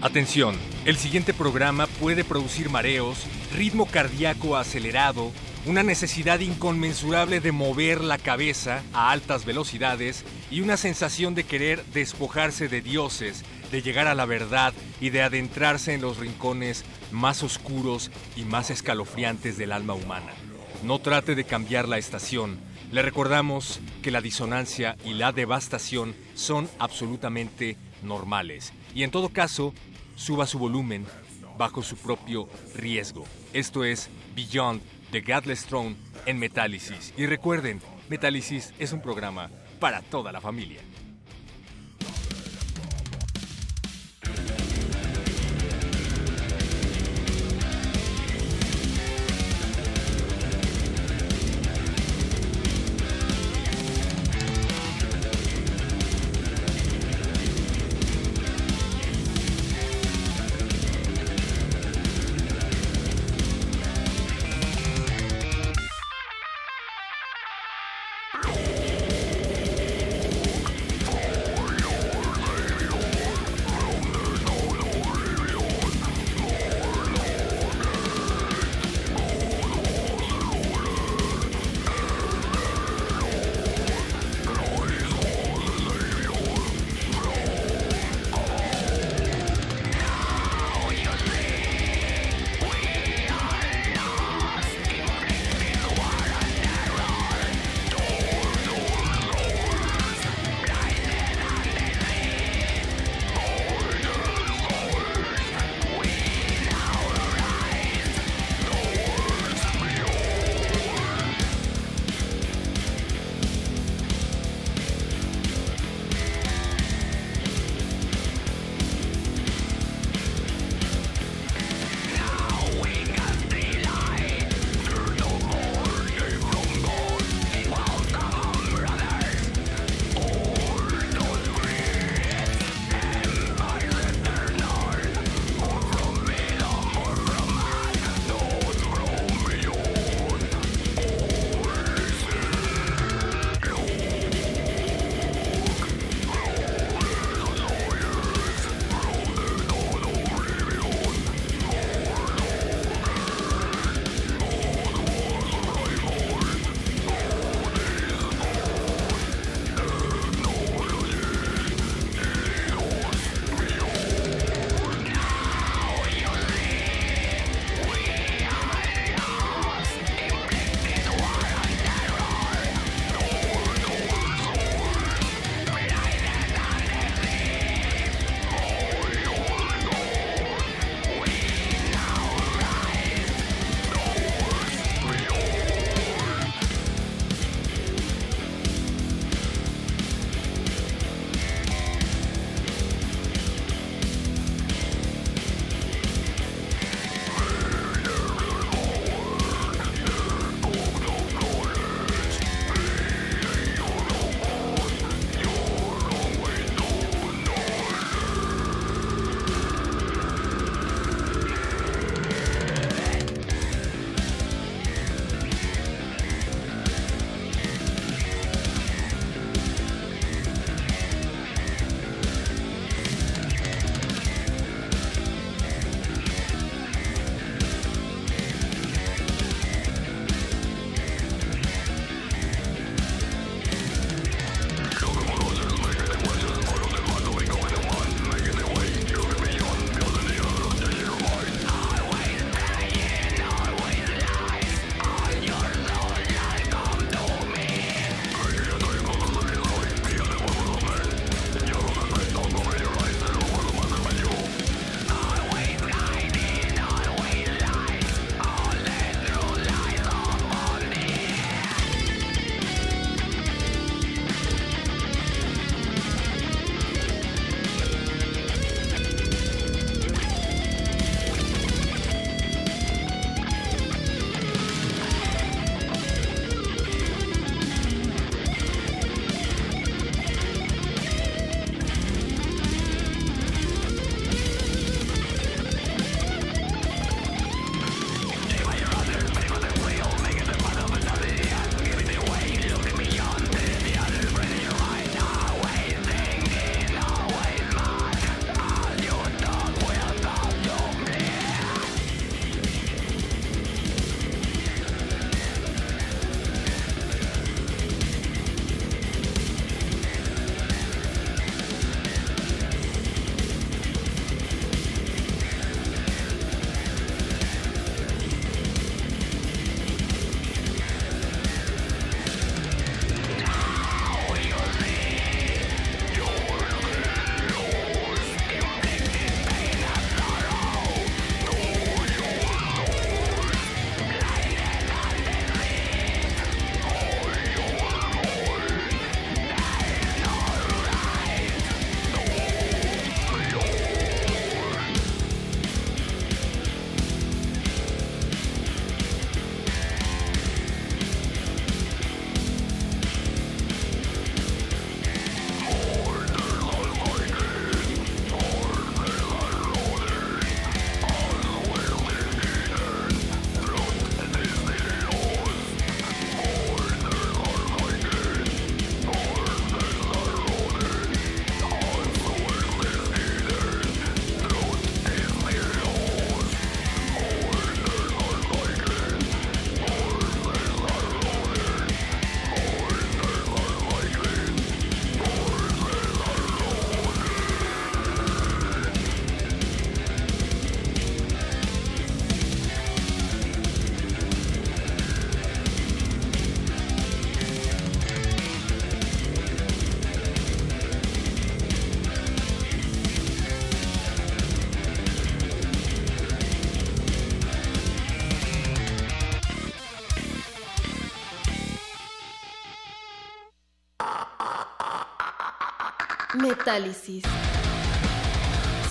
Atención, el siguiente programa puede producir mareos, ritmo cardíaco acelerado, una necesidad inconmensurable de mover la cabeza a altas velocidades y una sensación de querer despojarse de dioses, de llegar a la verdad y de adentrarse en los rincones más oscuros y más escalofriantes del alma humana. No trate de cambiar la estación. Le recordamos que la disonancia y la devastación son absolutamente normales. Y en todo caso, suba su volumen bajo su propio riesgo. Esto es Beyond The Godless Throne en Metálisis. Y recuerden, Metálisis es un programa para toda la familia.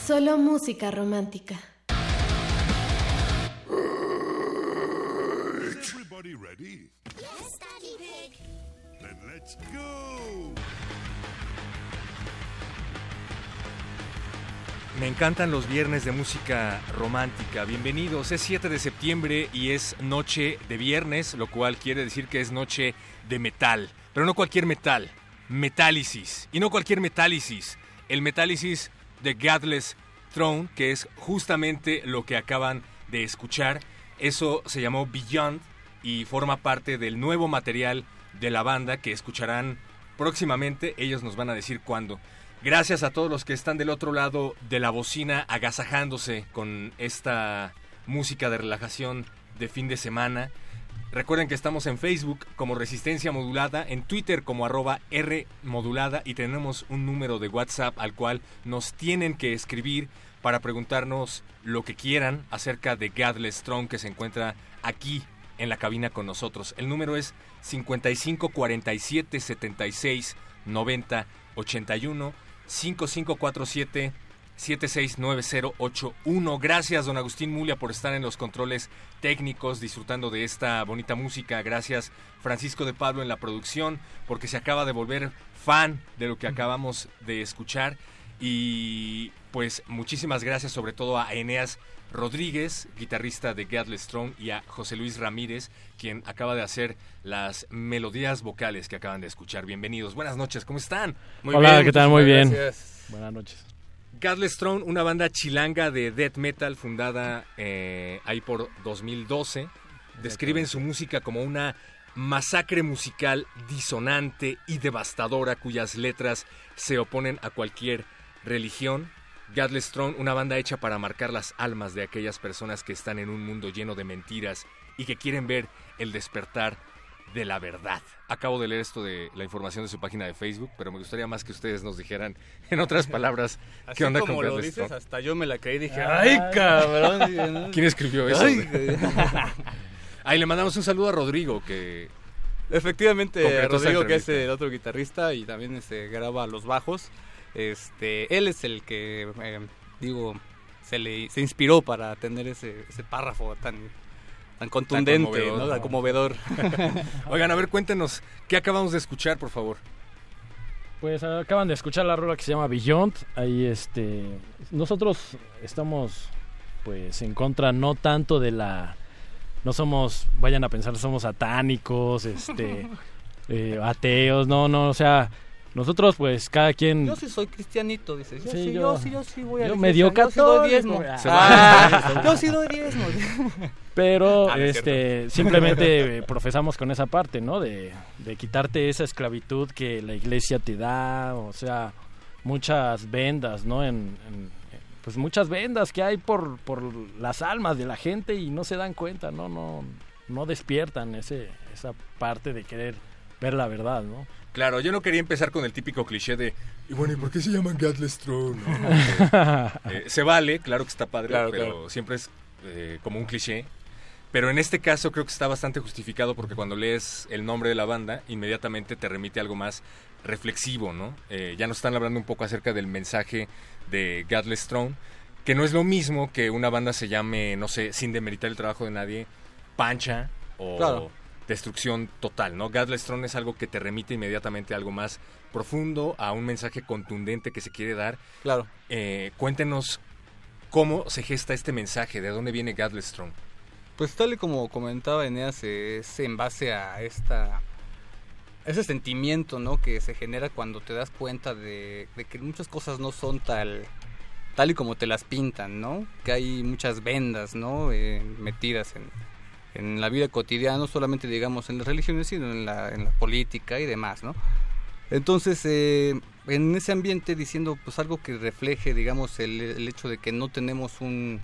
Solo música romántica. Everybody ready? Yes, Daddy Pig. Then let's go. Me encantan los viernes de música romántica. Bienvenidos. Es 7 de septiembre y es noche de viernes, lo cual quiere decir que es noche de metal. Pero no cualquier metal. Metálisis. Y no cualquier metálisis. El metálisis de Godless Throne, que es justamente lo que acaban de escuchar. Eso se llamó Beyond y forma parte del nuevo material de la banda que escucharán próximamente. Ellos nos van a decir cuándo. Gracias a todos los que están del otro lado de la bocina agasajándose con esta música de relajación de fin de semana. Recuerden que estamos en Facebook como Resistencia Modulada, en Twitter como arroba R Modulada y tenemos un número de WhatsApp al cual nos tienen que escribir para preguntarnos lo que quieran acerca de Godless Strong que se encuentra aquí en la cabina con nosotros. El número es 55 47 76 90 81 5547 769081. Gracias, don Agustín Mulia, por estar en los controles técnicos, disfrutando de esta bonita música. Gracias, Francisco de Pablo, en la producción, porque se acaba de volver fan de lo que acabamos de escuchar. Y pues muchísimas gracias sobre todo a Eneas Rodríguez, guitarrista de Godless Strong, y a José Luis Ramírez, quien acaba de hacer las melodías vocales que acaban de escuchar. Bienvenidos, buenas noches, ¿cómo están? Muy Hola, ¿qué tal? Muy bien. Gracias. Buenas noches. Godless una banda chilanga de death metal fundada eh, ahí por 2012, describen su música como una masacre musical disonante y devastadora cuyas letras se oponen a cualquier religión. Godless Throne, una banda hecha para marcar las almas de aquellas personas que están en un mundo lleno de mentiras y que quieren ver el despertar de la verdad. Acabo de leer esto de la información de su página de Facebook, pero me gustaría más que ustedes nos dijeran, en otras palabras, Así qué onda como con lo dices, hasta yo me la creí y dije, ¡ay, cabrón! ¿Quién escribió eso? Ay, Ahí le mandamos un saludo a Rodrigo, que Efectivamente, Rodrigo, que es el otro guitarrista y también este, graba los bajos, este, él es el que, eh, digo, se le se inspiró para tener ese, ese párrafo tan, tan contundente, conmovedor. ¿no? tan conmovedor. Oigan, a ver, cuéntenos, ¿qué acabamos de escuchar, por favor? Pues acaban de escuchar la rola que se llama Beyond. Ahí este nosotros estamos pues en contra no tanto de la no somos vayan a pensar somos satánicos, este eh, ateos, no, no, o sea, nosotros pues cada quien Yo sí soy cristianito, dices. Yo Sí, sí, yo- yo, sí, yo sí voy a yo medio yo sí doy diezmo. Ah, yo sí doy diezmo. Pero Ah, es este simplemente eh, profesamos con esa parte, ¿no? De, de quitarte esa esclavitud que la iglesia te da, o sea, muchas vendas, ¿no? En, en- pues muchas vendas que hay por, por las almas de la gente y no se dan cuenta, ¿no? No, no despiertan ese, esa parte de querer ver la verdad, ¿no? Claro, yo no quería empezar con el típico cliché de, y bueno, ¿y por qué se llaman Godless Throne? no?" Porque, eh, se vale, claro que está padre, Claro, pero claro. siempre es eh, como un cliché. Pero en este caso creo que está bastante justificado porque cuando lees el nombre de la banda, inmediatamente te remite a algo más reflexivo, ¿no? Eh, ya nos están hablando un poco acerca del mensaje de Godless Throne, que no es lo mismo que una banda se llame, no sé, sin demeritar el trabajo de nadie, Pancha o Claro. Destrucción total, ¿no? Godless Throne es algo que te remite inmediatamente a algo más profundo, a un mensaje contundente que se quiere dar. Claro. Eh, cuéntenos cómo se gesta este mensaje, de dónde viene Godless Throne. Pues tal y como comentaba Eneas, es en base a esta ese sentimiento, ¿no? Que se genera cuando te das cuenta de, de que muchas cosas no son tal tal y como te las pintan, ¿no? Que hay muchas vendas, ¿no? Eh, metidas en, en la vida cotidiana, no solamente digamos en las religiones, sino en la, en la política y demás, ¿no? Entonces, eh, en ese ambiente diciendo pues algo que refleje, digamos, el, el hecho de que no tenemos un,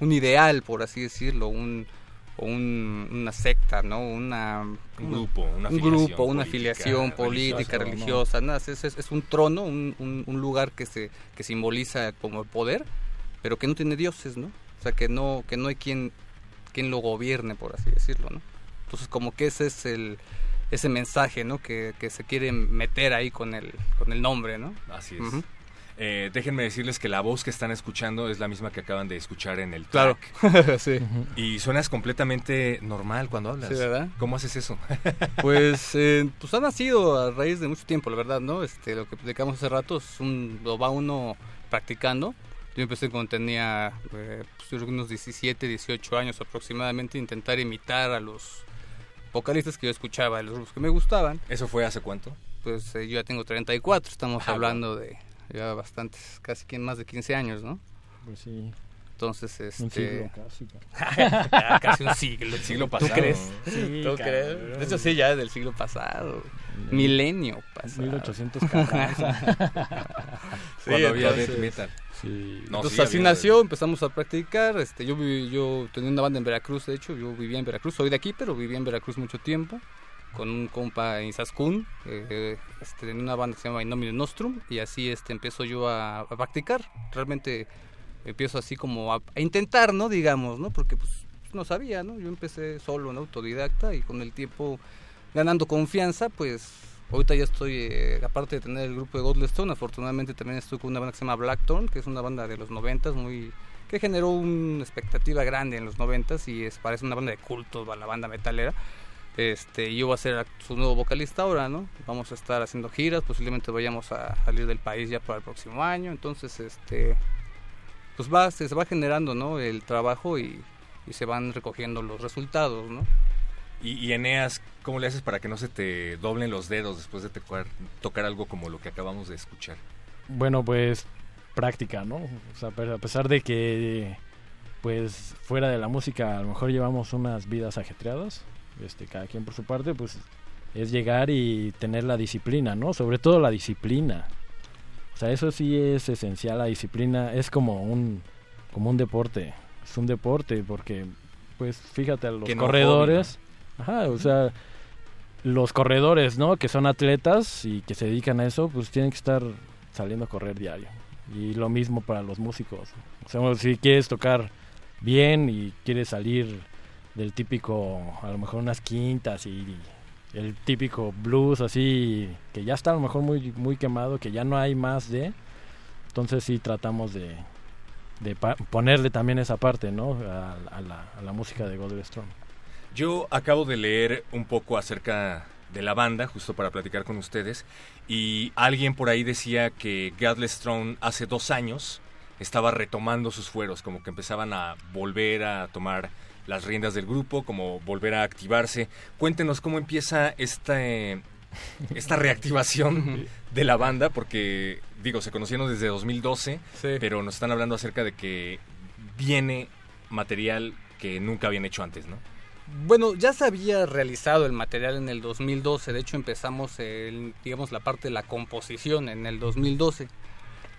un ideal, por así decirlo, un, o un- una secta, ¿no? Una, Un grupo, una un grupo, una política, afiliación política, religiosa, nada, es, es- es un trono, un, un- un lugar que se que simboliza como poder, pero que no tiene dioses, ¿no? O sea, que no que no hay quien quien lo gobierne, por así decirlo, ¿no? Entonces, como que ese es el ese mensaje, ¿no? Que, que se quiere meter ahí con el, con el nombre, ¿no? Así es. Eh, déjenme decirles que la voz que están escuchando es la misma que acaban de escuchar en el Claro. track. Sí. Y suenas completamente normal cuando hablas. Sí, ¿verdad? ¿Cómo haces eso? Pues, eh, pues ha nacido a raíz de mucho tiempo, la verdad, ¿no? Este, lo que platicamos hace rato es un, lo va uno practicando. Yo empecé cuando tenía eh, pues, unos 17, 18 años aproximadamente, intentar imitar a los vocalistas que yo escuchaba, de los grupos que me gustaban. ¿Eso fue hace cuánto? Pues eh, yo ya tengo 34, estamos Ah, hablando de ya bastantes, casi que más de 15 años, ¿no? Pues sí. Entonces, este... Un siglo casi. Ya, casi un siglo. El siglo ¿Tú pasado. crees? Sí, ¿Tú crees? De hecho, sí, ya del siglo pasado. Milenio pasado. 1800 Carranza. Sí, cuando había entonces- death metal. Sí. No, Entonces sí, así había- nació, empezamos a practicar. Este, yo viví- yo tenía una banda en Veracruz, de hecho, yo vivía en Veracruz, soy de aquí, pero vivía en Veracruz mucho tiempo con un compa en Saskun, eh, este, en una banda que se llama Innomine Nostrum, y así este, empiezo yo a, a practicar. Realmente empiezo así como a, a intentar, ¿no? Digamos, ¿no? Porque pues no sabía, ¿no? Yo empecé solo, ¿no? Autodidacta y con el tiempo ganando confianza, pues ahorita ya estoy, eh, aparte de tener el grupo de Godless Stone, afortunadamente también estoy con una banda que se llama Blackthorn, que es una banda de los noventas, muy que generó una expectativa grande en los noventas y es parece una banda de culto, la banda metalera. Este, yo voy a ser su nuevo vocalista ahora, ¿no? Vamos a estar haciendo giras, posiblemente vayamos a salir del país ya para el próximo año, entonces este pues va se va generando, ¿no? El trabajo y se van recogiendo los resultados, ¿no? Y, y Eneas, ¿cómo le haces para que no se te doblen los dedos después de tocar, tocar algo como lo que acabamos de escuchar? Bueno, pues práctica, ¿no? O sea, a pesar de que pues fuera de la música a lo mejor llevamos unas vidas ajetreadas, este cada quien por su parte, pues es llegar y tener la disciplina, ¿no? Sobre todo la disciplina. O sea, eso sí es esencial, la disciplina es como un como un deporte, es un deporte porque pues fíjate a los Que no corredores, ajá, o sea, los corredores, ¿no? Que son atletas y que se dedican a eso, pues tienen que estar saliendo a correr diario. Y lo mismo para los músicos. O sea, si quieres tocar bien y quieres salir del típico, a lo mejor unas quintas y el típico blues así, que ya está a lo mejor muy, muy quemado, que ya no hay más de, entonces sí tratamos de, de ponerle también esa parte, ¿no? A, la, a la música de Godwin Strong. Yo acabo de leer un poco acerca de la banda, justo para platicar con ustedes, y alguien por ahí decía que Godless Throne hace dos años estaba retomando sus fueros, como que empezaban a volver a tomar las riendas del grupo, como volver a activarse. Cuéntenos cómo empieza esta, eh, esta reactivación de la banda, porque digo, se conocieron desde 2012, Sí. pero nos están hablando acerca de que viene material que nunca habían hecho antes, ¿no? Bueno, ya se había realizado el material en el 2012, de hecho empezamos, el, digamos, la parte de la composición en el 2012.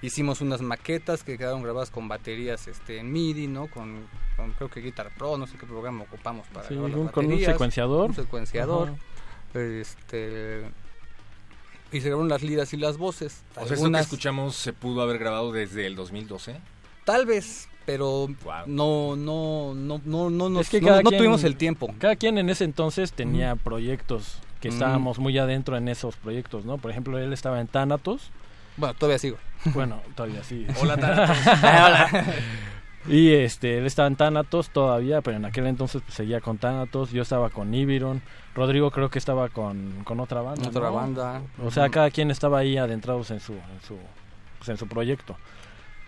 Hicimos unas maquetas que quedaron grabadas con baterías este, en MIDI, ¿no? Con, con creo que Guitar Pro, no sé qué programa ocupamos para Sí, grabar las un- con un baterías, secuenciador. Un secuenciador. Ajá. Este, y se grabaron las liras y las voces. O sea, esto que Algunas- escuchamos se pudo haber grabado desde el 2012. Tal vez, pero Wow. no, no, no, no, no, nos- Es que no- cada no quien- tuvimos el tiempo. Cada quien en ese entonces tenía proyectos que estábamos muy adentro en esos proyectos, ¿no? Por ejemplo, él estaba en Thanatos. Bueno, todavía sigo. Bueno, todavía sí. Hola, Thanatos. Y este, él estaba en Thanatos todavía, pero en aquel entonces pues, seguía con Thanatos. Yo estaba con Ibiron. Rodrigo creo que estaba con, con otra banda. Otra ¿no? banda. O sea, cada quien estaba ahí adentrados en su, en su, pues, en su proyecto.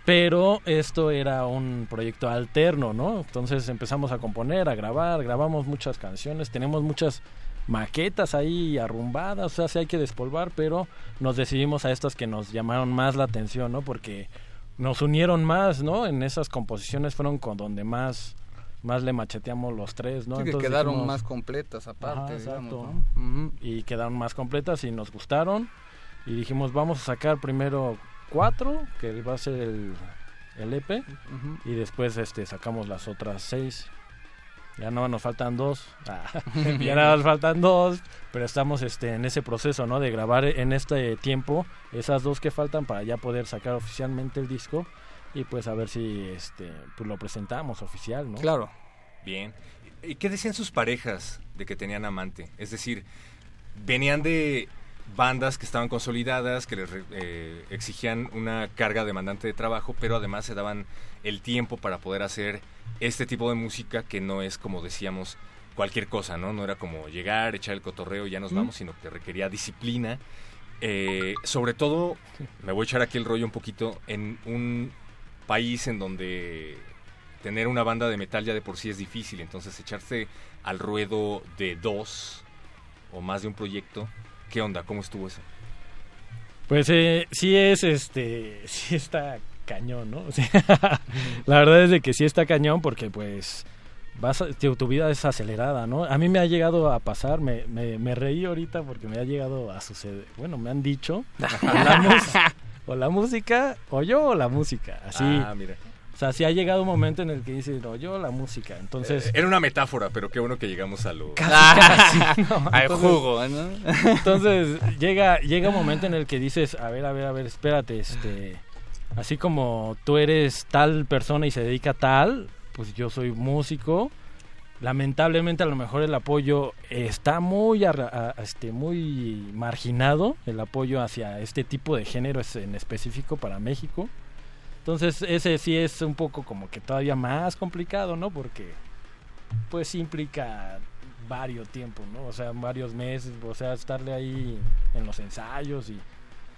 Pero esto era un proyecto alterno, ¿no? Entonces empezamos a componer, a grabar, grabamos muchas canciones, tenemos muchas maquetas ahí arrumbadas, o sea, sí hay que despolvar, pero nos decidimos a estas que nos llamaron más la atención, ¿no? Porque nos unieron más, ¿no? En esas composiciones fueron con donde más más le macheteamos los tres, ¿no? Sí, que Entonces quedaron dijimos- más completas aparte, Ajá, digamos, y quedaron más completas y nos gustaron y dijimos vamos a sacar primero cuatro que va a ser el, el EP Ujú. y después este sacamos las otras seis ya no nos faltan dos Ah, ya nada nos faltan dos pero estamos este en ese proceso no de grabar en este tiempo esas dos que faltan para ya poder sacar oficialmente el disco y pues a ver si este pues lo presentamos oficial no Claro. Bien. ¿Y qué decían sus parejas de que tenían amante? Es decir, venían de bandas que estaban consolidadas, que les eh, exigían una carga demandante de trabajo, pero además se daban el tiempo para poder hacer este tipo de música que no es como decíamos cualquier cosa, ¿no? No era como llegar, echar el cotorreo y ya nos vamos, sino que requería disciplina. Eh, sobre todo, me voy a echar aquí el rollo un poquito, en un país en donde tener una banda de metal ya de por sí es difícil, entonces echarse al ruedo de dos o más de un proyecto, ¿qué onda? ¿Cómo estuvo eso? Pues eh, sí es, este, sí está cañón, ¿no? O sea, la verdad es de que sí está cañón porque pues vas a- tu, tu vida es acelerada, ¿no? A mí me ha llegado a pasar, me, me, me reí ahorita porque me ha llegado a suceder, bueno, me han dicho, o la, mus- o la música, o yo o la música, así. Ah, mira. O sea, sí ha llegado un momento en el que dices, no, yo la música, entonces... Eh, era una metáfora, pero qué bueno que llegamos a lo... Casi, casi, ¿no? Al Entonces- jugo, ¿no? Entonces llega llega un momento en el que dices, a ver, a ver, a ver, espérate, este, así como tú eres tal persona y se dedica a tal, pues yo soy músico. Lamentablemente a lo mejor el apoyo está muy arra- a- este muy marginado, el apoyo hacia este tipo de géneros en específico para México. Entonces ese sí es un poco como que todavía más complicado, ¿no? Porque pues implica varios tiempos, ¿no? O sea, varios meses, o sea, estarle ahí en los ensayos y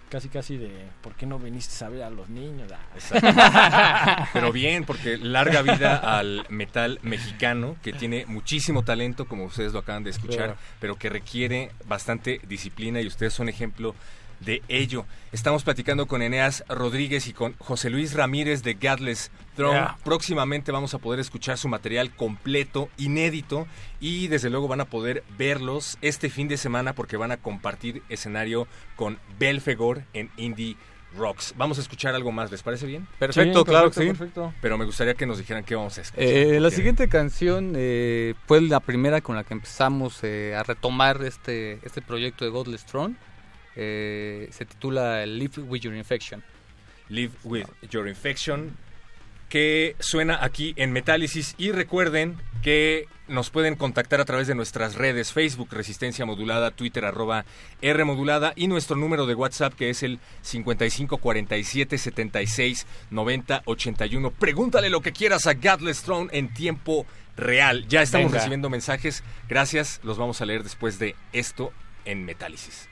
casi casi de ¿por qué no viniste a ver a los niños? Ah. Pero bien, porque larga vida al metal mexicano, que tiene muchísimo talento, como ustedes lo acaban de escuchar, Claro. pero que requiere bastante disciplina y ustedes son ejemplo de ello. Estamos platicando con Eneas Rodríguez y con José Luis Ramírez de Godless Throne. Yeah. Próximamente vamos a poder escuchar su material completo, inédito, y desde luego van a poder verlos este fin de semana porque van a compartir escenario con Belfegor en Indie Rocks. Vamos a escuchar algo más, ¿les parece bien? Perfecto, Sí, claro que sí. perfecto. Pero me gustaría que nos dijeran qué vamos a escuchar. Eh, la siguiente canción eh, fue la primera con la que empezamos eh, a retomar este, este proyecto de Godless Throne. Eh, se titula Live With Your Infection. Live with Your Infection, que suena aquí en Metálisis. Y recuerden que nos pueden contactar a través de nuestras redes Facebook, Resistencia Modulada, Twitter, arroba R Modulada, y nuestro número de WhatsApp, que es el 55 47 76 90 81. Pregúntale lo que quieras a Godless Throne en tiempo real. Ya estamos Venga. recibiendo mensajes. Gracias. Los vamos a leer después de esto en Metálisis.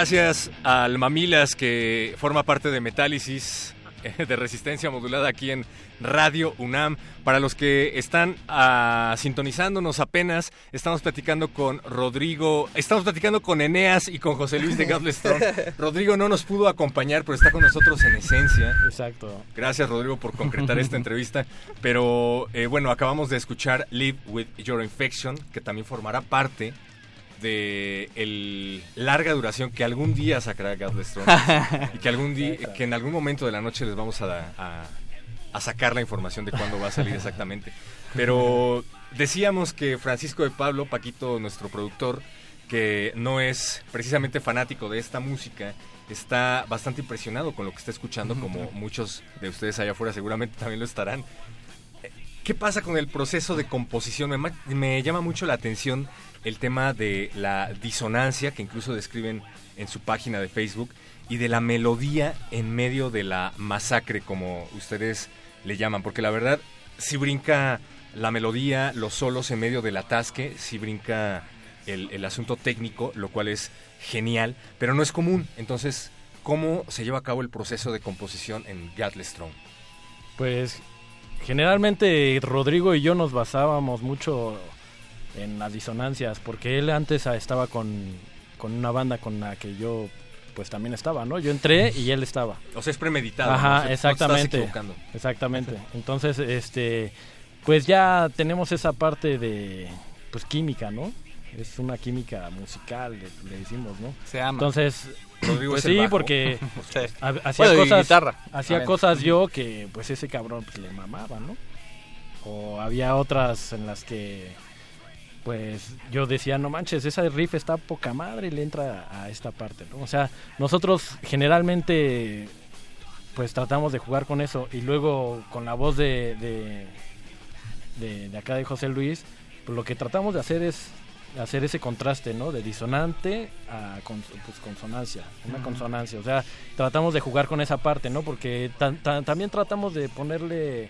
Gracias al Mamilas que forma parte de Metálisis eh, de resistencia modulada aquí en Radio UNAM. Para los que están ah, sintonizándonos apenas, estamos platicando con Rodrigo, estamos platicando con Eneas y con José Luis de Gablestron. Rodrigo no nos pudo acompañar, pero está con nosotros en esencia. Exacto. Gracias Rodrigo por concretar esta entrevista. Pero eh, bueno, acabamos de escuchar Live with Your Infection, que también formará parte de el larga duración que algún día sacará Gablestron y que algún día que en algún momento de la noche les vamos a, a, a sacar la información de cuándo va a salir exactamente. Pero decíamos que Francisco de Pablo, Paquito, nuestro productor, que no es precisamente fanático de esta música, está bastante impresionado con lo que está escuchando, como muchos de ustedes allá afuera seguramente también lo estarán. ¿Qué pasa con el proceso de composición? Me, me llama mucho la atención el tema de la disonancia, que incluso describen en su página de Facebook, y de la melodía en medio de la masacre, como ustedes le llaman, porque la verdad, si brinca la melodía, los solos en medio del atasque, si brinca el, asunto técnico, lo cual es genial, pero no es común. Entonces, ¿cómo se lleva a cabo el proceso de composición en Gatlestrom? Pues generalmente Rodrigo y yo nos basábamos mucho en las disonancias, porque él antes ah, estaba con, con una banda con la que yo pues también estaba, ¿no? Yo entré y él estaba. O sea, es premeditado. ¿no? Ajá, O sea, no te estás exactamente. equivocando. Exactamente. Entonces, este, pues ya tenemos esa parte de, pues química, ¿no? Es una química musical, le, le decimos, ¿no? Se ama. Entonces, Rodrigo pues sí, bajo. porque hacía Bueno, cosas, guitarra hacía cosas yo que, pues ese cabrón pues, le mamaba, ¿no? O había otras en las que, pues yo decía, no manches, esa riff está poca madre y le entra a esta parte, ¿no? O sea, nosotros generalmente pues tratamos de jugar con eso y luego con la voz de, de, de, de acá de José Luis, pues lo que tratamos de hacer es hacer ese contraste, ¿no? De disonante a pues, consonancia, una consonancia, o sea, tratamos de jugar con esa parte, ¿no? Porque tan- tan- también tratamos de ponerle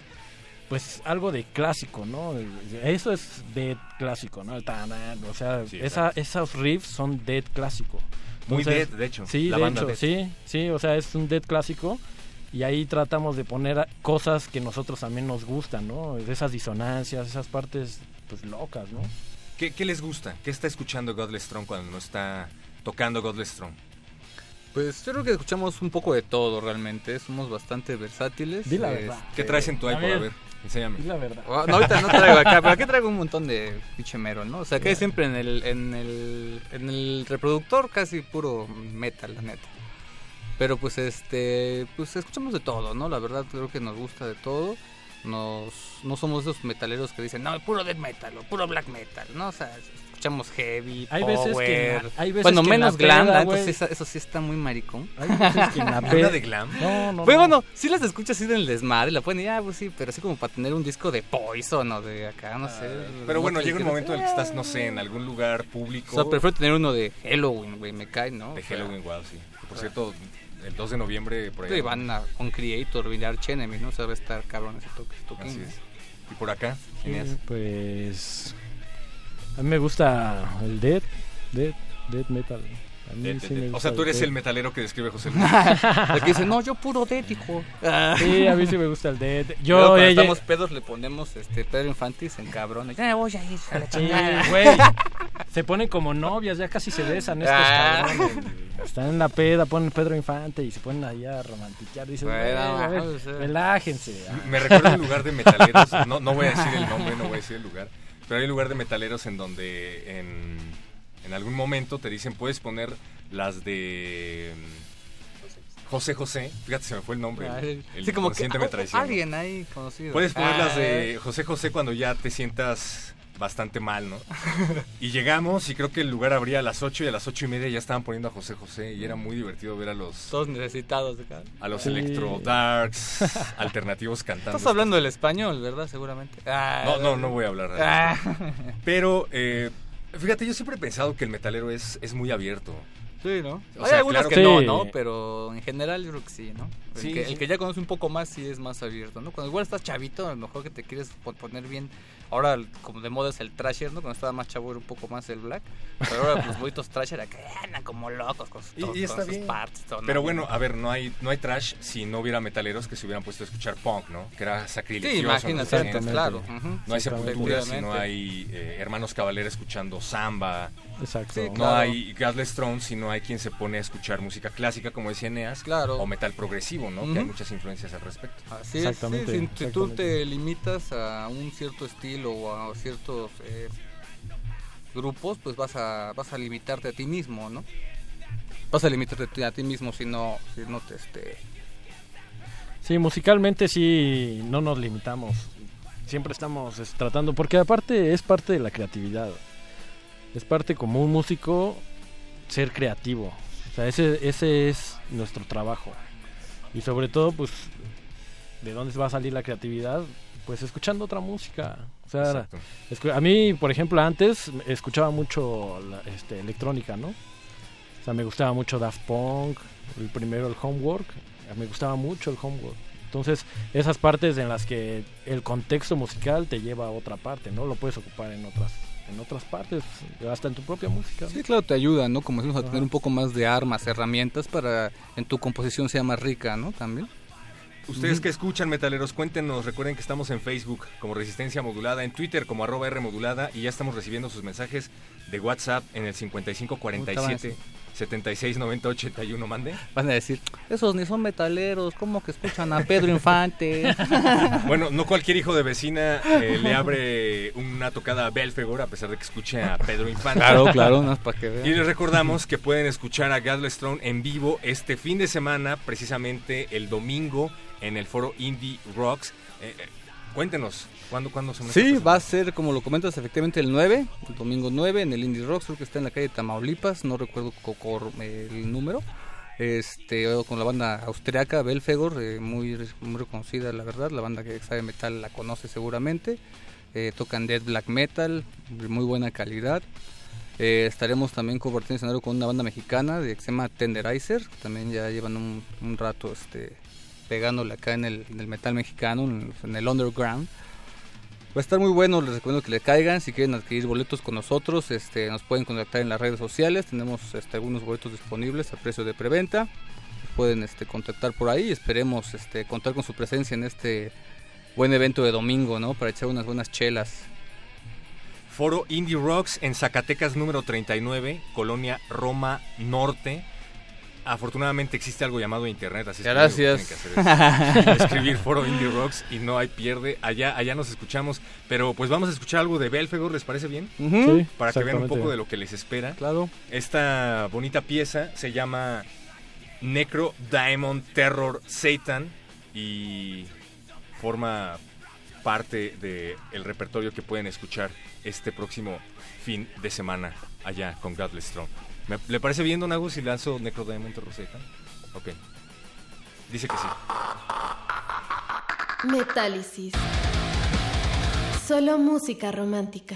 pues algo de clásico, ¿no? Eso es dead clásico, ¿no? El tanan, o sea, Sí, esa, esos riffs son dead clásico. Muy dead, de hecho, Sí, la de banda hecho, dead. sí, sí, o sea, es un dead clásico y ahí tratamos de poner cosas que nosotros también nos gustan, ¿no? Esas disonancias, esas partes pues locas, ¿no? ¿Qué, qué les gusta? ¿Qué está escuchando Godless Strong cuando no está tocando Godless Strong? Pues yo creo que escuchamos un poco de todo realmente, somos bastante versátiles. Di la Este, verdad. ¿Qué traes en tu iPod? A ver, enséñame. Es la verdad. Ah, no, ahorita no traigo acá, pero aquí traigo un montón de pinche mero, ¿no? O sea, que siempre en el, en el, en el reproductor casi puro metal, la neta. Pero pues este, pues escuchamos de todo, ¿no? La verdad creo que nos gusta de todo. Nos, no somos esos metaleros que dicen, no, puro death metal o puro black metal, ¿no? O sea, escuchamos heavy, Hay veces que en power. hay veces bueno, que menos glam, peda, entonces eso, eso sí está muy maricón. Hay veces que en la ¿Una peda- de glam? No, no, Pues no. bueno, sí las escuchas así en el desmadre, la pueden ir, ah, pues sí, pero así como para tener un disco de Poison o de acá, no sé. Pero bueno, llega un momento en el que estás, no sé, en algún lugar O público. sea, prefiero tener uno de Halloween, güey, me cae, ¿no? De O sea, Halloween, wow, sí. Por cierto, el 2 de noviembre por Sí, ahí. van a, con Creator, y Arch Enemy, ¿no? O sea, va a estar cabrón ese toque. Así ¿no? es. Y por acá, Sí, pues a mí me gusta el death, death, death metal. A mí de- sí de- me o gusta sea, tú eres el metalero que describe José Luis. El que dice, no, yo puro dead, hijo. Sí, a mí sí me gusta el death. Luego, Yo cuando ella- estamos pedos le ponemos este Pedro Infantis en cabrón. Ya me voy a ir a la chingada. güey. Se ponen como novias, ya casi se besan estos Ah. cabrones. Están en la peda, ponen Pedro Infante y se ponen ahí a romantiquear. Dicen, relájense. Ah. Me recuerda un lugar de metaleros. No, no voy a decir el nombre, no voy a decir el lugar. Pero hay un lugar de metaleros en donde en, en algún momento te dicen, puedes poner las de mm, José José. Fíjate, se me fue el nombre. El, el sí, como que me traiciona. alguien ahí conocido. Puedes poner las de José José cuando ya te sientas bastante mal, ¿no? y llegamos y creo que el lugar abría a las 8 y a las ocho y media ya estaban poniendo a José José y era muy divertido ver a los... Todos necesitados acá. A los Sí. electro darks alternativos cantando. Estás hablando del español, ¿verdad? Seguramente. Ah, No, no, no voy a hablar Ah. Pero, eh, fíjate, yo siempre he pensado que el metalero es, es muy abierto. Sí, ¿no? O Hay sea, algunas claro que no. ¿no? Pero en general yo creo que sí, ¿no? El, Sí, que, sí. el que ya conoce un poco más sí es más abierto, ¿no? Cuando igual estás chavito, a lo mejor que te quieres po- poner bien. Ahora, el- como de moda es el trasher, ¿no? Cuando estaba más chavo era un poco más el black. Pero ahora los boitos trasher acá andan como locos con sus, Y, con y está sus bien. partes. todo, ¿no? Pero bueno, a ver, no hay, no hay trash si no hubiera metaleros que se hubieran puesto a escuchar punk, ¿no? Que era sacrilegioso. Sí, imagínate, ochentas. claro. Ujú. No hay Sí, sepulturas, si no hay eh, hermanos Cavalera escuchando samba. Exacto. Sí, No claro. hay Godless Throne si no hay quien se pone a escuchar música clásica, como decía Eneas. Claro. O metal progresivo, ¿no? Que hay muchas influencias al respecto. Así es, sí, si, si tú te limitas a un cierto estilo o a ciertos eh, grupos, pues vas a, vas a limitarte a ti mismo, ¿no? Vas a limitarte a ti, mismo si no, si no te este, Sí, musicalmente sí no nos limitamos. Siempre estamos es, tratando, porque aparte es parte de la creatividad. Es parte como un músico ser creativo. O sea, ese, ese es nuestro trabajo. Y sobre todo, pues, ¿de dónde va a salir la creatividad? Pues escuchando otra música. O sea, a mí, por ejemplo, antes escuchaba mucho la, este, electrónica, ¿no? O sea, me gustaba mucho Daft Punk, el primero el Homework, me gustaba mucho el Homework. Entonces, esas partes en las que el contexto musical te lleva a otra parte, ¿no? Lo puedes ocupar en otras en otras partes, hasta en tu propia música. ¿no? Sí, claro, te ayuda, ¿no? Como decimos, a Ajá. tener un poco más de armas, herramientas para en tu composición sea más rica, ¿no? También. Ustedes que escuchan metaleros, cuéntenos, recuerden que estamos en Facebook como Resistencia Modulada, en Twitter como arroba R Modulada y ya estamos recibiendo sus mensajes de WhatsApp en el 5547 76 90 81, mande. Van a decir, esos ni son metaleros, ¿cómo que escuchan a Pedro Infante? Bueno, no cualquier hijo de vecina eh, le abre una tocada a Belfegor a pesar de que escuche a Pedro Infante. Claro, claro, no es para que vean. Y les recordamos que pueden escuchar a Godless Throne en vivo este fin de semana, precisamente el domingo, en el foro Indie Rocks. Eh, eh, cuéntenos, ¿cuándo, cuándo se Sí, va a ser, como lo comentas, efectivamente el 9, el domingo 9, en el Indie Rocks, creo que está en la calle Tamaulipas, no recuerdo el número. Este, con la banda austriaca Belfegor, eh, muy, muy reconocida, la verdad. La banda que sabe metal la conoce seguramente. Eh, tocan death black metal, de muy buena calidad. Eh, estaremos también compartiendo escenario con una banda mexicana de que se llama Tenderizer. También ya llevan un, un rato este, pegándole acá en el, metal mexicano, en, en el underground. Va a estar muy bueno, les recomiendo que le caigan. Si quieren adquirir boletos con nosotros, este, nos pueden contactar en las redes sociales. Tenemos este, algunos boletos disponibles a precio de preventa. Pueden este, contactar por ahí. Esperemos este, contar con su presencia en este buen evento de domingo, ¿no? Para echar unas buenas chelas. Foro Indie Rocks en Zacatecas número 39, Colonia Roma Norte. Afortunadamente existe algo llamado internet, así es que Gracias. tienen que hacer es escribir Foro Indie Rocks y no hay pierde. Allá, allá nos escuchamos, pero pues vamos a escuchar algo de Belfegor, ¿les parece bien? Sí, Para que vean un poco de lo que les espera. Claro. Esta bonita pieza se llama Necro Diamond Terror Satan y forma parte del repertorio que pueden escuchar este próximo fin de semana allá con Godless Throne. ¿Me- ¿Le parece bien, Don Agus, si lanzo Necro Diamond Terror Satan? Ok. Dice que sí. Metálisis. Solo música romántica.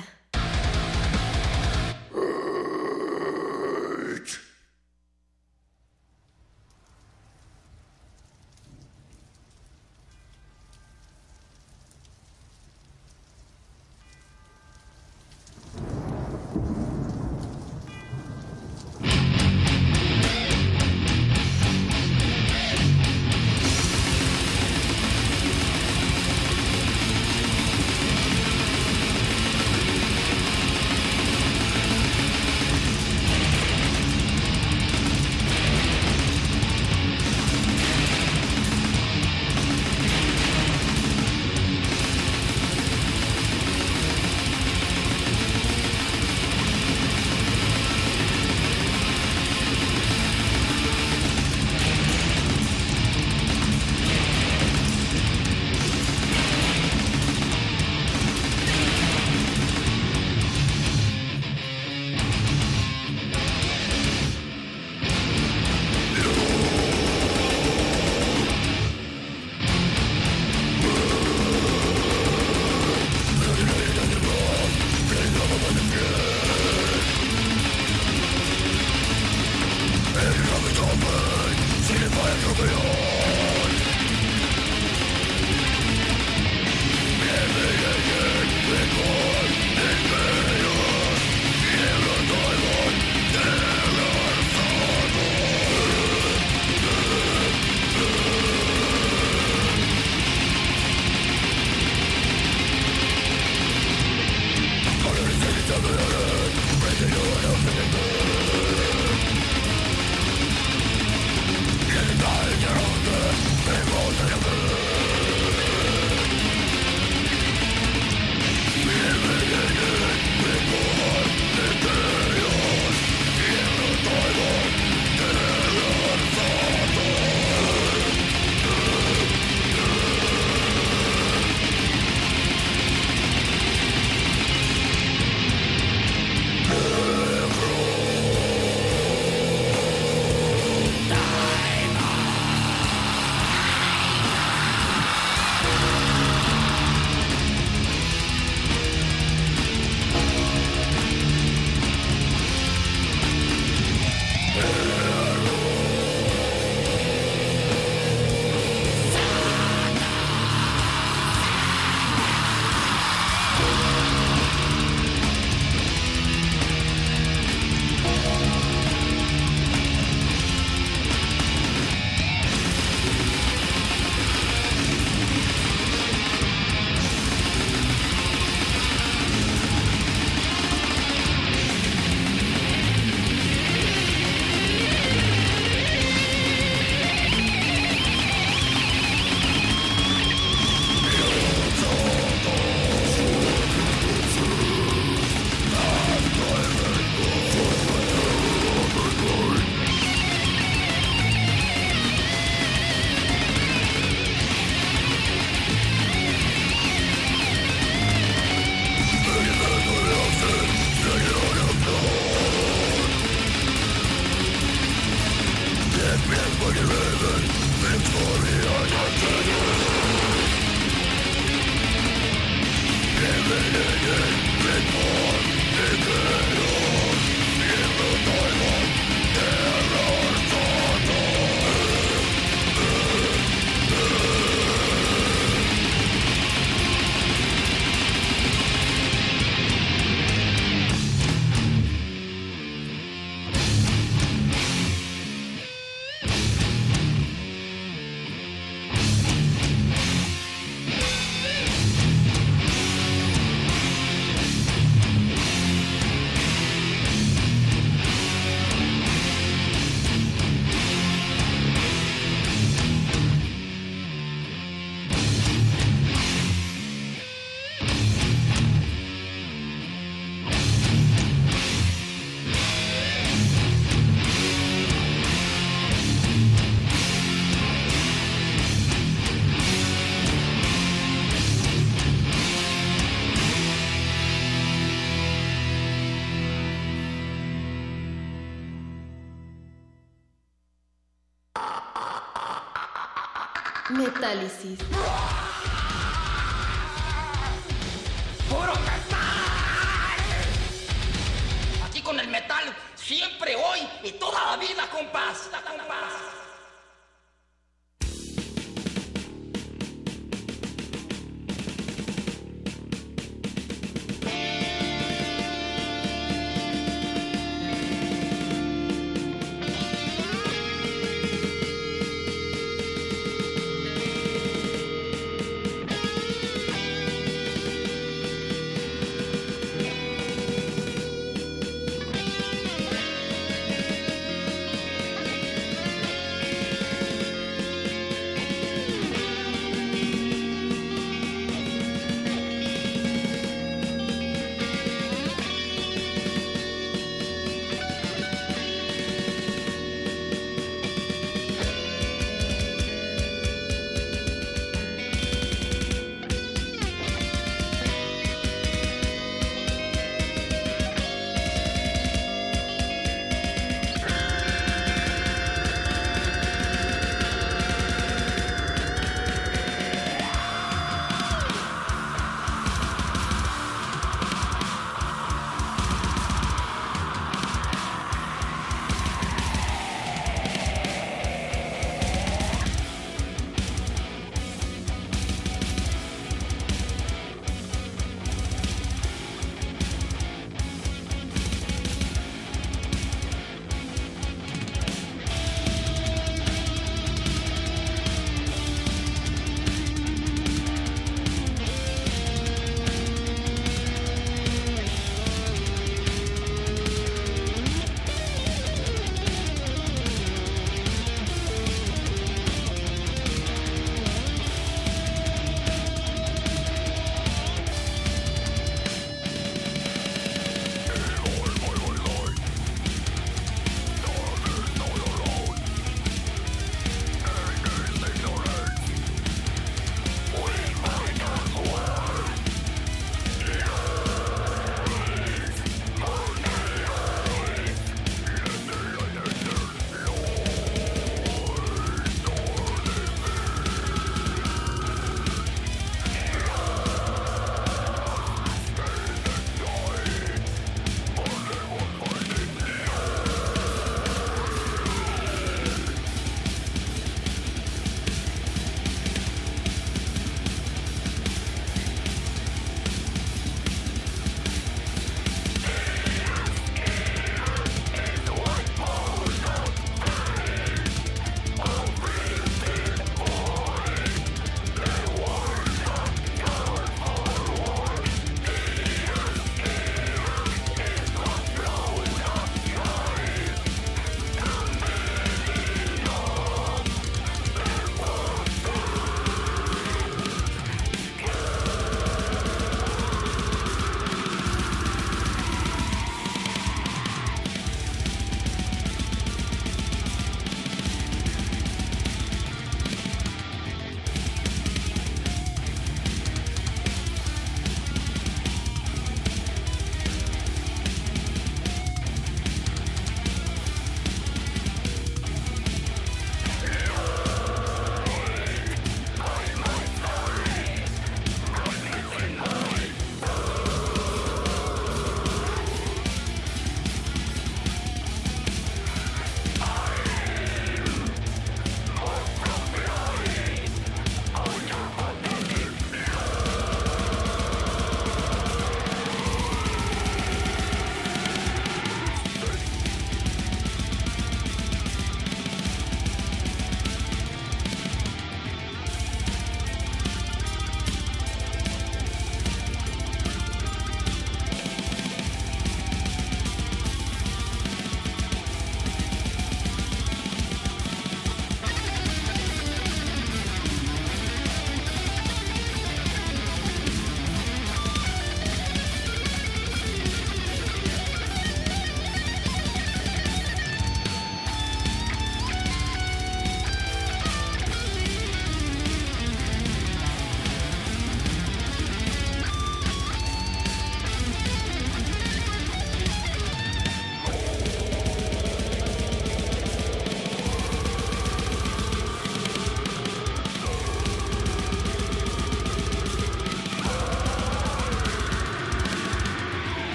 Metálisis.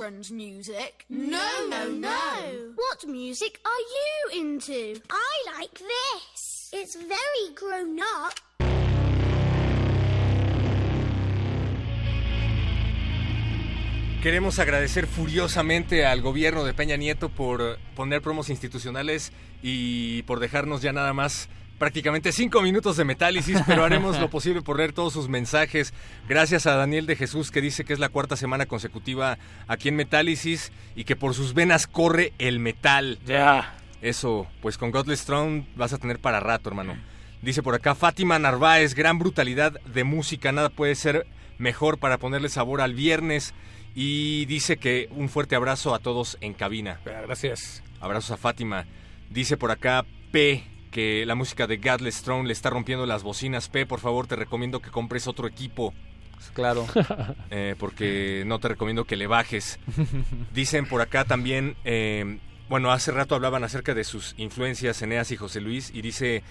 Children's music. No, no, no. What music are you into? I like this. It's very grown up. Queremos agradecer furiosamente al gobierno de Peña Nieto por poner promos institucionales y por dejarnos ya nada más prácticamente cinco minutos de metálisis, pero haremos lo posible por leer todos sus mensajes. Gracias a Daniel de Jesús que dice que es la cuarta semana consecutiva aquí en Metálisis y que por sus venas corre el metal. Ya. Eso, pues con Godless Throne vas a tener para rato, hermano. Dice por acá Fátima Narváez, gran brutalidad de música, nada puede ser mejor para ponerle sabor al viernes. Y dice que un fuerte abrazo a todos en cabina. Gracias. Abrazos a Fátima. Dice por acá P que la música de Godless Throne le está rompiendo las bocinas. P, por favor, te recomiendo que compres otro equipo. Claro. Eh, porque no te recomiendo que le bajes. Dicen por acá también, eh, bueno, hace rato hablaban acerca de sus influencias, Eneas y José Luis, y dice,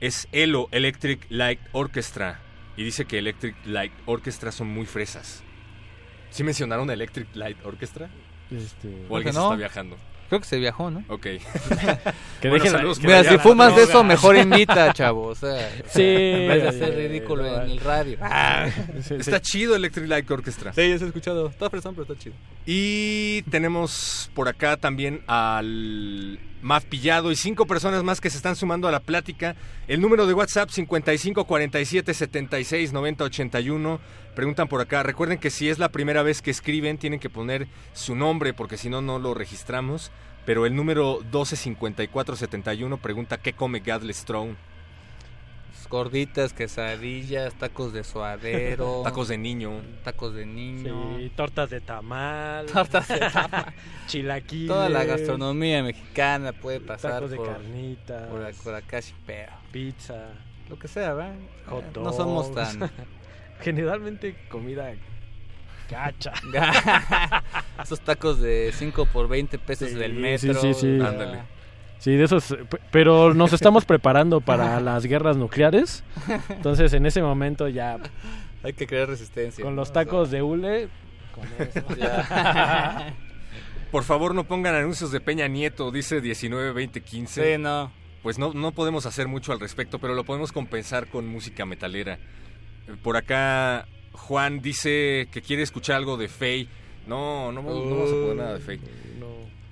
es ELO, Electric Light Orchestra. Y dice que Electric Light Orchestra son muy fresas. ¿Sí mencionaron Electric Light Orchestra? Este, ¿O alguien se no. está viajando? Creo que se viajó, ¿no? Ok. Que Bueno, dejen- saludos que Mira, si fumas de eso, mejor imita, chavo. O sea, Sí, en vez de hacer ridículo en el radio. Ah. Sí, sí. Está chido Electric Light Orchestra. Sí, ya se ha escuchado. Está fresón, pero está chido. Y tenemos por acá también al Maf Pillado y cinco personas más que se están sumando a la plática. El número de WhatsApp 55 47 76 90 81. Preguntan por acá. Recuerden que si es la primera vez que escriben, tienen que poner su nombre porque si no, no lo registramos. Pero el número 12 54 71 pregunta qué come Godless Throne. Gorditas, quesadillas, tacos de suadero. Tacos de niño. Tacos de niño. Sí, tortas de tamal. Tortas de tamal. Chilaquiles. Toda la gastronomía mexicana puede pasar Tacos de por, carnitas. por, por acá pedo. Pizza. Lo que sea, ¿verdad? Hot No somos tan... Generalmente comida gacha. Esos tacos de 5 por 20 pesos Sí, del sí, metro. sí, sí. ya. Ándale. Sí, de esos. Pero nos estamos preparando para las guerras nucleares. Entonces, en ese momento ya Hay que crear resistencia. con ¿no? los O sea, tacos de hule. Con eso. ya. Por favor, no pongan anuncios de Peña Nieto, dice 19 20 15. sí, no. Pues no, no podemos hacer mucho al respecto, pero lo podemos compensar con música metalera. Por acá Juan dice que quiere escuchar algo de Faye. No, no, vamos- no vamos a poner nada de Faye.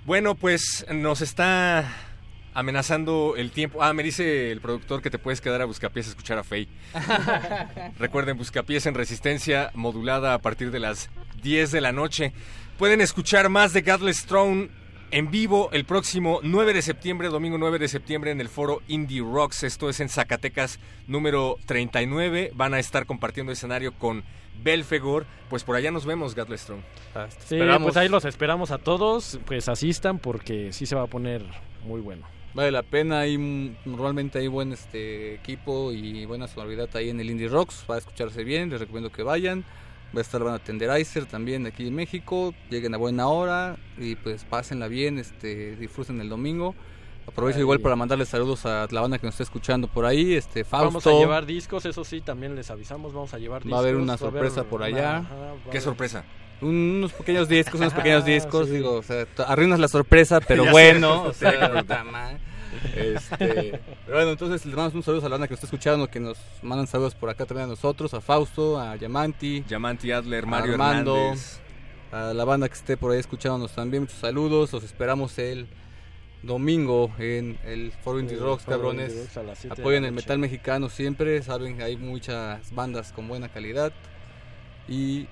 Bueno, pues nos está amenazando el tiempo. Ah, me dice el productor que te puedes quedar a Buscapiés a escuchar a Faye. Recuerden, Buscapiés en resistencia modulada a partir de las 10 de la noche. Pueden escuchar más de Godless Throne en vivo el próximo 9 de septiembre, domingo 9 de septiembre en el foro Indie Rocks. Esto es en Zacatecas número 39. Van a estar compartiendo escenario con Belfegor. Pues por allá nos vemos. Sí, Esperamos. pues ahí los esperamos a todos. Pues asistan porque sí se va a poner muy bueno. Vale la pena, hay normalmente hay buen este equipo y buena sonoridad ahí en el Indie Rocks, va a escucharse bien, les recomiendo que vayan. Va a estar la banda Tenderizer también aquí en México, lleguen a buena hora y pues pásenla bien, este disfruten el domingo. Aprovecho Ahí. igual para mandarles saludos a la banda que nos está escuchando por ahí, este Fausto. Vamos a llevar discos, eso sí, también les avisamos. Vamos a llevar discos. Va a haber una haber sorpresa por una- allá. ajá, a ¿Qué haber- sorpresa? Un- unos pequeños discos, unos pequeños discos, sí. digo, o sea, arruinas la sorpresa, pero bueno, o sea. Este, pero bueno, entonces les mandamos un saludo a la banda que nos está escuchando, que nos mandan saludos por acá también a nosotros, a Fausto, a Yamanti, Yamanti Adler, a Mario Armando, Hernández. a la banda que esté por ahí escuchándonos también, muchos saludos, los esperamos el domingo en el Foro Indie Rocks, cabrones. Rocks Apoyen el metal mexicano siempre, saben que hay muchas bandas con buena calidad y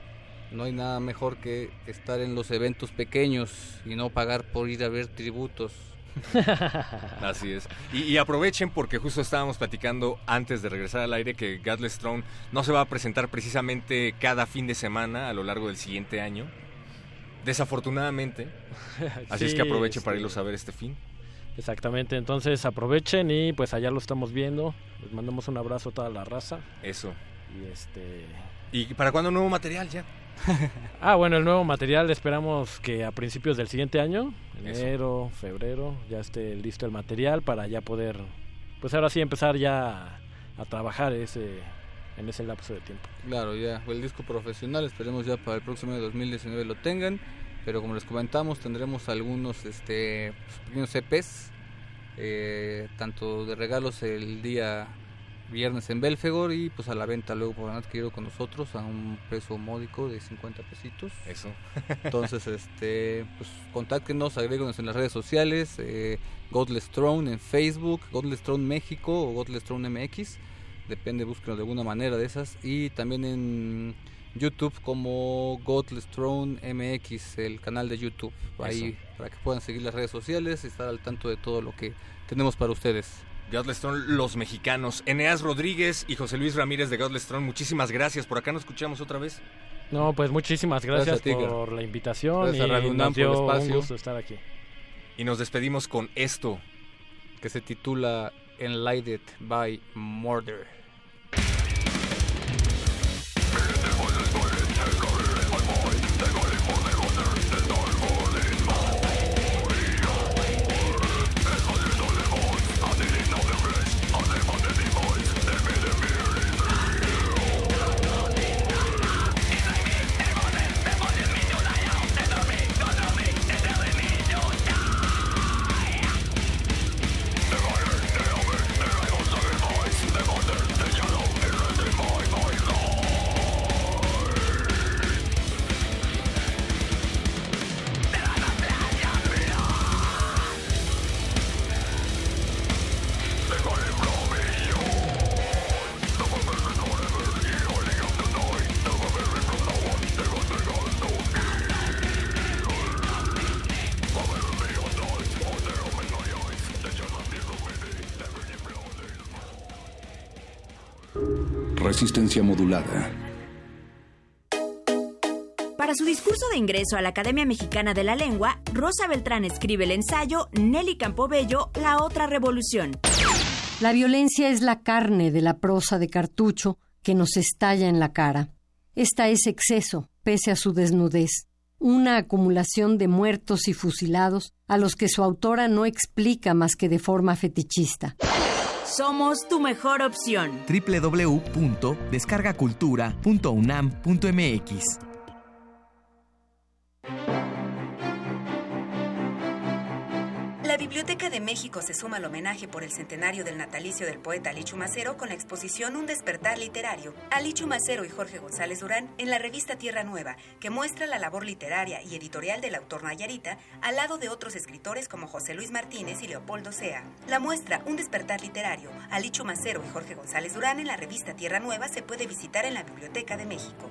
no hay nada mejor que estar en los eventos pequeños y no pagar por ir a ver tributos. Así es. Y, y aprovechen porque justo estábamos platicando antes de regresar al aire que Godless Throne no se va a presentar precisamente cada fin de semana a lo largo del siguiente año. Desafortunadamente. Así es que aproveche para irlos a ver este fin. Exactamente, entonces aprovechen y pues allá lo estamos viendo. Les mandamos un abrazo a toda la raza. Eso. Y este. ¿Y para cuándo nuevo material ya? Ah, bueno, el nuevo material esperamos que a principios del siguiente año, Eso. enero, febrero, ya esté listo el material para ya poder, pues ahora sí empezar ya a, a trabajar ese, en ese lapso de tiempo. Claro, ya el disco profesional, esperemos ya para el próximo año 2019 lo tengan, pero como les comentamos tendremos algunos este pues, pequeños EPs, eh, tanto de regalos el día viernes en Belfegor y pues a la venta luego podrán adquirirlo con nosotros a un precio módico de 50 pesitos. Eso. Entonces, este, pues contáctenos, agréguenos en las redes sociales, eh, Godless Throne en Facebook, Godless Throne México o Godless Throne MX, depende, búsquenos de alguna manera de esas y también en YouTube como Godless Throne MX, el canal de YouTube, ahí Eso. para que puedan seguir las redes sociales y estar al tanto de todo lo que tenemos para ustedes. Godless Throne, los mexicanos. Eneas Rodríguez y José Luis Ramírez de Godless Throne, muchísimas gracias. Por acá nos escuchamos otra vez. No, pues muchísimas gracias, Gracias a ti, Gar. por la invitación Gracias a y UNAM nos dio por el un espacio. gusto estar aquí. Y nos despedimos con esto. que se titula Enlightened by Murder. Resistencia modulada. Para su discurso de ingreso a la Academia Mexicana de la Lengua, Rosa Beltrán escribe el ensayo Nelly Campobello, La otra revolución. La violencia es la carne de la prosa de cartucho que nos estalla en la cara. Esta es exceso, pese a su desnudez, una acumulación de muertos y fusilados a los que su autora no explica más que de forma fetichista. Somos tu mejor opción. www.descargacultura.unam.mx La Biblioteca de México se suma al homenaje por el centenario del natalicio del poeta Ali Chumacero con la exposición Un despertar literario. Ali Chumacero y Jorge González Durán en la revista Tierra Nueva, que muestra la labor literaria y editorial del autor Nayarita al lado de otros escritores como José Luis Martínez y Leopoldo Sea. La muestra Un despertar literario, Ali Chumacero y Jorge González Durán en la revista Tierra Nueva se puede visitar en la Biblioteca de México.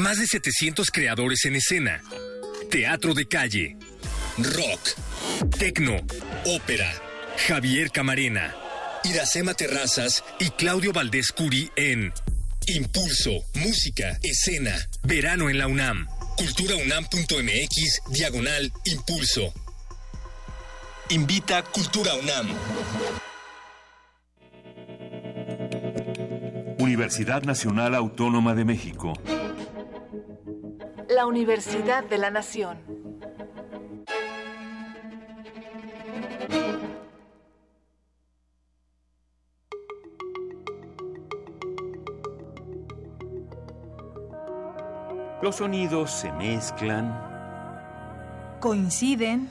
Más de 700 creadores en escena. Teatro de calle. Rock. Tecno. Ópera. Javier Camarena. Iracema Terrazas Y Claudio Valdés Curi en Impulso, música, escena. Verano en la UNAM. Culturaunam.mx, diagonal, impulso. Invita Cultura UNAM. Universidad Nacional Autónoma de México. La Universidad de la Nación. Los sonidos se mezclan, Coinciden,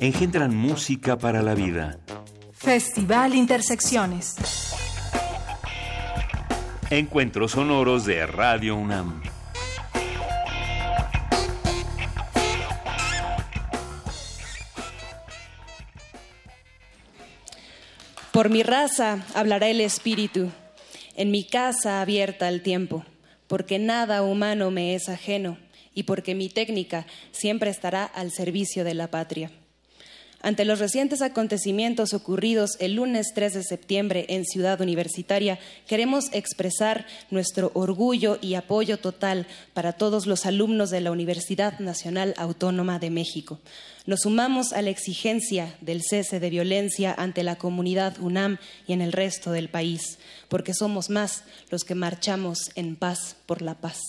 engendran música para la vida. Festival Intersecciones. Encuentros sonoros de Radio UNAM. Por mi raza hablará el espíritu, en mi casa abierta al tiempo, porque nada humano me es ajeno y porque mi técnica siempre estará al servicio de la patria. Ante los recientes acontecimientos ocurridos el lunes 3 de septiembre en Ciudad Universitaria, queremos expresar nuestro orgullo y apoyo total para todos los alumnos de la Universidad Nacional Autónoma de México. Nos sumamos a la exigencia del cese de violencia ante la comunidad UNAM y en el resto del país, porque somos más los que marchamos en paz por la paz.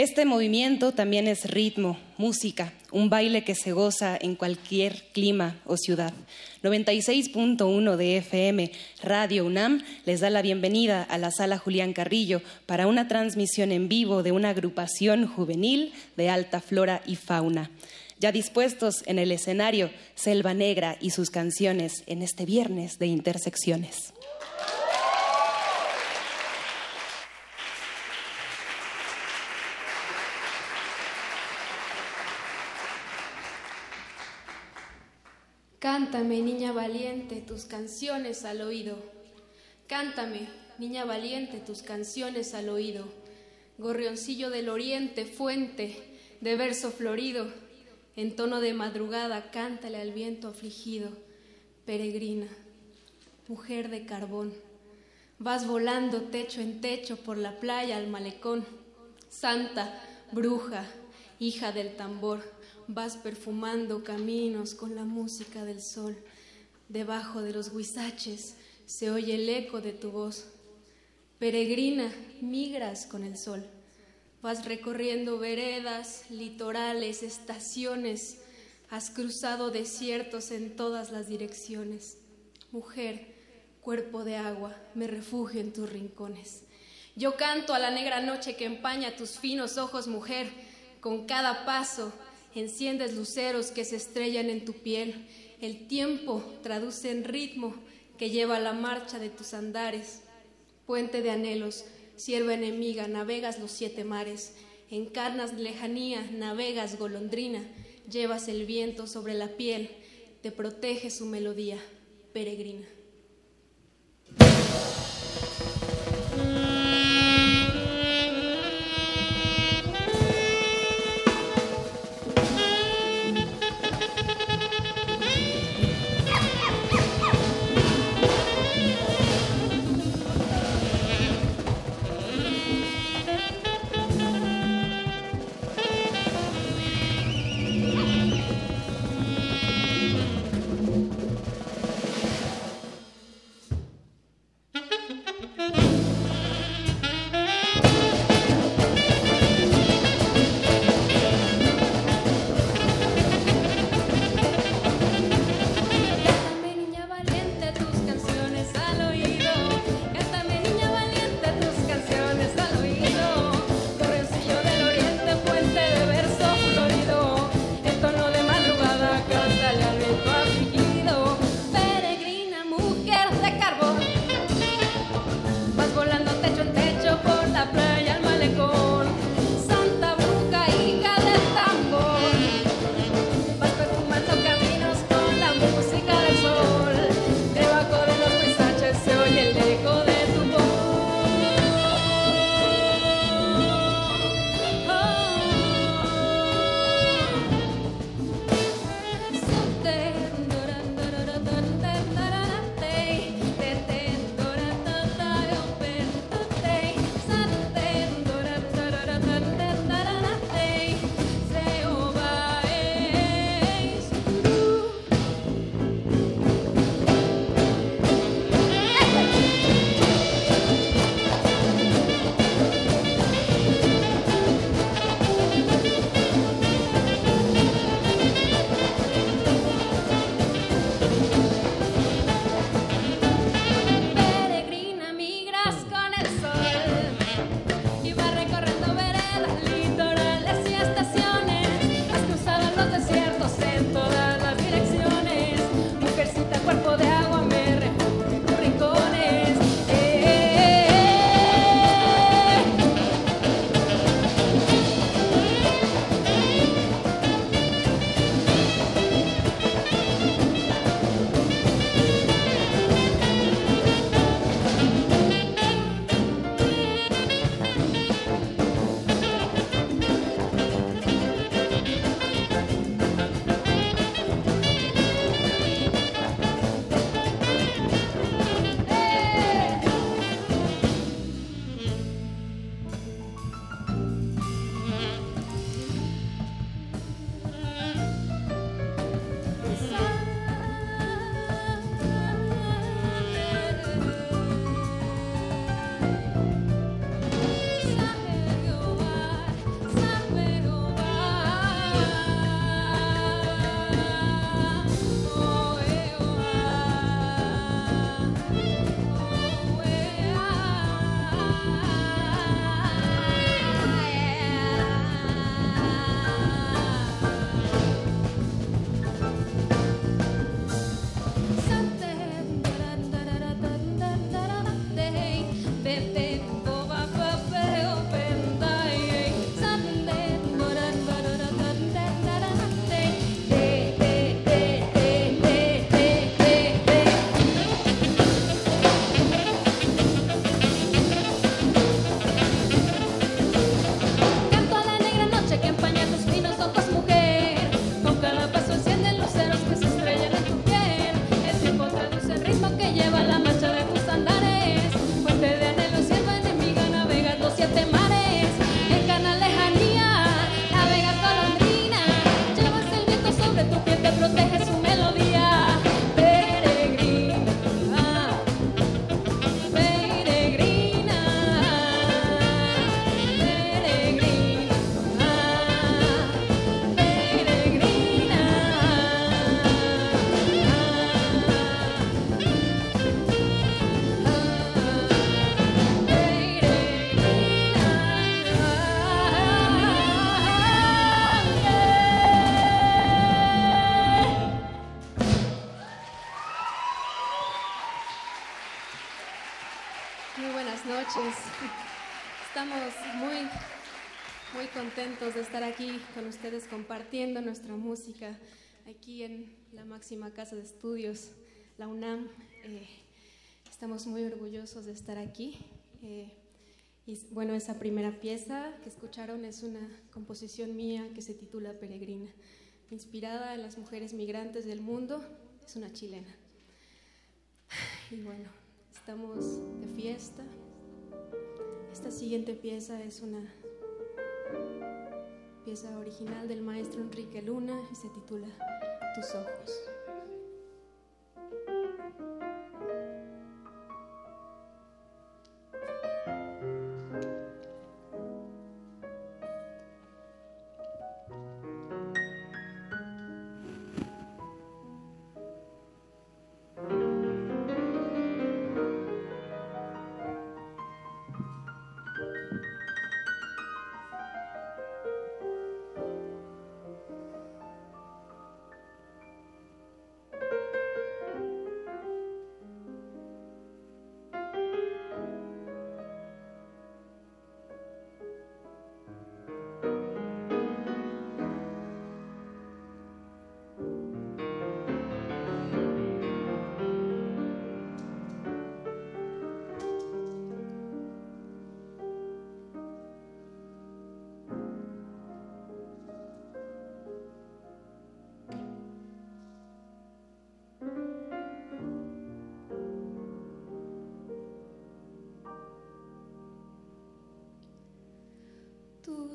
Este movimiento también es ritmo, música, un baile que se goza en cualquier clima o ciudad. 96.1 de FM, Radio UNAM, les da la bienvenida a la sala Julián Carrillo para una transmisión en vivo de una agrupación juvenil de alta flora y fauna. Ya dispuestos en el escenario, Selva Negra y sus canciones en este viernes de Intersecciones. Cántame, niña valiente, tus canciones al oído. Cántame, niña valiente, tus canciones al oído. Gorrioncillo del oriente, fuente de verso florido, en tono de madrugada, cántale al viento afligido. Peregrina, mujer de carbón, vas volando techo en techo por la playa al malecón. Santa, bruja, hija del tambor vas perfumando caminos con la música del sol. Debajo de los huizaches se oye el eco de tu voz. Peregrina, migras con el sol. Vas recorriendo veredas, litorales, estaciones. Has cruzado desiertos en todas las direcciones. Mujer, cuerpo de agua, me refugio en tus rincones. Yo canto a la negra noche que empaña tus finos ojos, mujer. Con cada paso enciendes luceros que se estrellan en tu piel. El tiempo traduce en ritmo que lleva la marcha de tus andares. Puente de anhelos, sierva enemiga, navegas los siete mares. Encarnas lejanía, navegas golondrina, llevas el viento sobre la piel, te protege su melodía, peregrina. Contentos de estar aquí con ustedes compartiendo nuestra música aquí en la máxima casa de estudios, la UNAM. Eh, estamos muy orgullosos de estar aquí. Eh, y bueno, esa primera pieza que escucharon es una composición mía que se titula Peregrina, inspirada en las mujeres migrantes del mundo. Es una chilena. Y bueno, estamos de fiesta. Esta siguiente pieza es una pieza original del maestro Enrique Luna y se titula Tus ojos.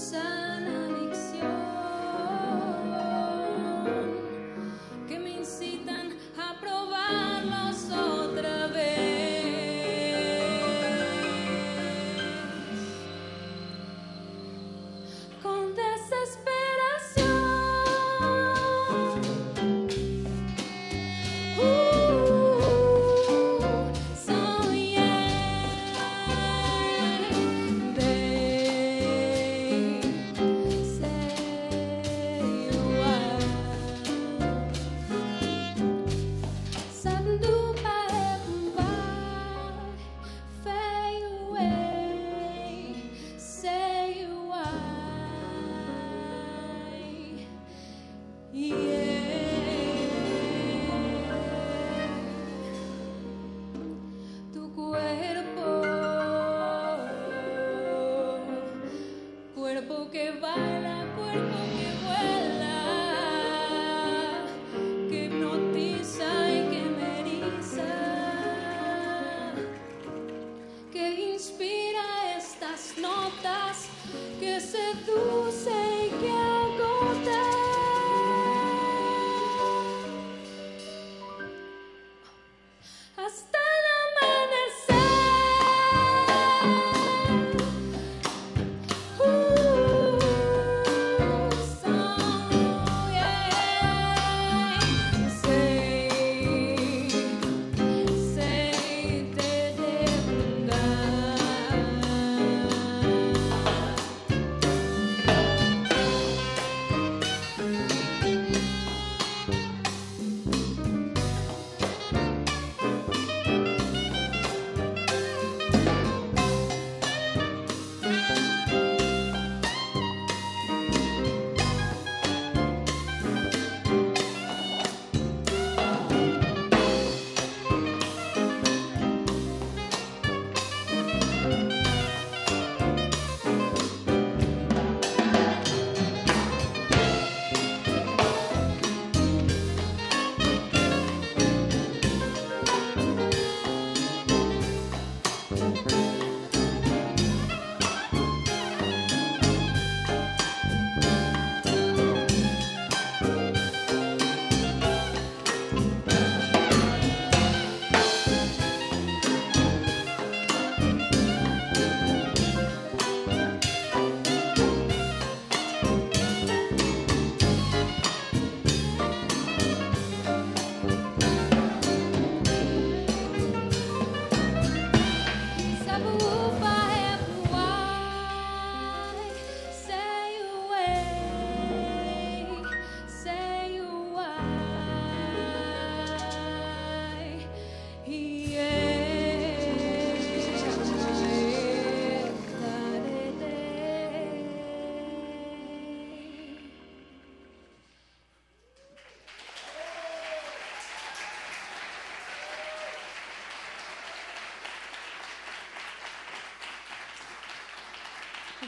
que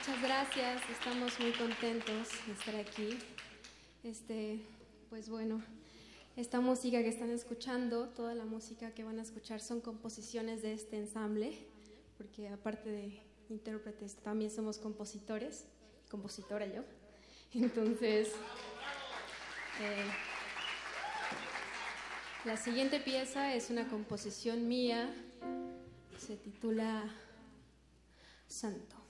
Muchas gracias, estamos muy contentos de estar aquí. Este, pues bueno, esta música que están escuchando, toda la música que van a escuchar son composiciones de este ensamble, porque aparte de intérpretes también somos compositores, compositora yo. Entonces, eh, la siguiente pieza es una composición mía, se titula Santo.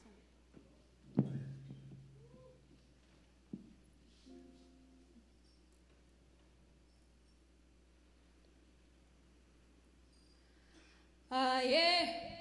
Ay,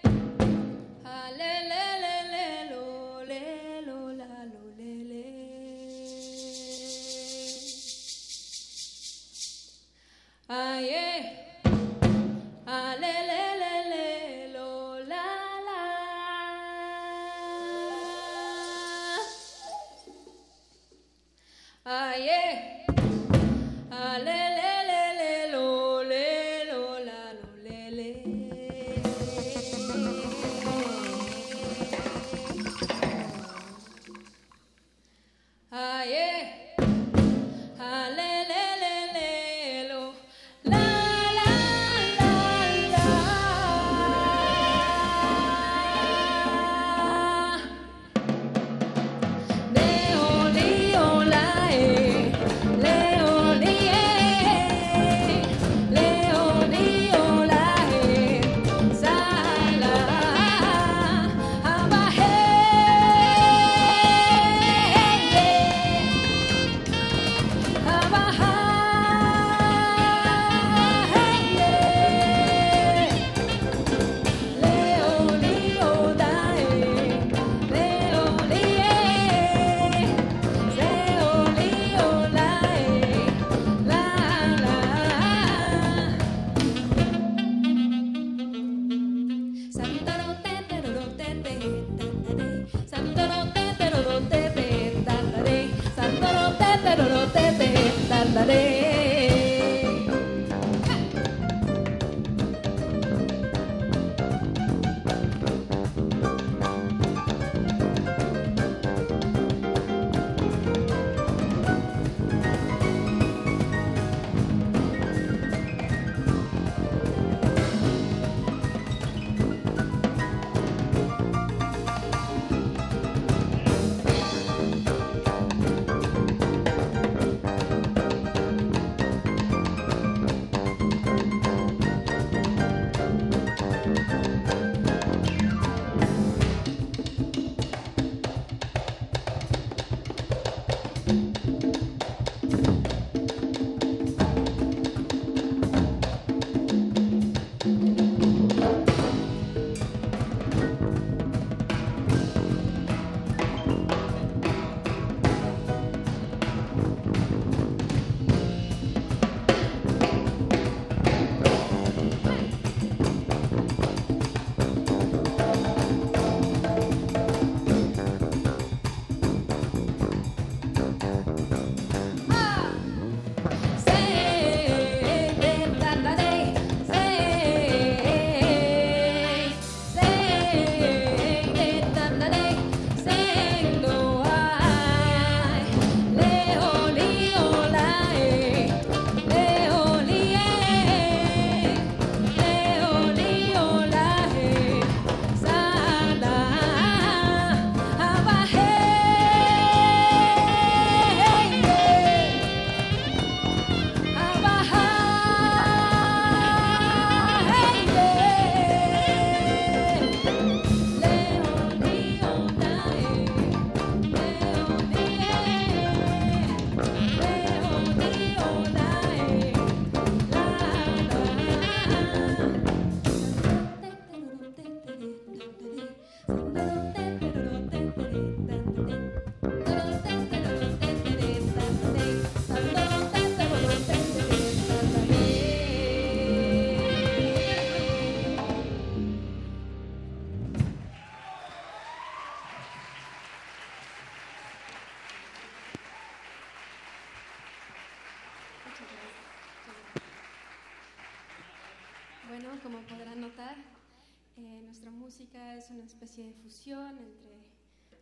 música es una especie de fusión entre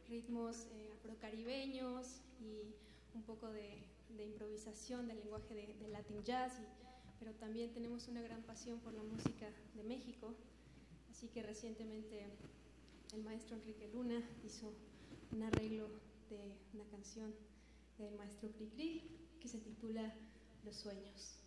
ritmos eh, afrocaribeños y un poco de, improvisación del lenguaje de, Latin Jazz, pero también tenemos una gran pasión por la música de México, así que recientemente el maestro Enrique Luna hizo un arreglo de una canción del maestro Cricri que se titula Los sueños.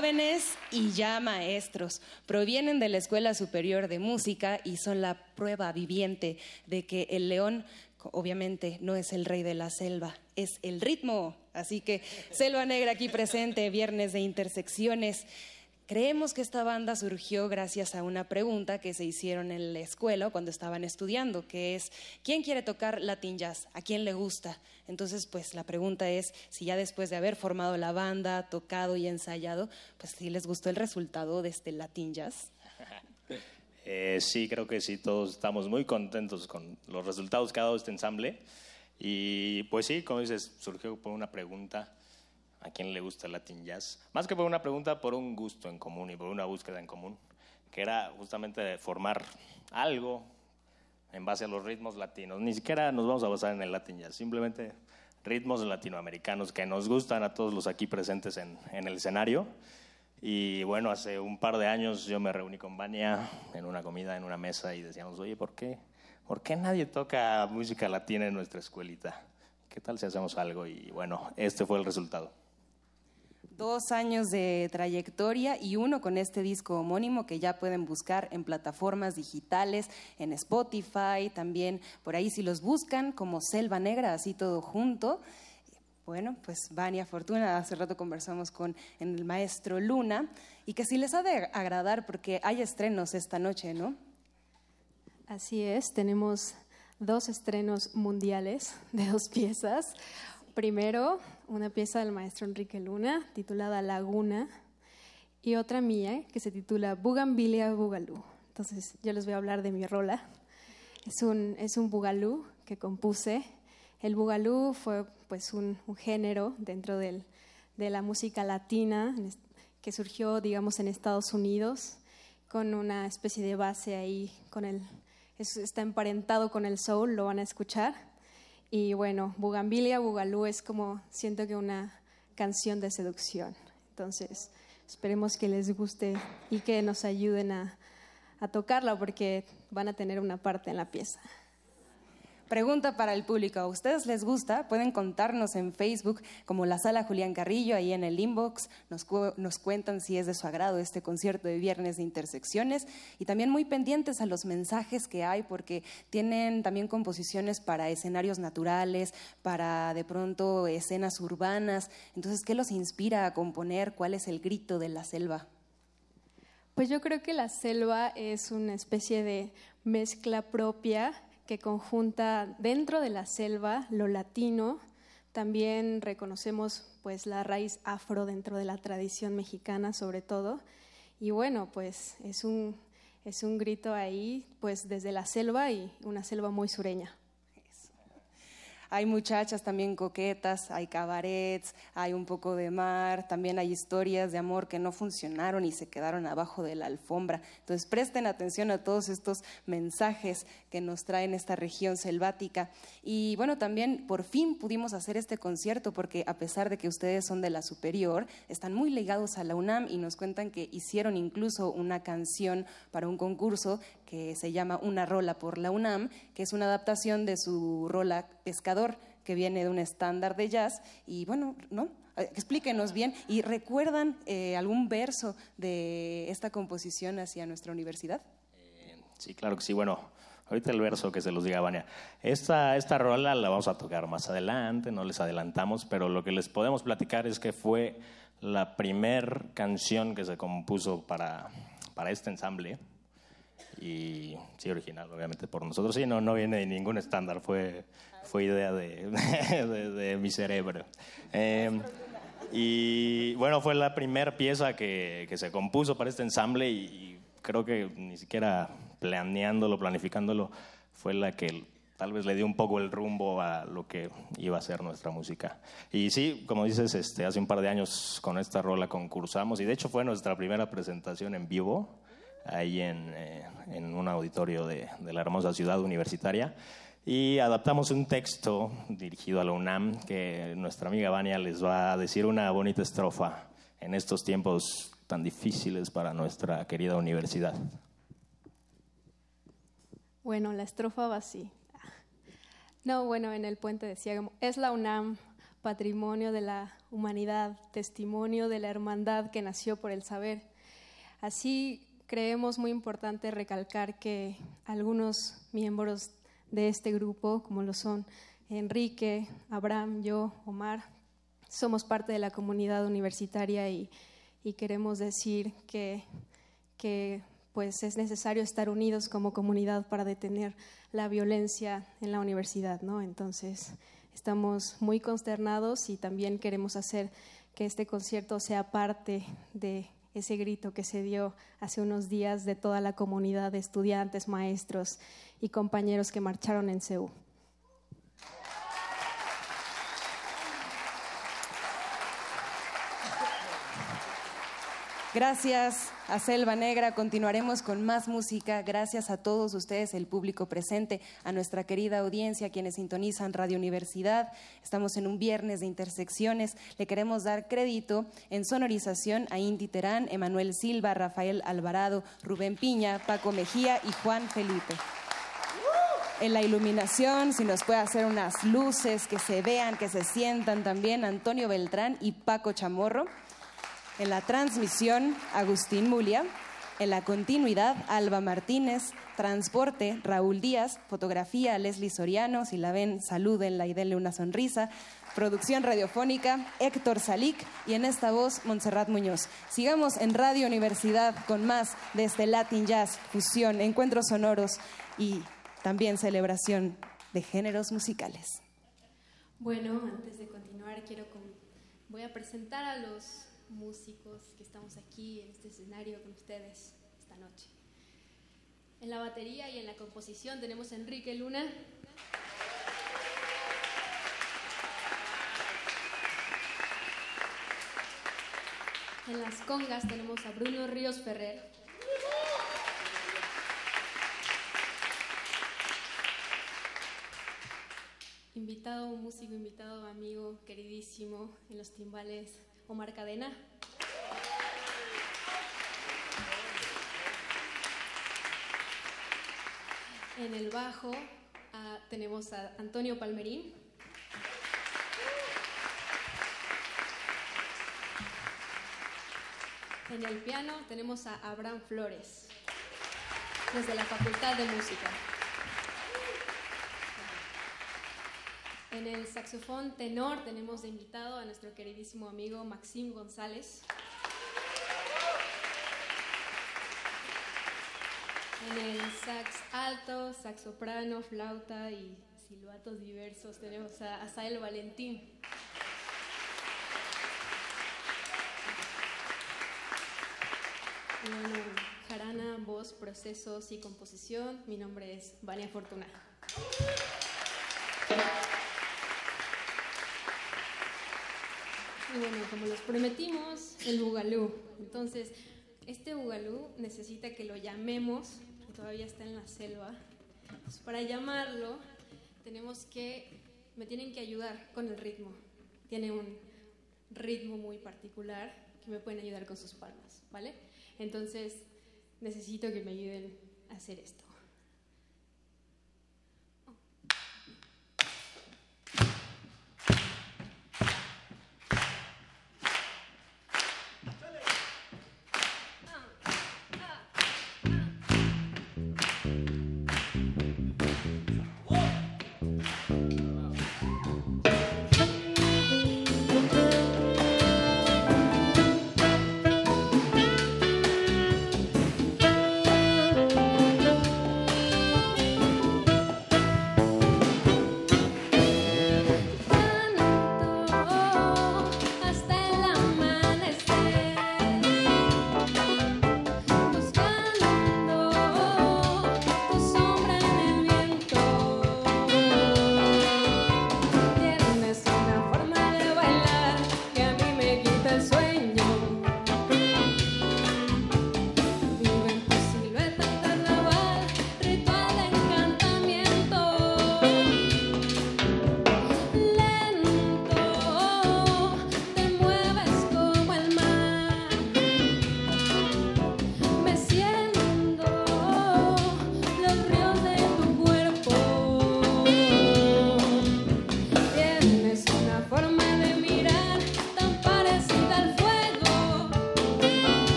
Jóvenes y ya maestros. Provienen de la Escuela Superior de Música y son la prueba viviente de que el león obviamente no es el rey de la selva, es el ritmo. Así que Selva Negra aquí presente, viernes de intersecciones. Creemos que esta banda surgió gracias a una pregunta que se hicieron en la escuela cuando estaban estudiando, que es, ¿quién quiere tocar Latin Jazz? ¿A quién le gusta? Entonces, pues la pregunta es, si ya después de haber formado la banda, tocado y ensayado, pues si les gustó el resultado de este Latin Jazz. Eh, sí, creo que sí, todos estamos muy contentos con los resultados que ha dado este ensamble. Y pues sí, como dices, surgió por una pregunta a quién le gusta el Latin Jazz. Más que por una pregunta, por un gusto en común y por una búsqueda en común, que era justamente formar algo en base a los ritmos latinos. Ni siquiera nos vamos a basar en el Latin Jazz, simplemente ritmos latinoamericanos que nos gustan a todos los aquí presentes en, en el escenario. Y bueno, hace un par de años yo me reuní con Vania en una comida, en una mesa, y decíamos, oye, ¿por qué? ¿Por qué nadie toca música latina en nuestra escuelita? ¿Qué tal si hacemos algo? Y bueno, este fue el resultado dos años de trayectoria y uno con este disco homónimo que ya pueden buscar en plataformas digitales, en Spotify, también por ahí si los buscan como Selva Negra, así todo junto. Bueno, pues Vania Fortuna, hace rato conversamos con el maestro Luna y que si les ha de agradar porque hay estrenos esta noche, ¿no? Así es, tenemos dos estrenos mundiales de dos piezas. Primero, una pieza del maestro Enrique Luna titulada Laguna y otra mía que se titula Bugambilia Bugalú. Entonces, yo les voy a hablar de mi rola. Es un, es un bugalú que compuse. El bugalú fue pues un, género dentro del, de la música latina que surgió, digamos, en Estados Unidos con una especie de base ahí, con el, está emparentado con el soul, lo van a escuchar. Y bueno, Bugambilia, Bugalú es como siento que una canción de seducción. Entonces, esperemos que les guste y que nos ayuden a, a tocarla porque van a tener una parte en la pieza. Pregunta para el público. ¿A ustedes les gusta? Pueden contarnos en Facebook como la sala Julián Carrillo, ahí en el inbox. Nos, nos cuentan si es de su agrado este concierto de viernes de intersecciones y también muy pendientes a los mensajes que hay porque tienen también composiciones para escenarios naturales, para de pronto escenas urbanas. Entonces, ¿qué los inspira a componer? ¿Cuál es el grito de la selva? Pues yo creo que la selva es una especie de mezcla propia que conjunta dentro de la selva lo latino, también reconocemos pues la raíz afro dentro de la tradición mexicana sobre todo y bueno, pues es un es un grito ahí pues desde la selva y una selva muy sureña. Hay muchachas también coquetas, hay cabarets, hay un poco de mar, también hay historias de amor que no funcionaron y se quedaron abajo de la alfombra. Entonces presten atención a todos estos mensajes que nos traen esta región selvática. Y bueno, también por fin pudimos hacer este concierto porque a pesar de que ustedes son de la superior, están muy ligados a la UNAM y nos cuentan que hicieron incluso una canción para un concurso que se llama Una rola por la UNAM, que es una adaptación de su rola Pescador que viene de un estándar de jazz. Y bueno, ¿no? Eh, explíquenos bien. ¿Y recuerdan eh, algún verso de esta composición hacia nuestra universidad? Eh, sí, claro que sí. Bueno, ahorita el verso que se los diga Vania. Esta, esta rola la vamos a tocar más adelante, no les adelantamos, pero lo que les podemos platicar es que fue la primer canción que se compuso para, para este ensamble y sí, original, obviamente, por nosotros. Sí, no, no viene de ningún estándar, fue, fue idea de, de, mi cerebro. Em, y bueno, fue la primera pieza que, que, se compuso para este ensamble y, creo que ni siquiera planeándolo, planificándolo, fue la que tal vez le dio un poco el rumbo a lo que iba a ser nuestra música. Y sí, como dices, este, hace un par de años con esta rola concursamos y de hecho fue nuestra primera presentación en vivo ahí en, eh, en un auditorio de, de, la hermosa ciudad universitaria. Y adaptamos un texto dirigido a la UNAM que nuestra amiga Vania les va a decir una bonita estrofa en estos tiempos tan difíciles para nuestra querida universidad. Bueno, la estrofa va así. No, bueno, en el puente decía, es la UNAM, patrimonio de la humanidad, testimonio de la hermandad que nació por el saber. Así creemos muy importante recalcar que algunos miembros de este grupo, como lo son Enrique, Abraham, yo, Omar, somos parte de la comunidad universitaria y, queremos decir que, que pues es necesario estar unidos como comunidad para detener la violencia en la universidad, ¿no? Entonces, estamos muy consternados y también queremos hacer que este concierto sea parte de ese grito que se dio hace unos días de toda la comunidad de estudiantes, maestros y compañeros que marcharon en Seúl. Gracias a Selva Negra. Continuaremos con más música. Gracias a todos ustedes, el público presente, a nuestra querida audiencia, quienes sintonizan Radio Universidad. Estamos en un viernes de intersecciones. Le queremos dar crédito en sonorización a Inti Terán, Emanuel Silva, Rafael Alvarado, Rubén Piña, Paco Mejía y Juan Felipe en la iluminación, si nos puede hacer unas luces que se vean, que se sientan también, Antonio Beltrán y Paco Chamorro. En la transmisión, Agustín Mulia. En la continuidad, Alba Martínez. Transporte, Raúl Díaz. Fotografía, Leslie Soriano. Si la ven, salúdenla y denle una sonrisa. Producción radiofónica, Héctor Salic. Y en esta voz, Montserrat Muñoz. Sigamos en Radio Universidad con más de este Latin Jazz, fusión, encuentros sonoros y también celebración de géneros musicales. Bueno, antes de continuar, quiero voy a presentar a los músicos que estamos aquí en este escenario con ustedes esta noche. En la batería y en la composición tenemos a Enrique Luna. En las congas tenemos a Bruno Ríos Ferrer. Invitado, músico invitado, amigo, queridísimo, en los timbales, Omar Cadena. En el bajo ah, tenemos a Antonio Palmerín. En el piano tenemos a Abraham Flores, desde la Facultad de Música. En el saxofón tenor tenemos de invitado a nuestro queridísimo amigo Maxim González. En el sax alto, sax soprano, flauta y silbatos diversos tenemos a Asael Valentín. Bueno, jarana, voz, procesos y composición. Mi nombre es Vania Fortuna. Y bueno, como les prometimos, el bugalú. Entonces, este bugalú necesita que lo llamemos, todavía está en la selva. para llamarlo, tenemos que, me tienen que ayudar con el ritmo. Tiene un ritmo muy particular que me pueden ayudar con sus palmas, ¿vale? Entonces, necesito que me ayuden a hacer esto.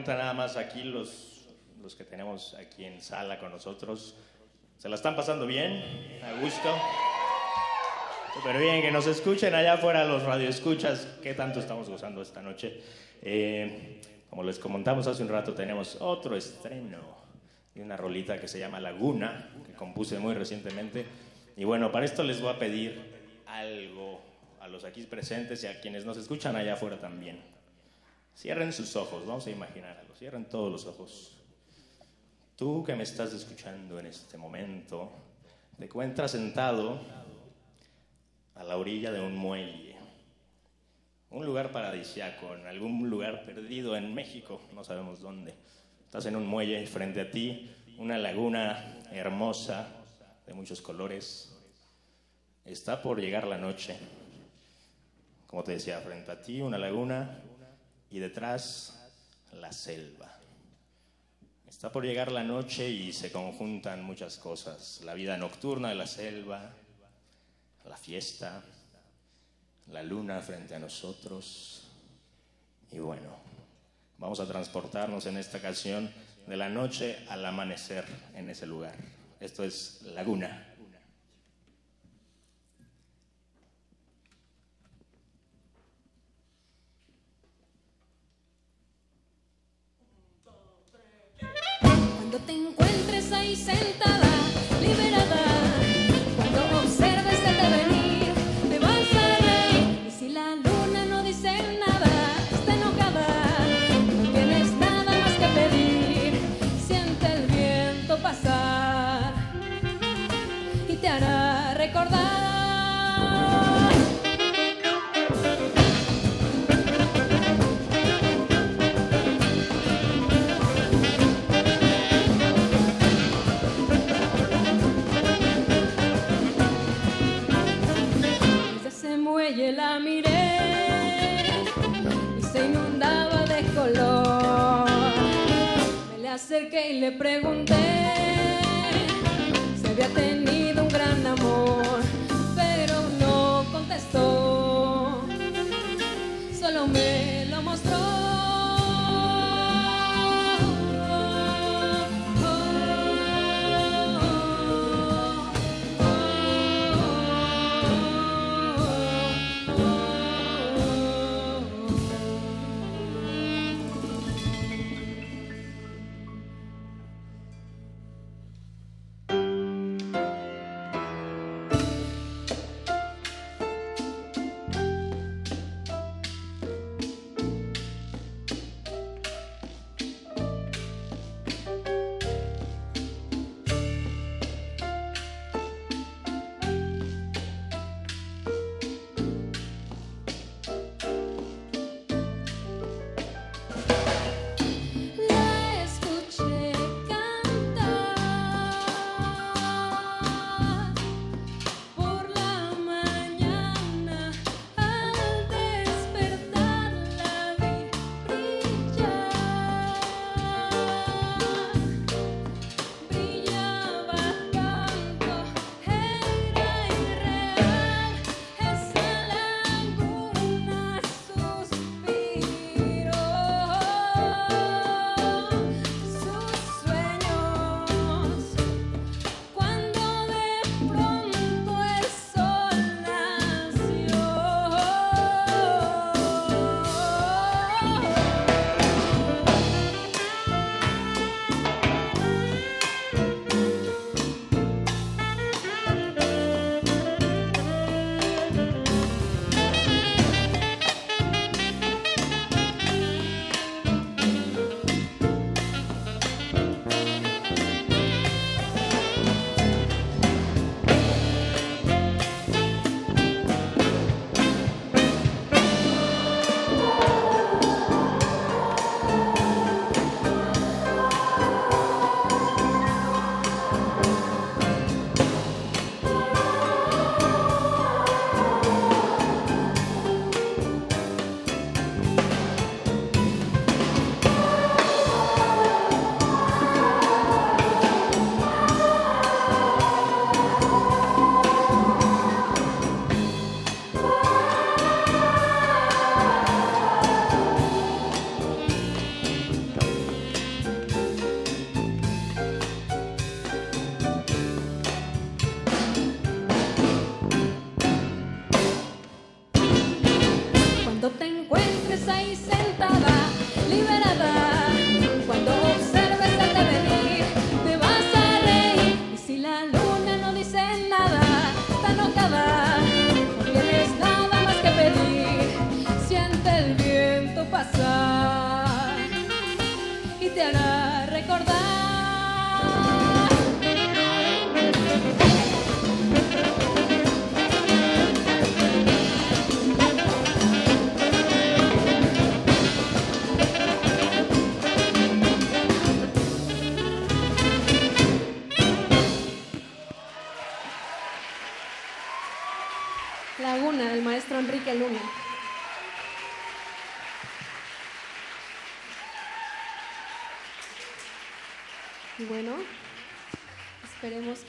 Pregunta nada más aquí, los, los que tenemos aquí en sala con nosotros. ¿Se la están pasando bien? ¿A gusto? Súper bien, que nos escuchen allá afuera los radioescuchas. ¿Qué tanto estamos gozando esta noche? Eh, como les comentamos hace un rato, tenemos otro estreno de una rolita que se llama Laguna, que compuse muy recientemente. Y bueno, para esto les voy a pedir algo a los aquí presentes y a quienes nos escuchan allá afuera también. Cierren sus ojos, vamos a imaginarlo, cierren todos los ojos. Tú que me estás escuchando en este momento, te encuentras sentado a la orilla de un muelle, un lugar paradisiaco, en algún lugar perdido en México, no sabemos dónde. Estás en un muelle frente a ti, una laguna hermosa de muchos colores. Está por llegar la noche. Como te decía, frente a ti una laguna y detrás la selva. Está por llegar la noche y se conjuntan muchas cosas. La vida nocturna de la selva, la fiesta, la luna frente a nosotros. Y bueno, vamos a transportarnos en esta ocasión de la noche al amanecer en ese lugar. Esto es Laguna. Cuando te encuentres ahí sentada, liberada, muelle la miré y se inundaba de color. Me le acerqué y le pregunté si había tenido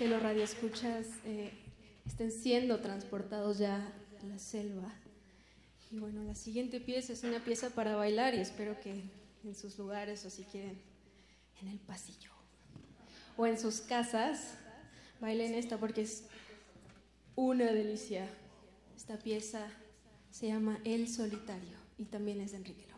que los radioescuchas eh, estén siendo transportados ya a la selva. Y bueno, la siguiente pieza es una pieza para bailar y espero que en sus lugares o si quieren en el pasillo o en sus casas bailen esta porque es una delicia. Esta pieza se llama El Solitario y también es de Enrique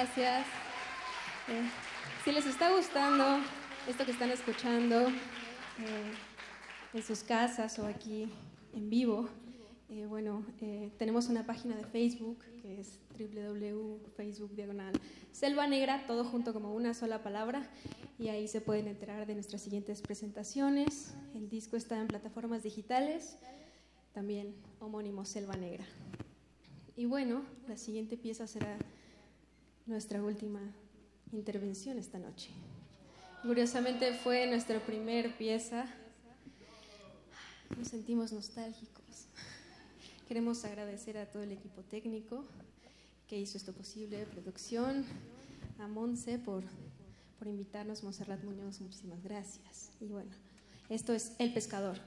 gracias. Eh, si les está gustando esto que están escuchando eh, en sus casas o aquí en vivo, eh, bueno, tenemos una página de Facebook que es www.facebook diagonal Selva Negra, todo junto como una sola palabra, y ahí se pueden enterar de nuestras siguientes presentaciones. El disco está en plataformas digitales, también homónimo Selva Negra. Y bueno, la siguiente pieza será nuestra última intervención esta noche. Curiosamente fue nuestra primera pieza. Nos sentimos nostálgicos. Queremos agradecer a todo el equipo técnico que hizo esto posible, producción, a Monse por, por invitarnos, Monserrat Muñoz, muchísimas gracias. Y bueno, esto es El Pescador.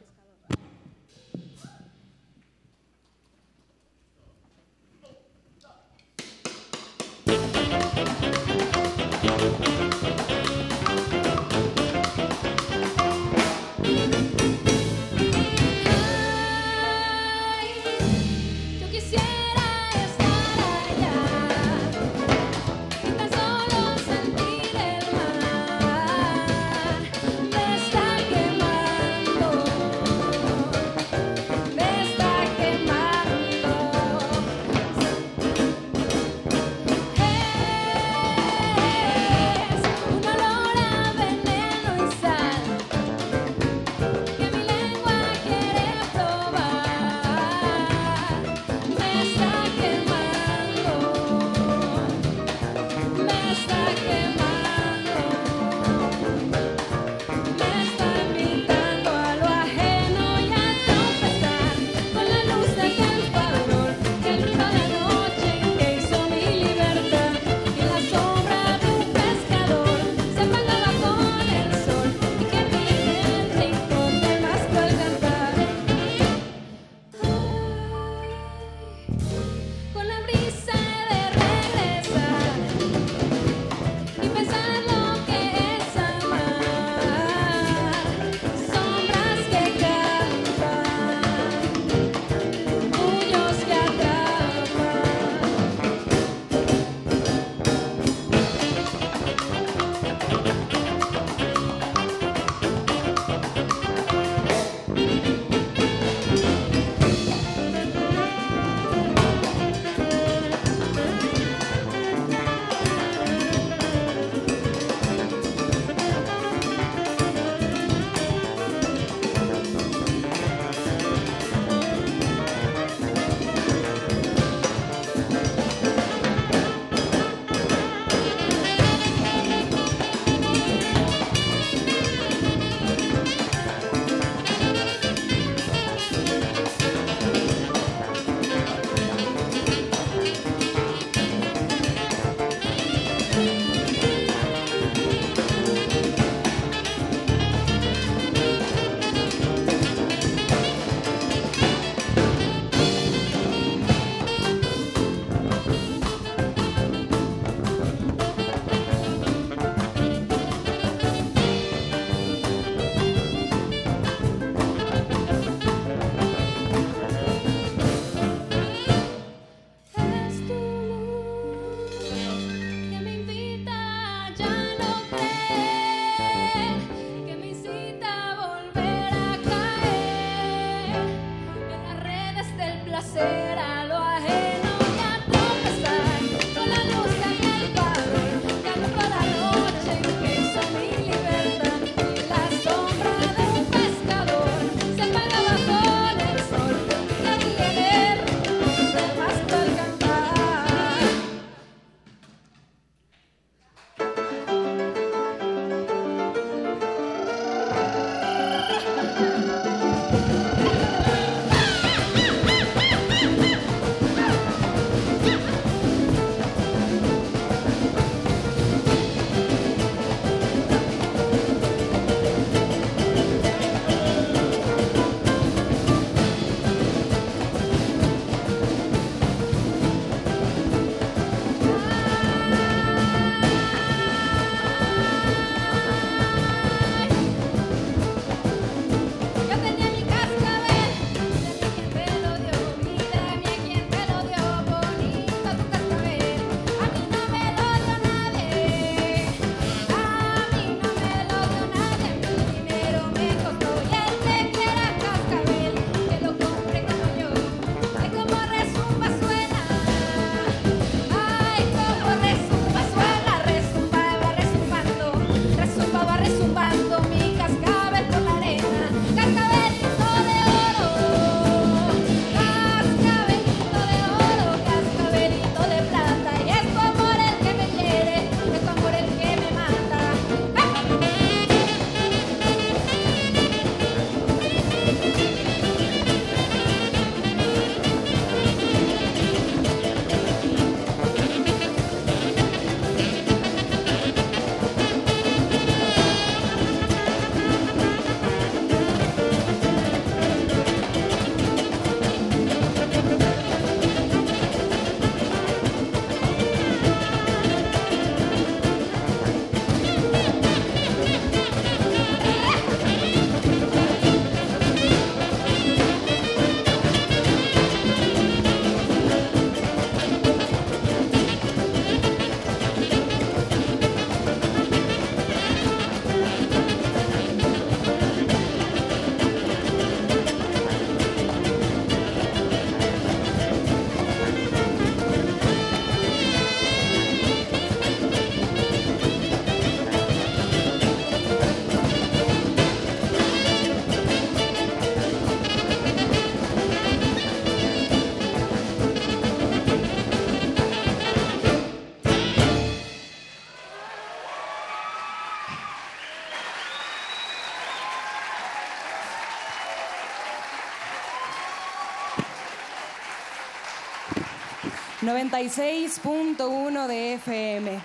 96.1 de FM.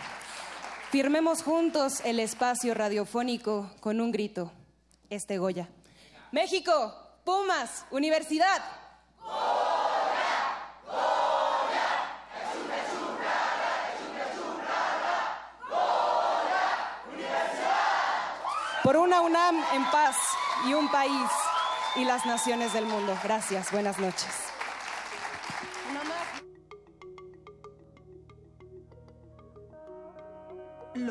Firmemos juntos el espacio radiofónico con un grito. Este Goya. México, Pumas, Universidad. Por una UNAM en paz y un país y las naciones del mundo. Gracias, buenas noches.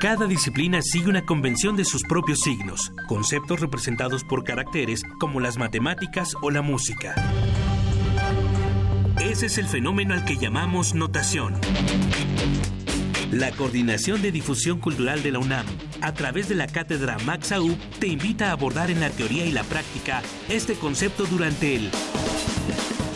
Cada disciplina sigue una convención de sus propios signos, conceptos representados por caracteres como las matemáticas o la música. Ese es el fenómeno al que llamamos notación. La Coordinación de Difusión Cultural de la UNAM, a través de la cátedra Max Aub, te invita a abordar en la teoría y la práctica este concepto durante el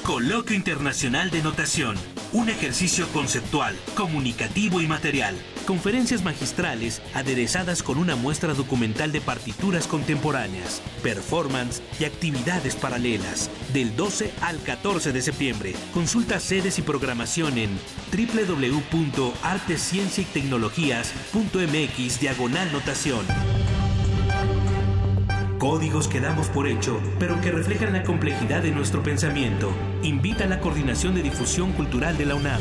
Coloquio Internacional de Notación, un ejercicio conceptual, comunicativo y material. Conferencias magistrales aderezadas con una muestra documental de partituras contemporáneas, performance y actividades paralelas. Del 12 al 14 de septiembre. Consulta sedes y programación en www.artescienciaytecnologías.mx diagonal notación. Códigos que damos por hecho, pero que reflejan la complejidad de nuestro pensamiento. Invita a la Coordinación de Difusión Cultural de la UNAM.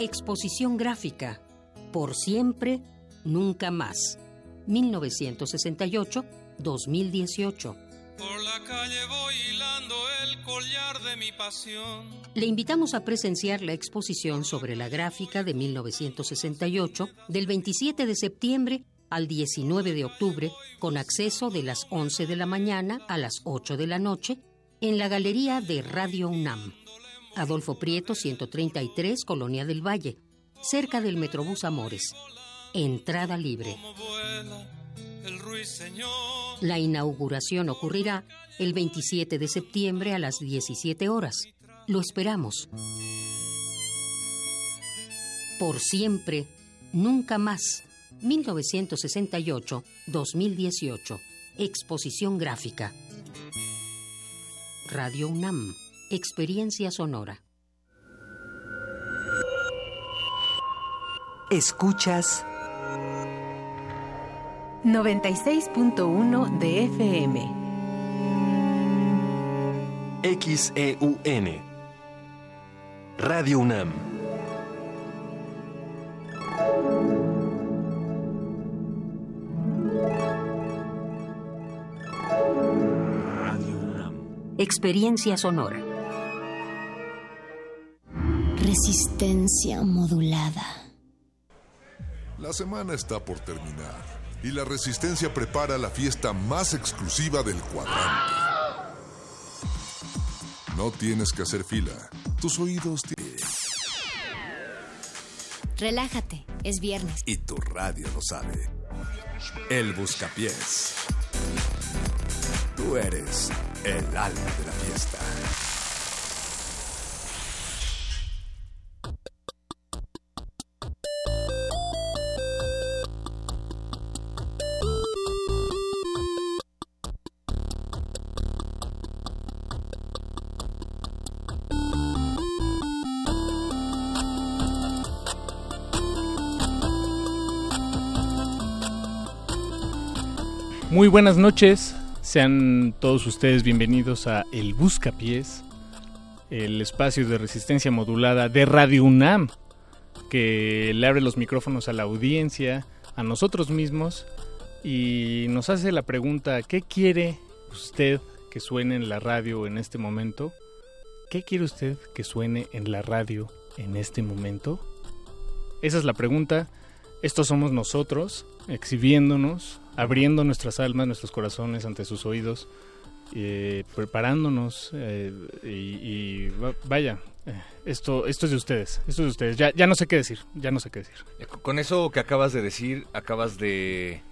Exposición gráfica. Por siempre, nunca más. 1968-2018. Por la calle voy hilando el collar de mi pasión. Le invitamos a presenciar la exposición sobre la gráfica de 1968 del 27 de septiembre al 19 de octubre con acceso de las 11 de la mañana a las 8 de la noche en la Galería de Radio UNAM. Adolfo Prieto, 133, Colonia del Valle, cerca del Metrobús Amores. Entrada libre. La inauguración ocurrirá el 27 de septiembre a las 17 horas. Lo esperamos. Por siempre, nunca más. 1968-2018. Exposición gráfica. Radio UNAM. Experiencia sonora. Escuchas 96.1 de FM. XEUN. Radio UNAM. Experiencia sonora. Resistencia modulada. La semana está por terminar y la Resistencia prepara la fiesta más exclusiva del cuadrante. No tienes que hacer fila. Tus oídos tienen... Relájate, es viernes. Y tu radio lo sabe. El Buscapiés. Tú eres el alma de la fiesta. Muy buenas noches, sean todos ustedes bienvenidos a El Buscapiés, el espacio de resistencia modulada de Radio UNAM, que le abre los micrófonos a la audiencia, a nosotros mismos, y nos hace la pregunta, ¿qué quiere usted que suene en la radio en este momento? ¿Qué quiere usted que suene en la radio en este momento? Esa es la pregunta. Estos somos nosotros, exhibiéndonos, abriendo nuestras almas, nuestros corazones ante sus oídos, eh, preparándonos eh, y, y va- vaya, eh, esto, esto es de ustedes, esto es de ustedes. Ya, ya no sé qué decir, ya no sé qué decir. Con eso que acabas de decir, acabas de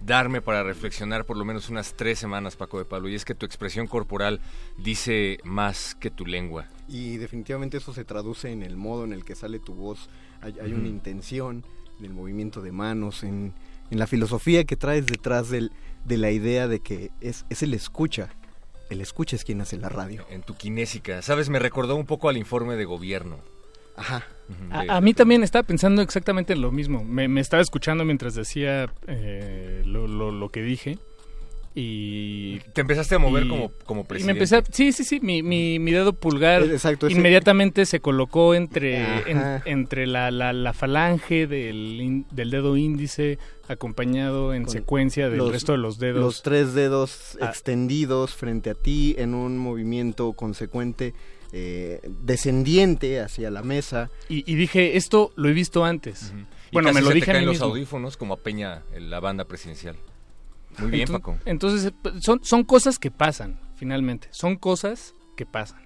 darme para reflexionar por lo menos unas tres semanas, Paco de Pablo, y es que tu expresión corporal dice más que tu lengua. Y definitivamente eso se traduce en el modo en el que sale tu voz. Hay, hay una intención en el movimiento de manos, en, en la filosofía que traes detrás del, de la idea de que es, es el escucha. El escucha es quien hace la radio. En tu kinésica. ¿Sabes? Me recordó un poco al informe de gobierno. Ajá. A, a mí también estaba pensando exactamente en lo mismo. Me, me estaba escuchando mientras decía eh, lo, lo- lo que dije. Y Te empezaste a mover y- como- como y me presidente. empecé a- sí, sí, sí. Mi, mi, mi dedo pulgar Eh, exacto, ese- inmediatamente se colocó entre, en- entre la, la, la falange del, in- del dedo índice, acompañado en Con secuencia del los- resto de los dedos. Los tres dedos Ah. extendidos frente a ti en un movimiento consecuente eh, descendiente hacia la mesa. Y, y dije, esto lo he visto antes. Y Bueno, casi me lo se te dije mí caen los mismo. audífonos como a Peña en la banda presidencial. Muy bien, Enton- Paco. Entonces, eh, son, son cosas que pasan, finalmente. Son cosas que pasan.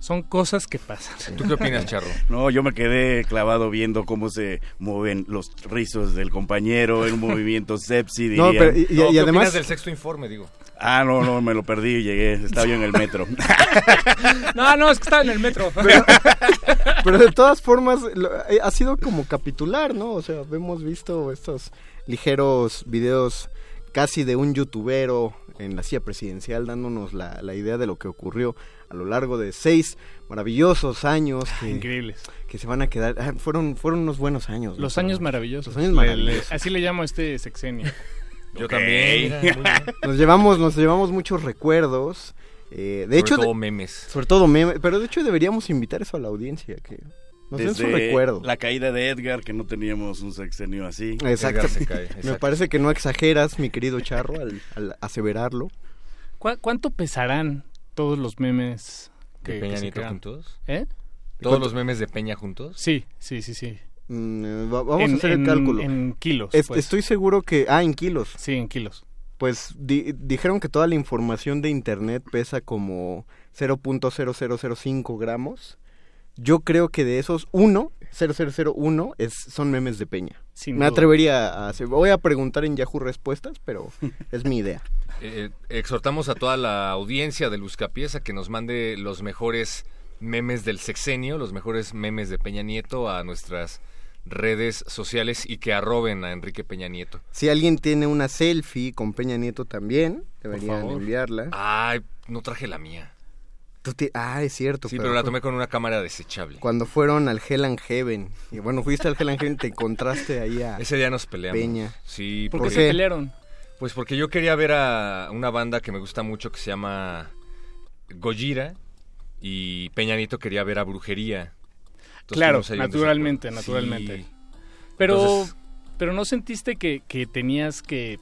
Son cosas que pasan. ¿Tú qué opinas, Charro? No, yo me quedé clavado viendo cómo se mueven los rizos del compañero en un movimiento sepsi. No, dirían. pero y- y- No, ¿qué además- opinas del sexto informe, digo? Ah, no, no, me lo perdí, llegué, estaba yo en el metro. No, no, es que estaba en el metro. Pero de todas formas, lo- eh, ha sido como capitular, ¿no? O sea, hemos visto estos ligeros videos casi de un youtubero en la silla presidencial dándonos la, la idea de lo que ocurrió a lo largo de seis maravillosos años que, Increíbles. que se van a quedar. ah, fueron, fueron unos buenos años. ¿no? Los años maravillosos. Los años Le- le- maravillosos. así le llamo a este sexenio. Yo también. Nos llevamos, nos llevamos muchos recuerdos. eh, de Sobre hecho, todo memes. Sobre todo memes. Pero de hecho deberíamos invitar eso a la audiencia, que nos den su Desde recuerdo. la caída de Edgar, que no teníamos un sexenio así. Exacto. se cae, Me parece que no exageras, mi querido Charro, al, al aseverarlo. ¿Cu- ¿Cuánto pesarán todos los memes ¿De que, Peña que Nieto juntos? ¿Eh? ¿Todos ¿Cuánto? los memes de Peña juntos? Sí, sí, sí, sí. Mm, eh, va- vamos En- a hacer en- el cálculo. en kilos, Es- pues. Estoy seguro que... Ah, en kilos. Sí, en kilos. Pues di- dijeron que toda la información de Internet pesa como 0.0005 gramos. Yo creo que de esos, uno, 0001, es, son memes de Peña. Sin Me duda. atrevería a hacer... Voy a preguntar en Yahoo Respuestas, pero es mi idea. Eh, eh, exhortamos a toda la audiencia del Buscapiés a que nos mande los mejores memes del sexenio, los mejores memes de Peña Nieto a nuestras redes sociales y que arroben a Enrique Peña Nieto. Si alguien tiene una selfie con Peña Nieto también, deberían enviarla. Ay, no traje la mía. Tú ah, es cierto. Sí, pero la tomé con una cámara desechable. Cuando fueron al Hell and Heaven. Y bueno, fuiste al Hell and Heaven y te encontraste ahí a Ese día nos peleamos. Peña. Sí, ¿Por ¿Por qué se pelearon? Pues porque yo quería ver a una banda que me gusta mucho que se llama Gojira y Peña Nieto quería ver a Brujería. Entonces Claro, naturalmente, naturalmente. Sí. Pero, Entonces- pero no sentiste que, que tenías que...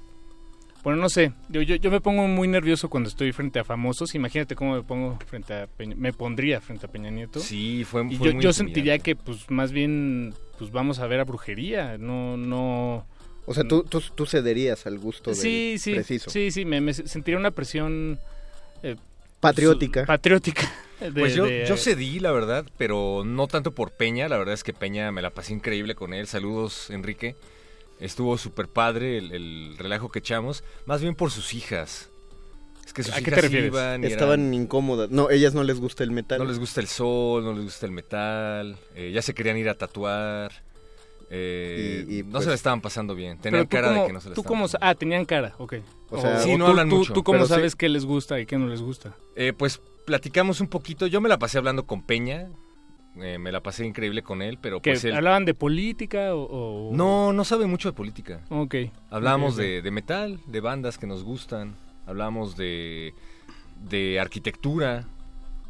Bueno, no sé, yo, yo, yo me pongo muy nervioso cuando estoy frente a famosos. Imagínate cómo me pongo frente a Peña, me pondría frente a Peña Nieto. Sí, fue, Y fue yo, muy yo intimidante. sentiría que, pues, más bien, pues vamos a ver a brujería, no, no... O sea, tú, tú, tú cederías al gusto del Sí, sí, preciso. sí, sí, me, me sentiría una presión... eh, Patriótica. su- patriótica. de- Pues yo, de- yo cedí, la verdad, pero no tanto por Peña. La verdad es que Peña me la pasé increíble con él. Saludos, Enrique. Estuvo súper padre el, el relajo que echamos. Más bien por sus hijas. Es que sus ¿A qué hijas te refieres? iban y Estaban eran- incómodas. No, ellas no les gusta el metal. No les gusta el sol, no les gusta el metal. eh, ya se querían ir a tatuar. eh, Y- y, no pues- se la estaban pasando bien. Tenían cara cómo- de que no se la tú estaban cómo Ah, tenían cara, ok. O sea, Sí, no tú, hablan tú- mucho. ¿Tú cómo Pero sí- sabes qué les gusta y qué no les gusta? Eh, pues platicamos un poquito. Yo me la pasé hablando con Peña. Eh, me la pasé increíble con él, pero ¿Que pues él... ¿Hablaban de política o, o- No, no sabe mucho de política. Ok. Hablamos. De, de metal, de bandas que nos gustan, hablamos de, de arquitectura,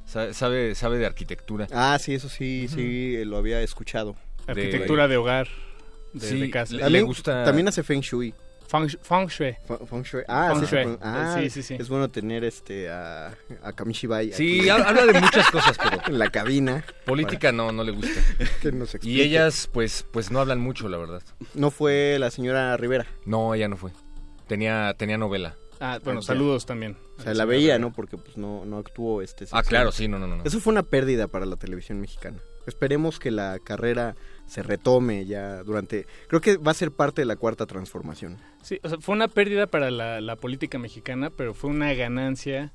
Sa- sabe, sabe de arquitectura. Ah, sí, eso sí, sí, lo había escuchado. Arquitectura de hogar, de, Sí, de casa. le- gusta- también hace Feng Shui. Feng, feng Shui. Feng Shui. Ah, Feng sí, Shui. ah, Sí, sí, sí. Es bueno tener este a, a Kamishibai. Sí, aquí. habla de muchas cosas, pero... En la cabina. Política no, no le gusta. Que nos Y ellas, pues, pues no hablan mucho, la verdad. No fue la señora Rivera. No, ella no fue. Tenía, tenía novela. Ah, bueno, O sea, saludos también. O sea, la veía, ¿no? Porque pues no, no actuó este. Ah, claro, sí, no, no, no. Eso fue una pérdida para la televisión mexicana. Esperemos que la carrera se retome ya durante... Creo que va a ser parte de la cuarta transformación. Sí, o sea, fue una pérdida para la, la política mexicana, pero fue una ganancia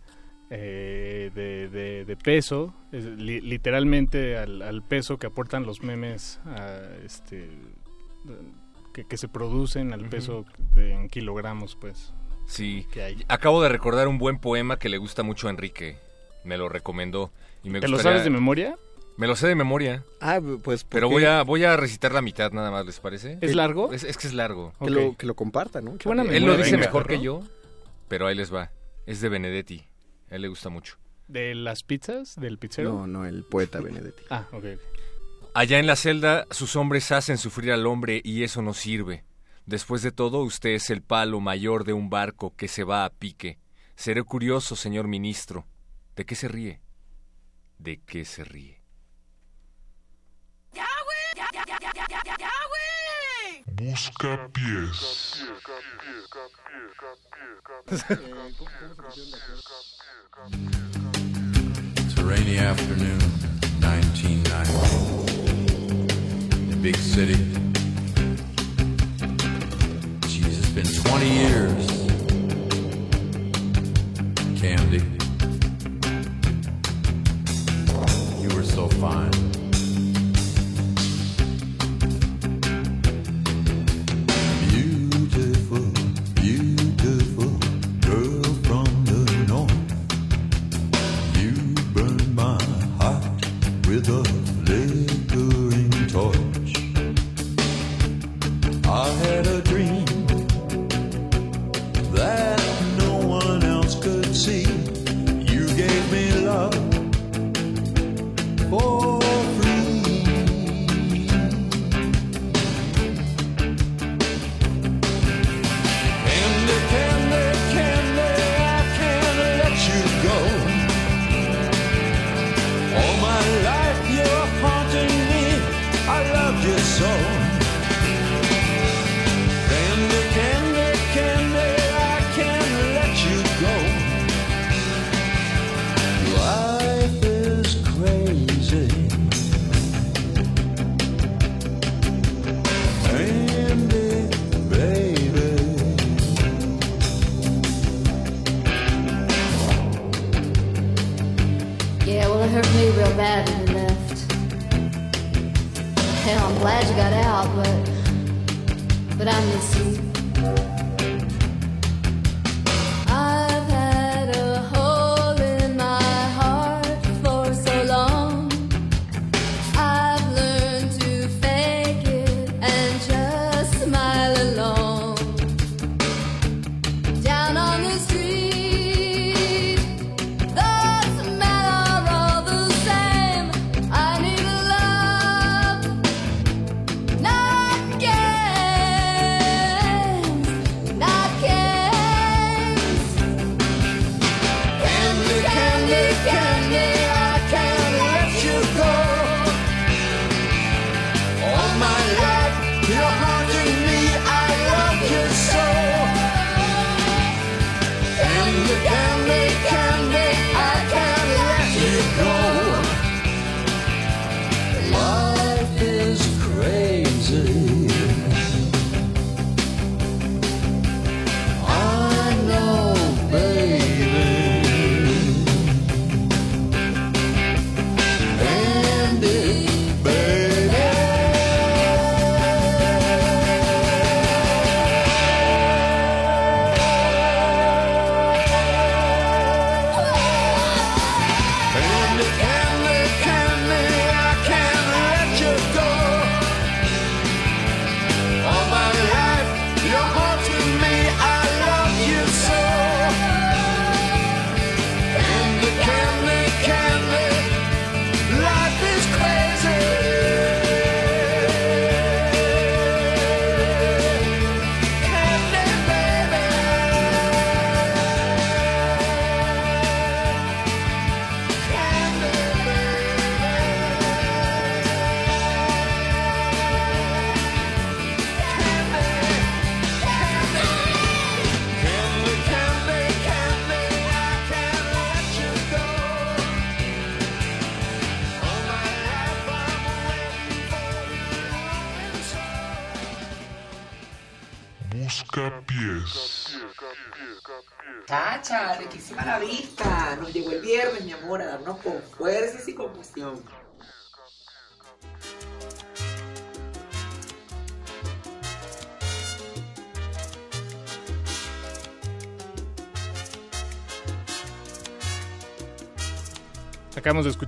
eh, de, de- de peso, es li- literalmente al, al peso que aportan los memes a, este, que, que se producen, al peso de- en kilogramos, pues. Sí. que hay. Acabo de recordar un buen poema que le gusta mucho a Enrique. Me lo recomendó. Y me ¿Te lo sabes de memoria? Me lo sé de memoria. Ah, pues... Pero voy a, voy a recitar la mitad nada más, ¿les parece? ¿Es largo? Es, es que es largo. Que, lo, que lo comparta, ¿no? Qué buena Él lo dice venga. mejor que yo, pero ahí les va. Es de Benedetti. A él le gusta mucho. ¿De las pizzas? ¿Del pizzero? No, no, el poeta Benedetti. Ah, ok. ok. Allá en la celda, sus hombres hacen sufrir al hombre y eso no sirve. Después de todo, usted es el palo mayor de un barco que se va a pique. Seré curioso, señor ministro. ¿De qué se ríe? ¿De qué se ríe? Busca pies. It's a rainy afternoon, 1990. A big city. Jeez, it's been 20 years. Candy. You were so fine. With you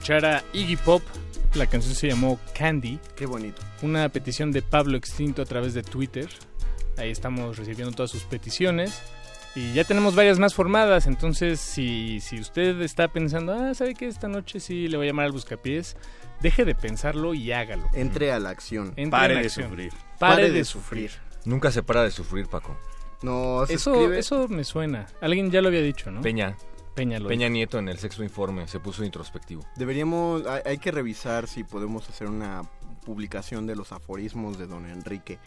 escuchar a Iggy Pop. La canción se llamó Candy. Qué bonito. Una petición de Pablo Extinto a través de Twitter. Ahí estamos recibiendo todas sus peticiones. Y ya tenemos varias más formadas. Entonces, si, si usted está pensando, ah, ¿sabe qué? Esta noche sí le voy a llamar al buscapiés. Deje de pensarlo y hágalo. Entre a la acción. Entre Pare en de acción. sufrir. Pare, Pare de, de sufrir. Nunca se para de sufrir, Paco. No, se Eso, escribe- eso me suena. Alguien ya lo había dicho, ¿no? Peña. Peña lo Peña dijo. Nieto en el sexto informe se puso introspectivo. Deberíamos, hay, hay que revisar si podemos hacer una publicación de los aforismos de don Enrique.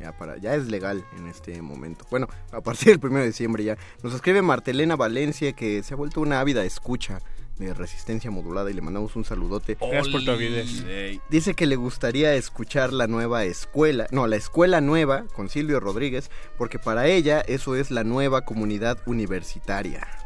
Ya, para, ya es legal en este momento. Bueno, a partir del 1 de diciembre ya. Nos escribe Martelena Valencia que se ha vuelto una ávida escucha de resistencia modulada y le mandamos un saludote. Gracias por tu avidez. Dice que le gustaría escuchar la nueva escuela, no, la escuela nueva con Silvio Rodríguez, porque para ella eso es la nueva comunidad universitaria.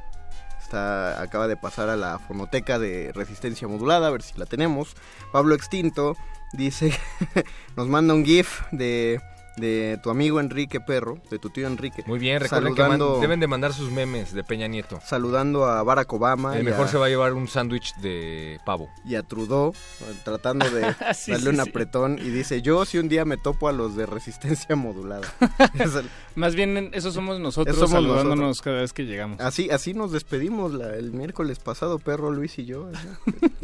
Acaba de pasar a la fonoteca de resistencia modulada, a ver si la tenemos. Pablo Extinto dice, nos manda un GIF de, de tu amigo Enrique Perro, de tu tío Enrique. Muy bien, recuerden que man- deben de mandar sus memes de Peña Nieto. saludando a Barack Obama. El mejor a- se va a llevar un sándwich de pavo. y a Trudeau tratando de Sí, darle sí, un sí. apretón y dice yo si un día me topo a los de resistencia modulada el- Más bien, eso somos nosotros Eso somos saludándonos nosotros. cada vez que llegamos. así así nos despedimos la- el miércoles pasado perro Luis y yo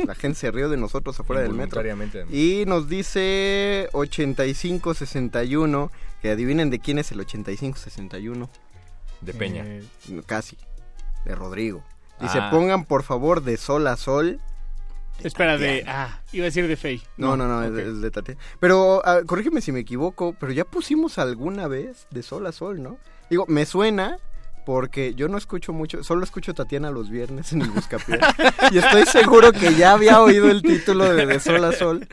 la gente se rió de nosotros afuera del metro y nos dice 8561 que adivinen de quién es el 8561 De Peña. Eh, casi de Rodrigo dice Ah. pongan por favor de sol a sol espera, de... Ah, iba a decir de Fey. No, no, no, es de- es de Tatiana. Pero ah, corrígeme si me equivoco, pero ya pusimos alguna vez de sol a sol, ¿no? Digo, me suena porque yo no escucho mucho, solo escucho Tatiana los viernes en el Buscapié. y estoy seguro que ya había oído el título de De sol a sol.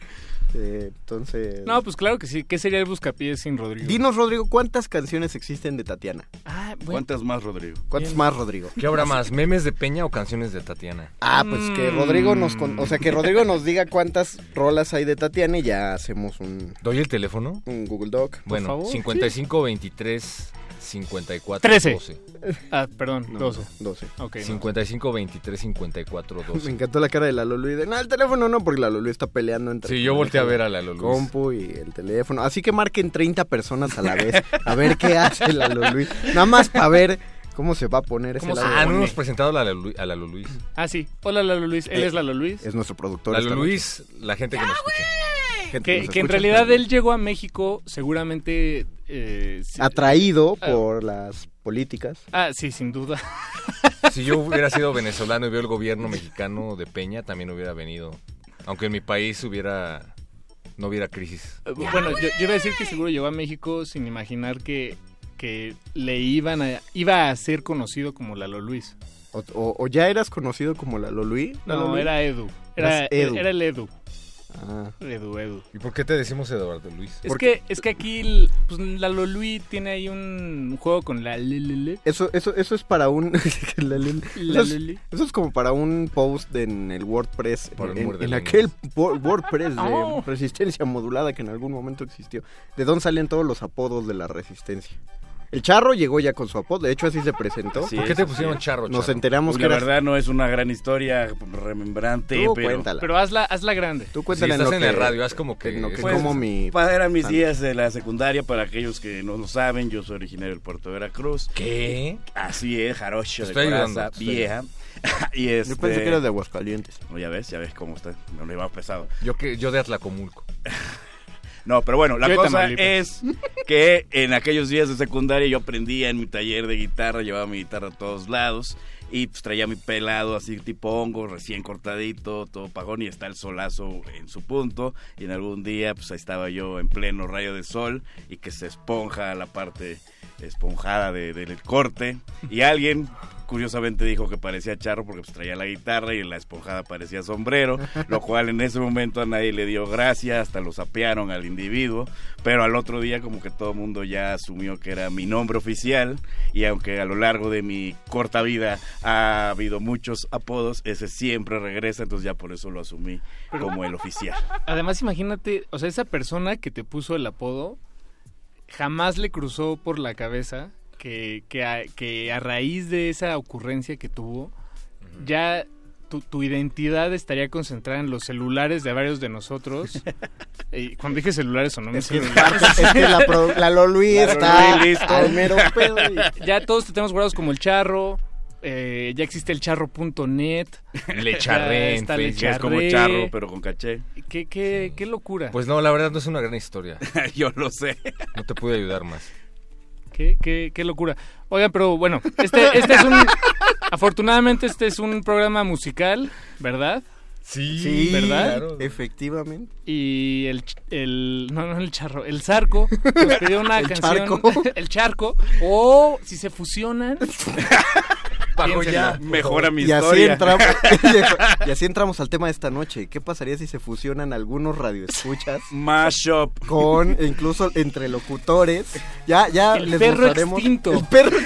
Eh, entonces... No, pues claro que sí. ¿Qué sería el buscapiés sin Rodrigo? Dinos, Rodrigo, ¿cuántas canciones existen de Tatiana? Ah, bueno. ¿Cuántas más, Rodrigo? ¿Cuántas más, Rodrigo? ¿Qué habrá más? ¿Memes de Peña o canciones de Tatiana? Ah, pues que Mm. Rodrigo nos... con- O sea, que Rodrigo nos diga cuántas rolas hay de Tatiana y ya hacemos un, ¿Doy el teléfono? un Google Doc. Bueno, favor, 55 23 54 Trece. 12. Ah, perdón, No, 12. 12. Ok, no. 55 23 54 Me 12. encantó la cara de Lalo Luis de, no, el teléfono no, porque Lalo Luis está peleando entre... Sí, yo volteé a ver a Lalo Luis. Compu y el teléfono. Así que marquen 30 personas a la vez. A ver qué hace Lalo Luis. Nada más para ver cómo se va a poner ese ¿Cómo se Lalo Ah, no hemos presentado a Lalo, Lu- a Lalo Luis. Ah, sí. Hola, Lalo Luis. Él Eh, es Lalo Luis. Es nuestro productor. Lalo Luis, la gente que nos escucha. noche. Gente Que, nos que en escucha, realidad él llegó a México seguramente... eh, sí- Atraído Ah. por las políticas. Ah, sí, sin duda. Si yo hubiera sido venezolano y veo el gobierno mexicano de Peña, también hubiera venido. Aunque en mi país hubiera no hubiera crisis. Eh, Bueno, yo, yo iba a decir que seguro llegó a México sin imaginar que, que le iban a... Iba a ser conocido como Lalo Luis. O, o- o ya eras conocido como Lalo Luis. Lalo No, Luis? era Edu. Era, Edu. era el Edu. Ah. Edu, Edu. ¿Y por qué te decimos Eduardo Luis? Es que, es que aquí el- pues, Lalo Luis tiene ahí un juego con la lelele. Eso, eso, eso es para un... La La eso, es, lele. eso es como para un post en el WordPress, en, aquel wo- WordPress de Oh. resistencia modulada que en algún momento existió. ¿De dónde salen todos los apodos de la resistencia? El charro llegó ya con su apodo, de hecho así se presentó. Sí, ¿Por qué te pusieron charro, Nos charro? enteramos Pues que la eras- verdad no es una gran historia remembrante, Tú pero cuéntala. Pero hazla, hazla grande. Tú Si cuéntala estás lo en que- la radio, haz como que... en lo que Pues, como mi... Pa- eran mis días de la secundaria, para aquellos que no lo saben, yo soy originario del puerto de Veracruz. ¿Qué? Así es, jarocho de Estoy ayudando, coraza estoy vieja. y este... Yo pensé que eras de Aguascalientes. No, ya ves, ya ves cómo está, me lo llevaba pesado. Yo, que, yo de Atlacomulco. No, pero bueno, la Yo cosa es que en aquellos días de secundaria yo aprendía en mi taller de guitarra, llevaba mi guitarra a todos lados y pues traía mi pelado así tipo hongo, recién cortadito, todo pagón y está el solazo en su punto. Y en algún día pues ahí estaba yo en pleno rayo de sol y que se esponja la parte esponjada de- del corte y alguien curiosamente dijo que parecía charro porque pues, traía la guitarra y la esponjada parecía sombrero, lo cual en ese momento a nadie le dio gracia, hasta lo sapearon al individuo, pero al otro día como que todo el mundo ya asumió que era mi nombre oficial y aunque a lo largo de mi corta vida ha habido muchos apodos, ese siempre regresa, entonces ya por eso lo asumí como el oficial. Además, imagínate, o sea, esa persona que te puso el apodo jamás le cruzó por la cabeza que, que, a, que a raíz de esa ocurrencia que tuvo, ya tu, tu identidad estaría concentrada en los celulares de varios de nosotros. y cuando dije celulares sonó mi Es que es que la pro- la Lolui La está Lolui, listo. al mero pedo y- Ya todos te tenemos guardados como el charro. Eh, ya existe el charro.net. Le charré Ya en está Le Facebook. Es como Charré. charro, pero con caché. ¿Qué, qué, qué locura. Pues no, la verdad no es una gran historia. Yo lo sé. No te pude ayudar más. Qué, qué, qué locura. Oigan, pero bueno, este, este es un... Afortunadamente este es un programa musical, ¿verdad? Sí, ¿verdad? claro. efectivamente. Y el, el... No, no el charro, el zarco nos pidió una El canción... charco. el charco. O si se fusionan... Pago ya, mejora mi y así historia. entramos y así entramos al tema de esta noche. ¿Qué pasaría si se fusionan algunos radioescuchas Mashup con e incluso entre locutores? Ya ya El les perro mostraremos extinto. el perro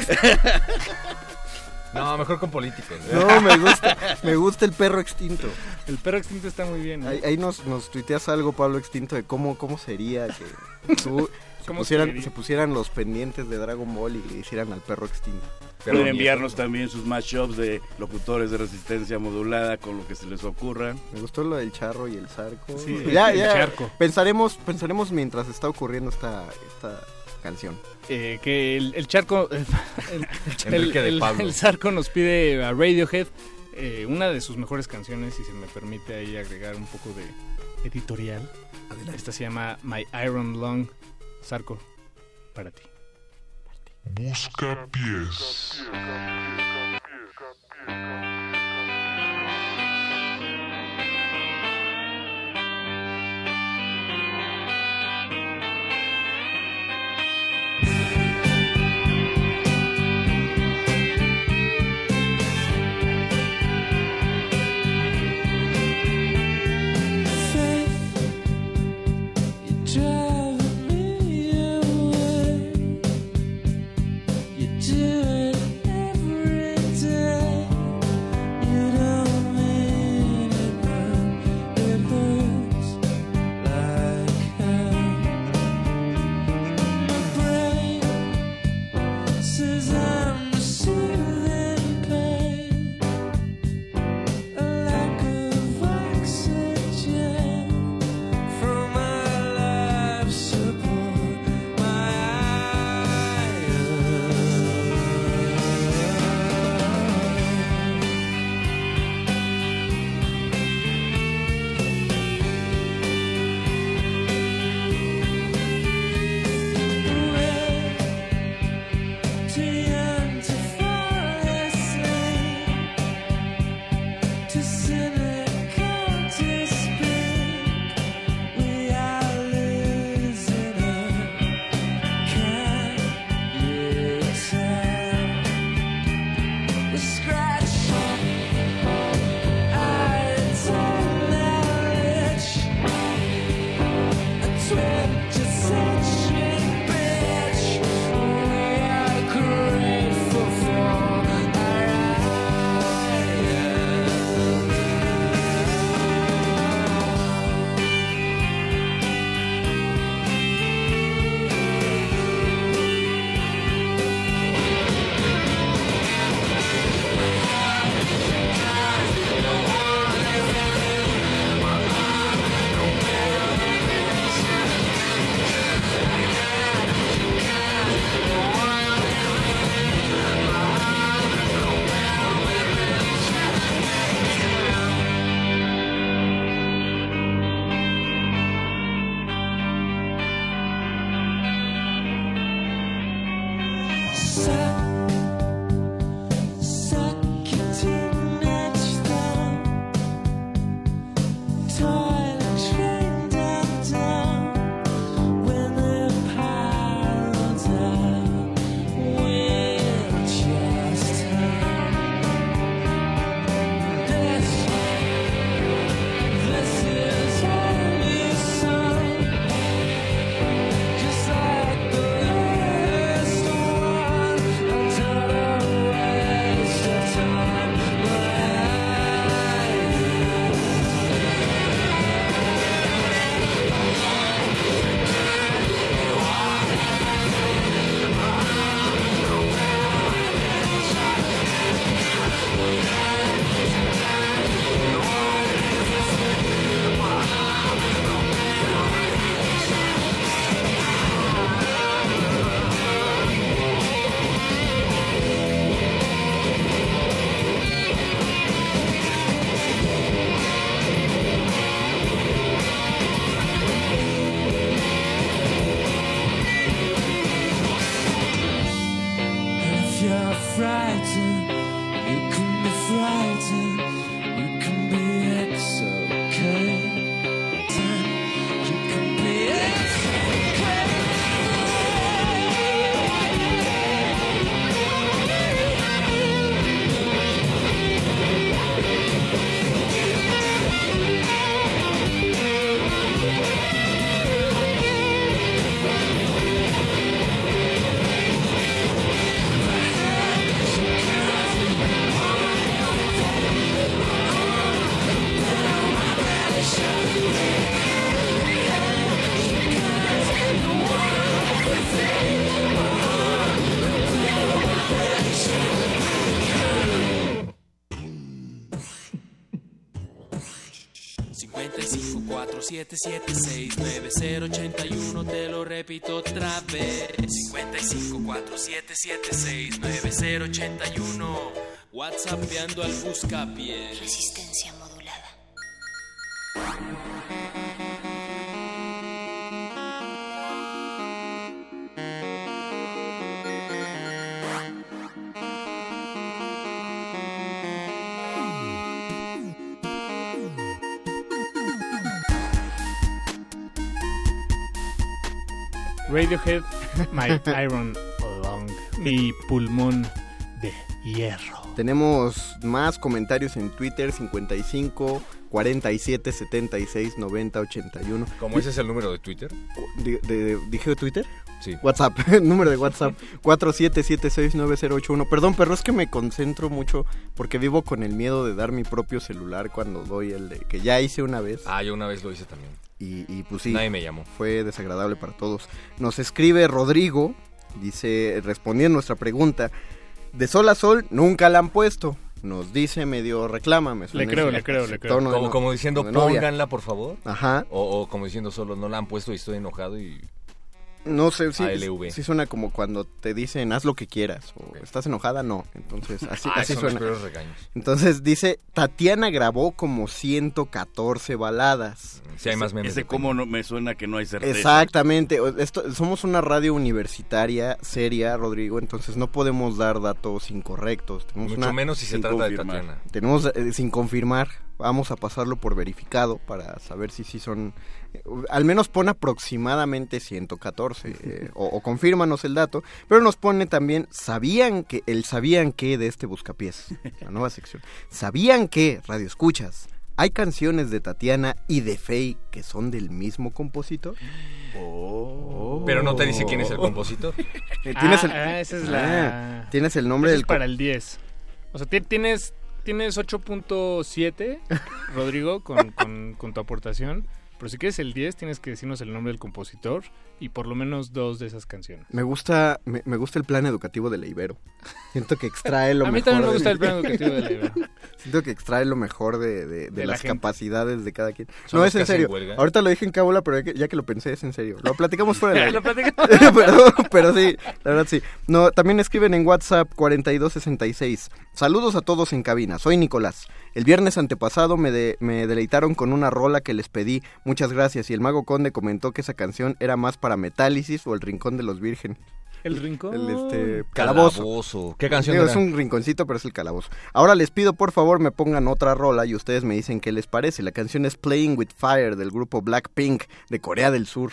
No, mejor con políticos. ¿eh? No, me gusta, me gusta el perro extinto. El perro extinto está muy bien. ¿no? Ahí, ahí nos, nos tuiteas algo, Pablo Extinto, de cómo, cómo sería que tú- se, ¿Cómo pusieran, sería? se pusieran los pendientes de Dragon Ball y le hicieran al perro extinto. Pueden enviarnos también sus mashups de locutores de resistencia modulada con lo que se les ocurra. Me gustó lo del charro y el zarco. Sí, ya, el ya. charco. Pensaremos, pensaremos mientras está ocurriendo esta, esta canción. Eh, que el, el charco... El, el, zarco nos pide a Radiohead eh, una de sus mejores canciones, si se me permite ahí agregar un poco de editorial. Esta se llama My Iron Lung. Zarco, para ti. Busca pies. 4776 9081 te lo repito otra vez. 55 4776 9081 WhatsAppeando al buscapié Radiohead, My Iron Lung, mi pulmón de hierro. Tenemos más comentarios en Twitter 55 47 76 90 81. ¿Cómo ese es el número de Twitter? Di- de- ¿Dije Twitter? Sí. WhatsApp, número de WhatsApp 47769081. Perdón, pero es que me concentro mucho porque vivo con el miedo de dar mi propio celular cuando doy el de que ya hice una vez. Ah, yo una vez lo hice también. Y, y pues sí. Nadie me llamó. Fue desagradable para todos. Nos escribe Rodrigo, dice, respondiendo a nuestra pregunta, de sol a sol nunca la han puesto. Nos dice medio reclama, me suena Le creo, ese- le creo, le creo. Como, no- como diciendo, pónganla, por favor. Ajá. O, o como diciendo solo, no la han puesto y estoy enojado y... No sé, sí, ALV. sí suena como cuando te dicen haz lo que quieras o estás enojada, no. Entonces, así, Ah, así son los suena. peores regaños. Entonces dice, Tatiana grabó como 114 baladas. Si hay más memes. Ese cómo no me suena que no hay certeza. Exactamente, esto, somos una radio universitaria seria, Rodrigo, entonces no podemos dar datos incorrectos. Tenemos Mucho una- menos si se trata de. Tatiana. Tenemos eh, sin confirmar, vamos a pasarlo por verificado para saber si sí son, eh, al menos pone aproximadamente 114, eh, o, o confírmanos el dato, pero nos pone también, ¿sabían que, el sabían que de este buscapiés, la nueva sección, ¿sabían que, radio escuchas, hay canciones de Tatiana y de Faye que son del mismo compositor? Pero no te dice quién es el compositor. Eh, tienes ah, el- ah, esa es la... Ah, tienes el nombre Ese del es para el 10. O sea, ti- tienes, tienes 8.7, Rodrigo, con, con, tu aportación. Pero si quieres el 10, tienes que decirnos el nombre del compositor y por lo menos dos de esas canciones. Me gusta, me, me gusta el plan educativo de la Ibero. Siento que extrae lo A mí mejor. también me de- gusta el plan educativo de la Ibero. Siento que extrae lo mejor de, de- de De la las capacidades de cada quien. ¿Son No, es en serio. Ahorita lo dije en cábula, pero ya que, ya que lo pensé, es en serio. Lo platicamos fuera de la Lo platicamos. pero, pero sí, la verdad sí. No, también escriben en WhatsApp 4266. Saludos a todos en cabina. Soy Nicolás. El viernes antepasado me, me deleitaron con una rola que les pedí. Muchas gracias. Y el Mago Conde comentó que esa canción era más para Metálisis o El Rincón de los Vírgenes. El rincón. El este calabozo. Calabozo. ¿Qué canción Digo, era? es un rinconcito, pero es el calabozo. Ahora les pido por favor me pongan otra rola y ustedes me dicen qué les parece. La canción es Playing with Fire del grupo Blackpink de Corea del Sur.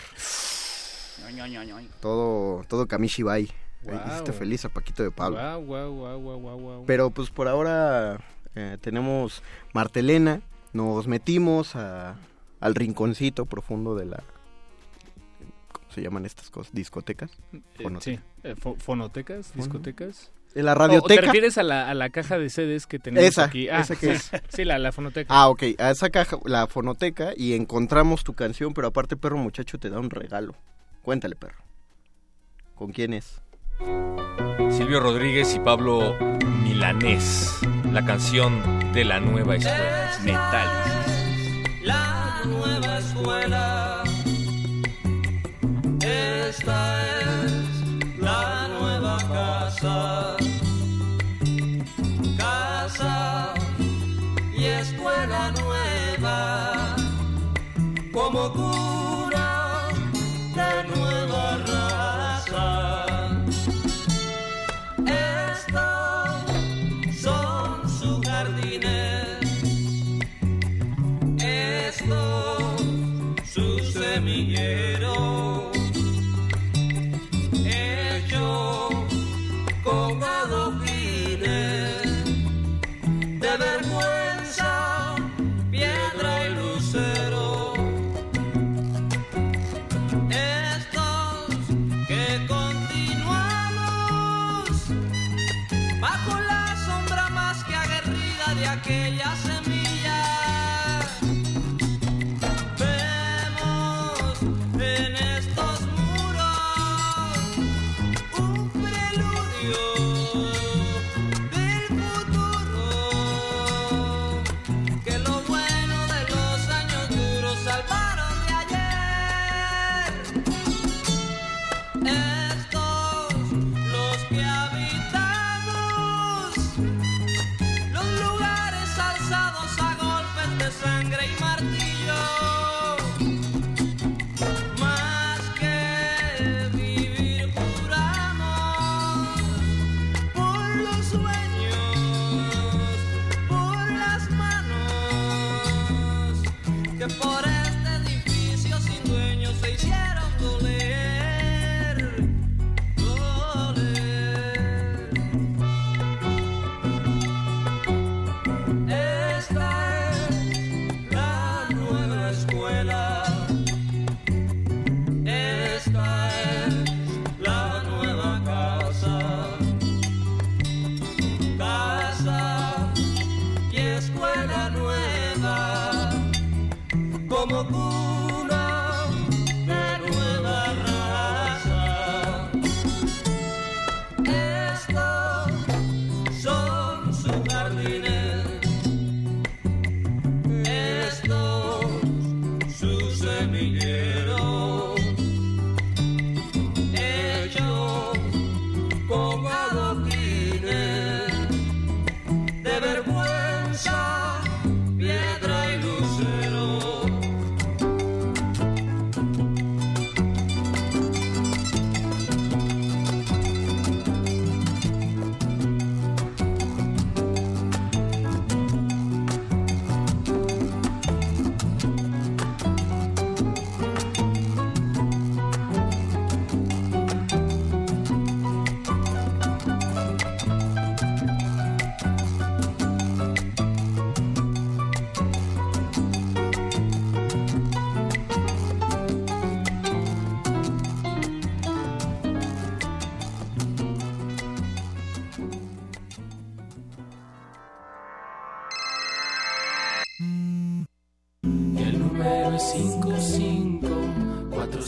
Todo, todo Kamishibai. Wow. Hiciste feliz a Paquito de Pablo. Guau, guau, guau, guau, guau, guau. Pero pues por ahora eh, tenemos Martelena. Nos metimos a- al rinconcito profundo de la... ¿Cómo se llaman estas cosas? ¿Discotecas? Eh, Fonotecas. sí, eh, fo- fonotecas, discotecas. ¿En la ¿O- ¿O radioteca? te refieres a la, a la caja de CDs que tenemos Esa, aquí? Ah, esa que sí, es. sí, la, la fonoteca. Ah, ok, a esa caja, la fonoteca, y encontramos tu canción, pero aparte, perro muchacho, te da un regalo. Cuéntale, perro. ¿Con quién es? Silvio Rodríguez y Pablo Milanés. La canción de la nueva escuela. Metálisis. Nueva escuela. Esta es la nueva casa. Casa y escuela nueva. Como cuna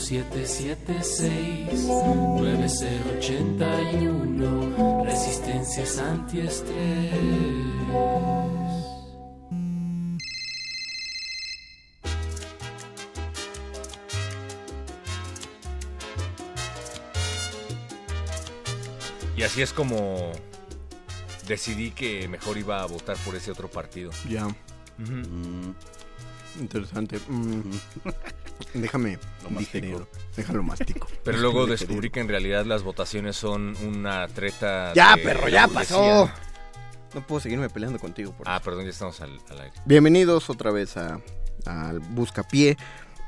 554776-9081. Resistencias antiestrés. Y así es como decidí que mejor iba a votar por ese otro partido. Ya. Ujú. Interesante. Mm. Déjame Lo mastico. Déjalo mastico. Pero luego descubrí que en realidad las votaciones son una treta. Ya, perro, ya pasó. No puedo seguirme peleando contigo. Por Ah, perdón, ya estamos al, al aire. Bienvenidos otra vez a, al Buscapié.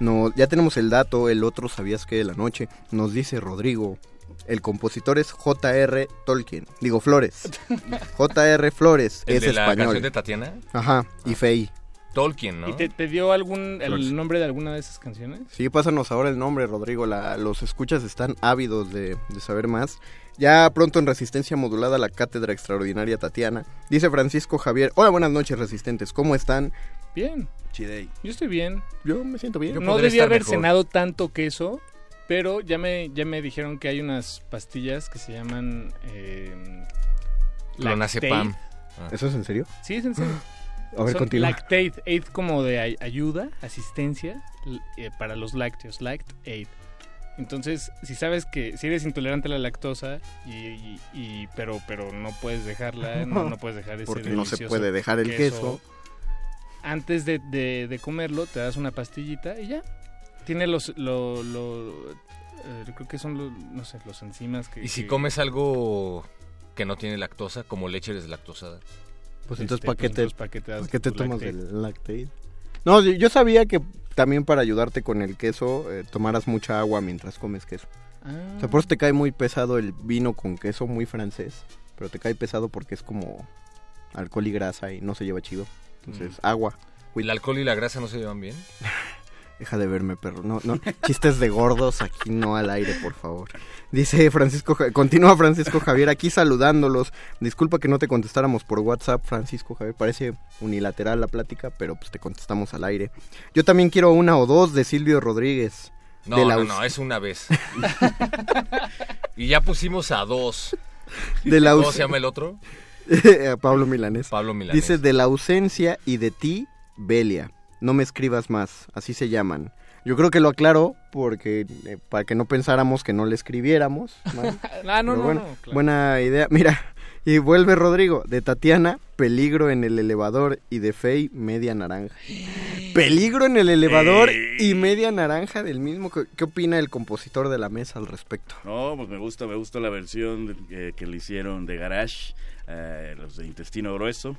No, ya tenemos el dato, el otro sabías que de la noche. Nos dice Rodrigo. El compositor es J.R. Tolkien. Digo Flores. J.R. Flores ¿El es de la español. canción de Tatiana? Ajá, y Fey. Tolkien, ¿no? ¿Y te, te dio algún el nombre de alguna de esas canciones? Sí, pásanos ahora el nombre, Rodrigo. La- los escuchas están ávidos de, de saber más. Ya pronto en Resistencia Modulada, la cátedra extraordinaria Tatiana. Dice Francisco Javier. Hola, buenas noches, resistentes. ¿Cómo están? Bien. Chidey. Yo estoy bien. Yo me siento bien. no debía haber cenado tanto queso, pero ya me, ya me dijeron que hay unas pastillas que se llaman... Eh, Clonazepam. Ah. ¿Eso es en serio? Sí, es en serio. A ver, continúa. Lactate, aid como de ay- ayuda, asistencia eh, para los lácteos, Lact Aid. Entonces, si sabes que si eres intolerante a la lactosa y, y- y- pero pero no puedes dejarla, no, no puedes dejar ese Porque no se puede dejar el queso. Antes de, de- de comerlo, te das una pastillita y ya. Tiene los lo, lo- eh, creo que son los, no sé, los enzimas que Y si que- comes algo que no tiene lactosa, como leche deslactosada. Pues Este, entonces, pues ¿para qué te, entonces, ¿para qué te das ¿para qué te tu tomas Lactate? el lactate? No, yo- yo sabía que también para ayudarte con el queso, eh, tomaras mucha agua mientras comes queso. Ah. O sea, por eso te cae muy pesado el vino con queso, muy francés. Pero te cae pesado porque es como alcohol y grasa y no se lleva chido. Entonces, Mm. agua. ¿El alcohol y la grasa no se llevan bien? Deja de verme, perro. No, no. Chistes de gordos aquí no al aire, por favor. Dice Francisco, continúa Francisco Javier aquí saludándolos. Disculpa que no te contestáramos por WhatsApp, Francisco Javier. Parece unilateral la plática, pero pues te contestamos al aire. Yo también quiero una o dos de Silvio Rodríguez. No, de la no, no, es una vez. y ya pusimos a dos. De la ¿Cómo se llama el otro? A Pablo Milanés. Pablo Milanés. Dice de la ausencia y de ti, Belia. No me escribas más, así se llaman. Yo creo que lo aclaro porque eh, para que no pensáramos que no le escribiéramos. ¿no? Ah, no, no, bueno, no, claro. Buena idea. Mira, Y vuelve Rodrigo, de Tatiana, peligro en el elevador y de Fey, media naranja. Peligro en el elevador y media naranja del mismo. ¿Qué, qué opina el compositor de la mesa al respecto? No, pues me gusta, me gusta la versión de- que, que le hicieron de Garage, eh, los de Intestino Grueso.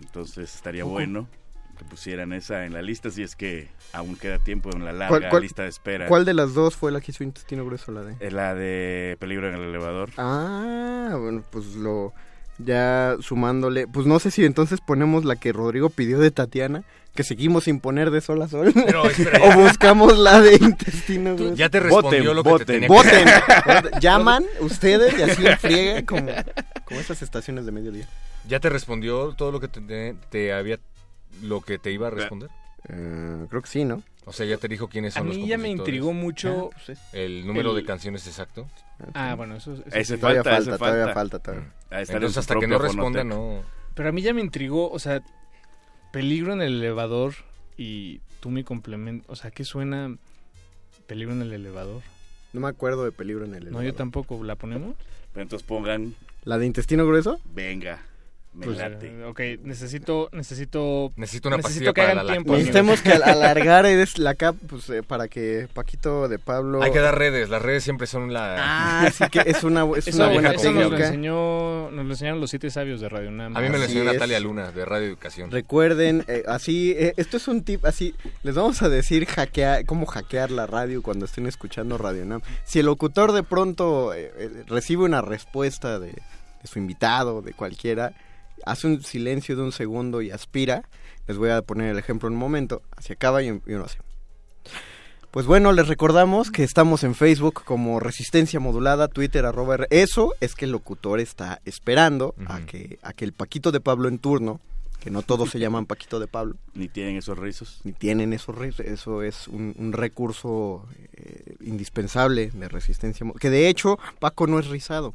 Entonces estaría bueno que pusieran esa en la lista si es que aún queda tiempo en la larga ¿Cuál- cuál- lista de espera. ¿Cuál de las dos fue la que hizo intestino grueso? La de. Eh, La de Peligro en el elevador. Ah, bueno, pues lo. Ya sumándole. Pues no sé si entonces ponemos la que Rodrigo pidió de Tatiana, que seguimos sin poner de sol a sol. Pero, espera, o buscamos la de intestino grueso. Ya te respondió lo que te tenía que Voten. decir. Llaman ustedes y así en friega como, como esas estaciones de mediodía. ¿Ya te respondió todo lo que te, te- te había lo que te iba a responder? Eh, creo que sí, ¿no? O sea, ya te dijo quiénes A son los mí ya me intrigó mucho Ah, pues es- el número el- de canciones exacto. Ah, bueno, eso, eso Ese sí. Todavía falta, falta, todavía falta. falta, todavía. En Entonces hasta que no responda no. Pero a mí ya me intrigó, o sea, peligro en el elevador y tú mi complemento, o sea, ¿qué suena peligro en el elevador? No me acuerdo de peligro en el No, elevador. yo tampoco, ¿la ponemos? Pero entonces pongan, ¿La de intestino grueso? venga, me Pues, late. eh, ok, necesito, necesito, Necesito una necesito pastilla que para hagan la tiempo. Necesitamos que al- alargar es la cap pues, eh, para que Paquito de Pablo... Hay que dar redes, las redes siempre son la... Ah, sí que es una, es Eso, una buena eso nos lo técnica. enseñó, nos lo enseñaron los siete sabios de Radio Nam. A mí me lo Así enseñó es. Natalia Luna, de Radio Educación. Recuerden, eh, así, eh, esto es un tip, así, les vamos a decir hackear, cómo hackear la radio cuando estén escuchando Radio Nam. Si el locutor de pronto eh, eh, recibe una respuesta de, de su invitado, de cualquiera, hace un silencio de un segundo y aspira, les voy a poner el ejemplo en un momento, así acaba y, y uno hace. Pues bueno, les recordamos que estamos en Facebook como Resistencia Modulada, Twitter arroba R. Eso es que el locutor está esperando a, que, a que el Paquito de Pablo en turno, que no todos se llaman Paquito de Pablo, Ni tienen esos rizos. ni tienen esos ris- eso es un, un recurso eh, indispensable de resistencia mo- que de hecho Paco no es rizado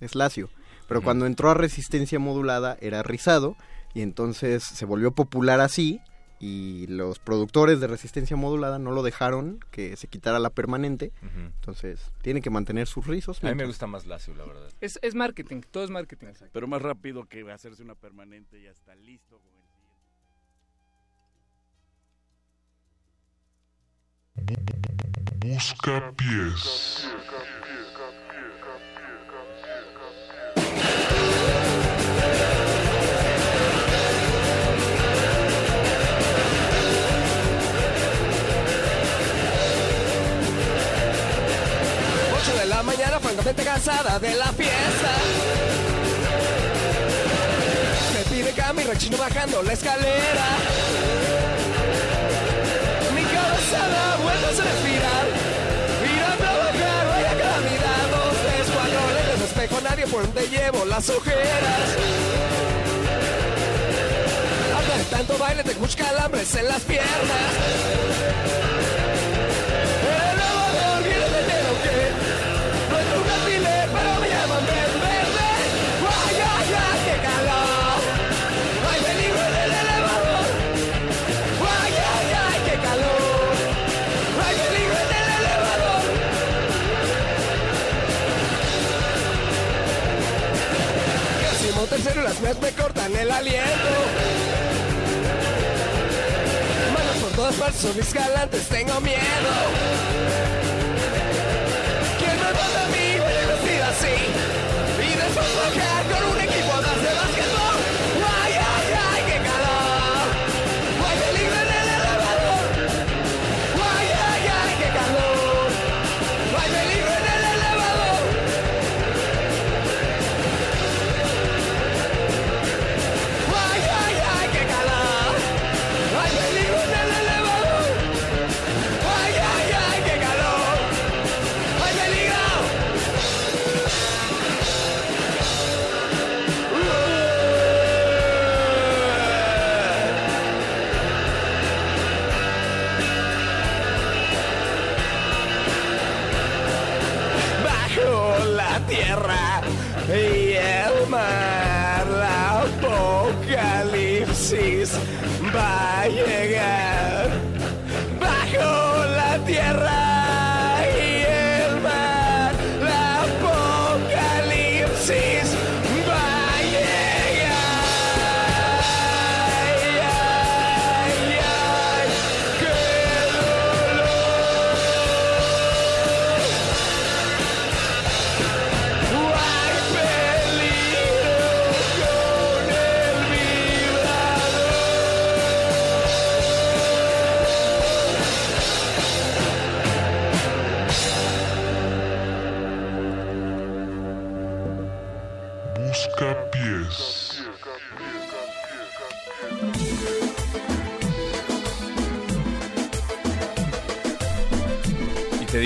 es lacio pero cuando entró a resistencia modulada era rizado y entonces se volvió popular así y los productores de resistencia modulada no lo dejaron que se quitara la permanente entonces tiene que mantener sus rizos A mí me gusta más Lacio, la verdad. Es, es marketing, todo es marketing. Pero más rápido que hacerse una permanente ya está listo. con el siguiente. Busca pies. Mañana, francamente cansada de la fiesta. Me pide cami, rechino bajando la escalera. Mi cabeza da vueltas en espiral. Ir a trabajar, vaya calamidad. Dos, tres, cuatro, lentes de espejo, nadie por donde llevo las ojeras. Harta de tanto baile, tengo muchos calambres en las piernas. Las mías me cortan el aliento. Manos por todas partes mis galantes, tengo miedo. ¿Quién me manda a mí? Vestir así.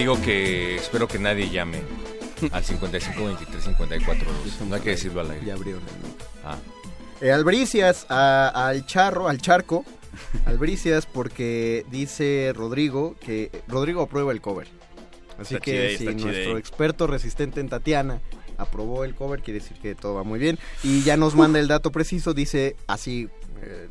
Digo que espero que nadie llame al 55 23 54 No hay que decirlo al aire. Ya número. Ah. Eh, Albricias a- al charro, al charco. Albricias porque dice Rodrigo que Rodrigo aprueba el cover. Así Está que si nuestro experto resistente en Tatiana aprobó el cover, quiere decir que todo va muy bien. Y ya nos manda el dato preciso, dice así, eh,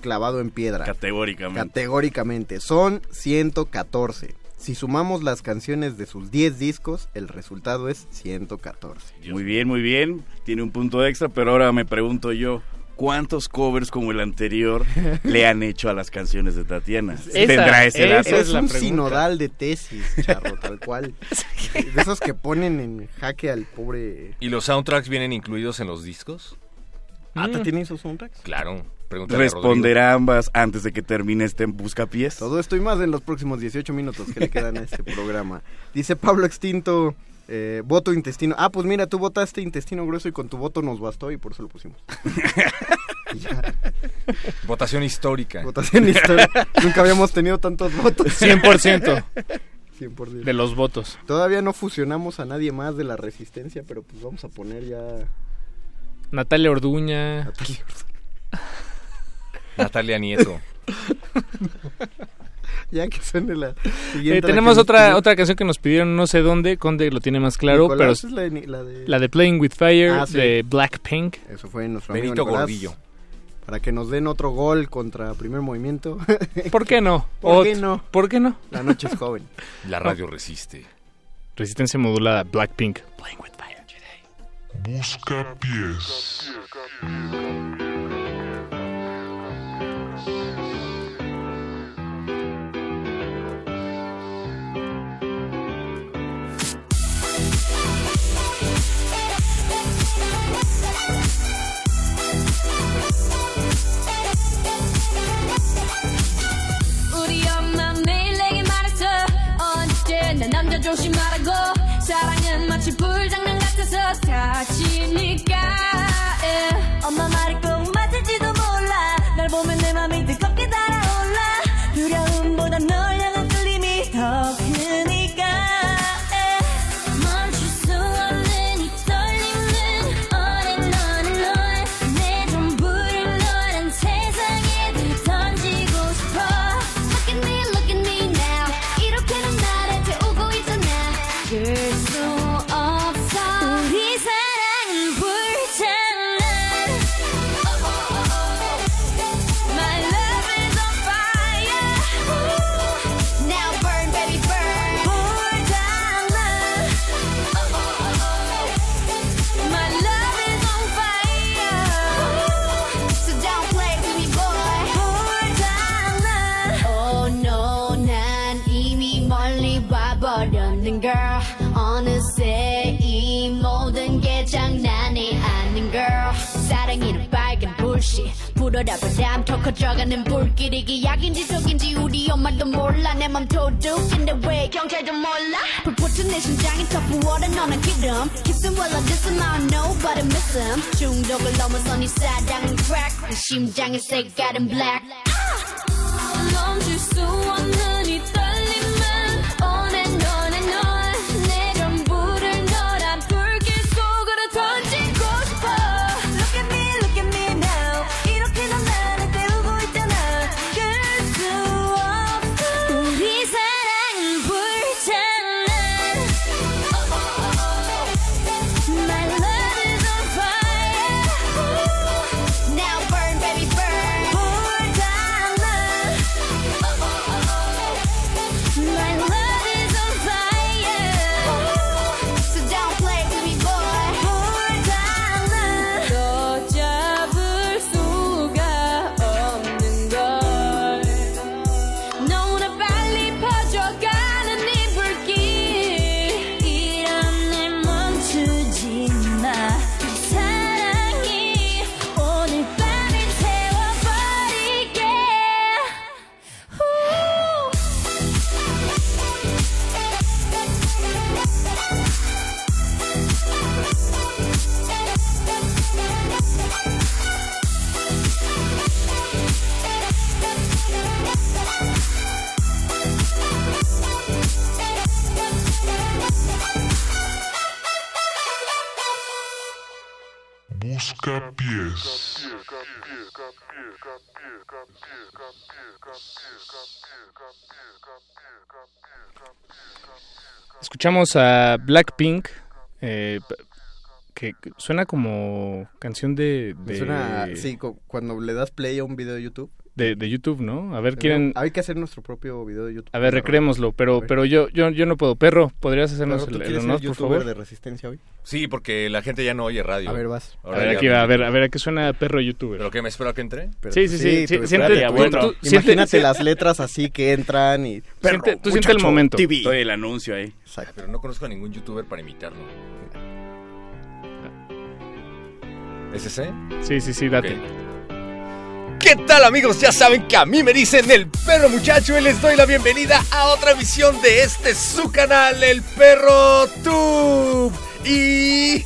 clavado en piedra. Categóricamente. Categóricamente. Son 114. Si sumamos las canciones de sus 10 discos, el resultado es 114. Muy bien, muy bien. Tiene un punto extra, pero ahora me pregunto yo, ¿cuántos covers como el anterior le han hecho a las canciones de Tatiana? ¿Tendrá ese dato? es un sinodal de tesis, charro, tal cual. De esos que ponen en jaque al pobre... ¿Y los soundtracks vienen incluidos en los discos? Ah, ¿tiene esos soundtracks? Claro. Pregúntale a Responderá ambas antes de que termine este buscapiés. Todo esto y más en los próximos 18 minutos que le quedan a este programa. Dice Pablo Extinto, eh, voto intestino. Ah, pues mira, tú votaste intestino grueso y con tu voto nos bastó y por eso lo pusimos. Votación histórica. Votación histórica. Nunca habíamos tenido tantos votos. 100%. 100%. De los votos. Todavía no fusionamos a nadie más de la resistencia, pero pues vamos a poner ya... Natalia Orduña. Natalia Natalia Nieto. ya que suene la siguiente. Eh, tenemos otra, otra canción que nos pidieron no sé dónde, Conde lo tiene más claro, Nicolás, pero es la, de, Playing With Fire ah, sí. de Blackpink. Eso fue nuestro Benito amigo Gordillo. Para que nos den otro gol contra primer movimiento. ¿Por qué no? ¿Por, qué no? ¿Por qué no? La noche es joven. La radio resiste. Resistencia modulada, Blackpink. Playing with Fire Busca pies. 조심하라고. 사랑은 마치 불장난 같아서 다치니까 커져가는 불길 이게 약인지 속인지 우리 엄마도 몰라 내 맘 도둑인데 왜 경찰도 몰라 불붙은 내 심장이 더 부어라 너는 기름 Kissing while I diss him I don't know but I miss him 중독을 넘어선 이 사랑은 crack 내 심장의 색깔은 black 멈출 수 없는 이 떨림 Escuchamos a Blackpink, eh, que suena como canción de... De suena, sí, cu- cuando le das play a un video de YouTube. De, de YouTube, ¿no? A ver, quieren... Hay que hacer nuestro propio video de YouTube. A ver, recreémoslo, pero, pero yo, yo, yo no puedo. Perro, ¿podrías hacernos Perro, ¿tú el, el quieres ser honor, por youtuber favor? de Resistencia hoy? Sí, porque la gente ya no oye radio. A ver, vas. A ver, aquí va, a ver, a ver, ¿a qué suena perro youtuber? ¿Pero qué, me espero a que entre? Pero, Sí, sí, sí, siente- tú- bueno, tú- siente- imagínate siente- las letras así que entran y... Siente- tú siente el momento. TV. Todo el anuncio ahí. Exacto. Pero no conozco a ningún youtuber para imitarlo. ¿Es ese? Sí, sí, sí, date. ¿Qué tal amigos? Ya saben que a mí me dicen el perro muchacho y les doy la bienvenida a otra emisión de este su canal, el perro tube. Y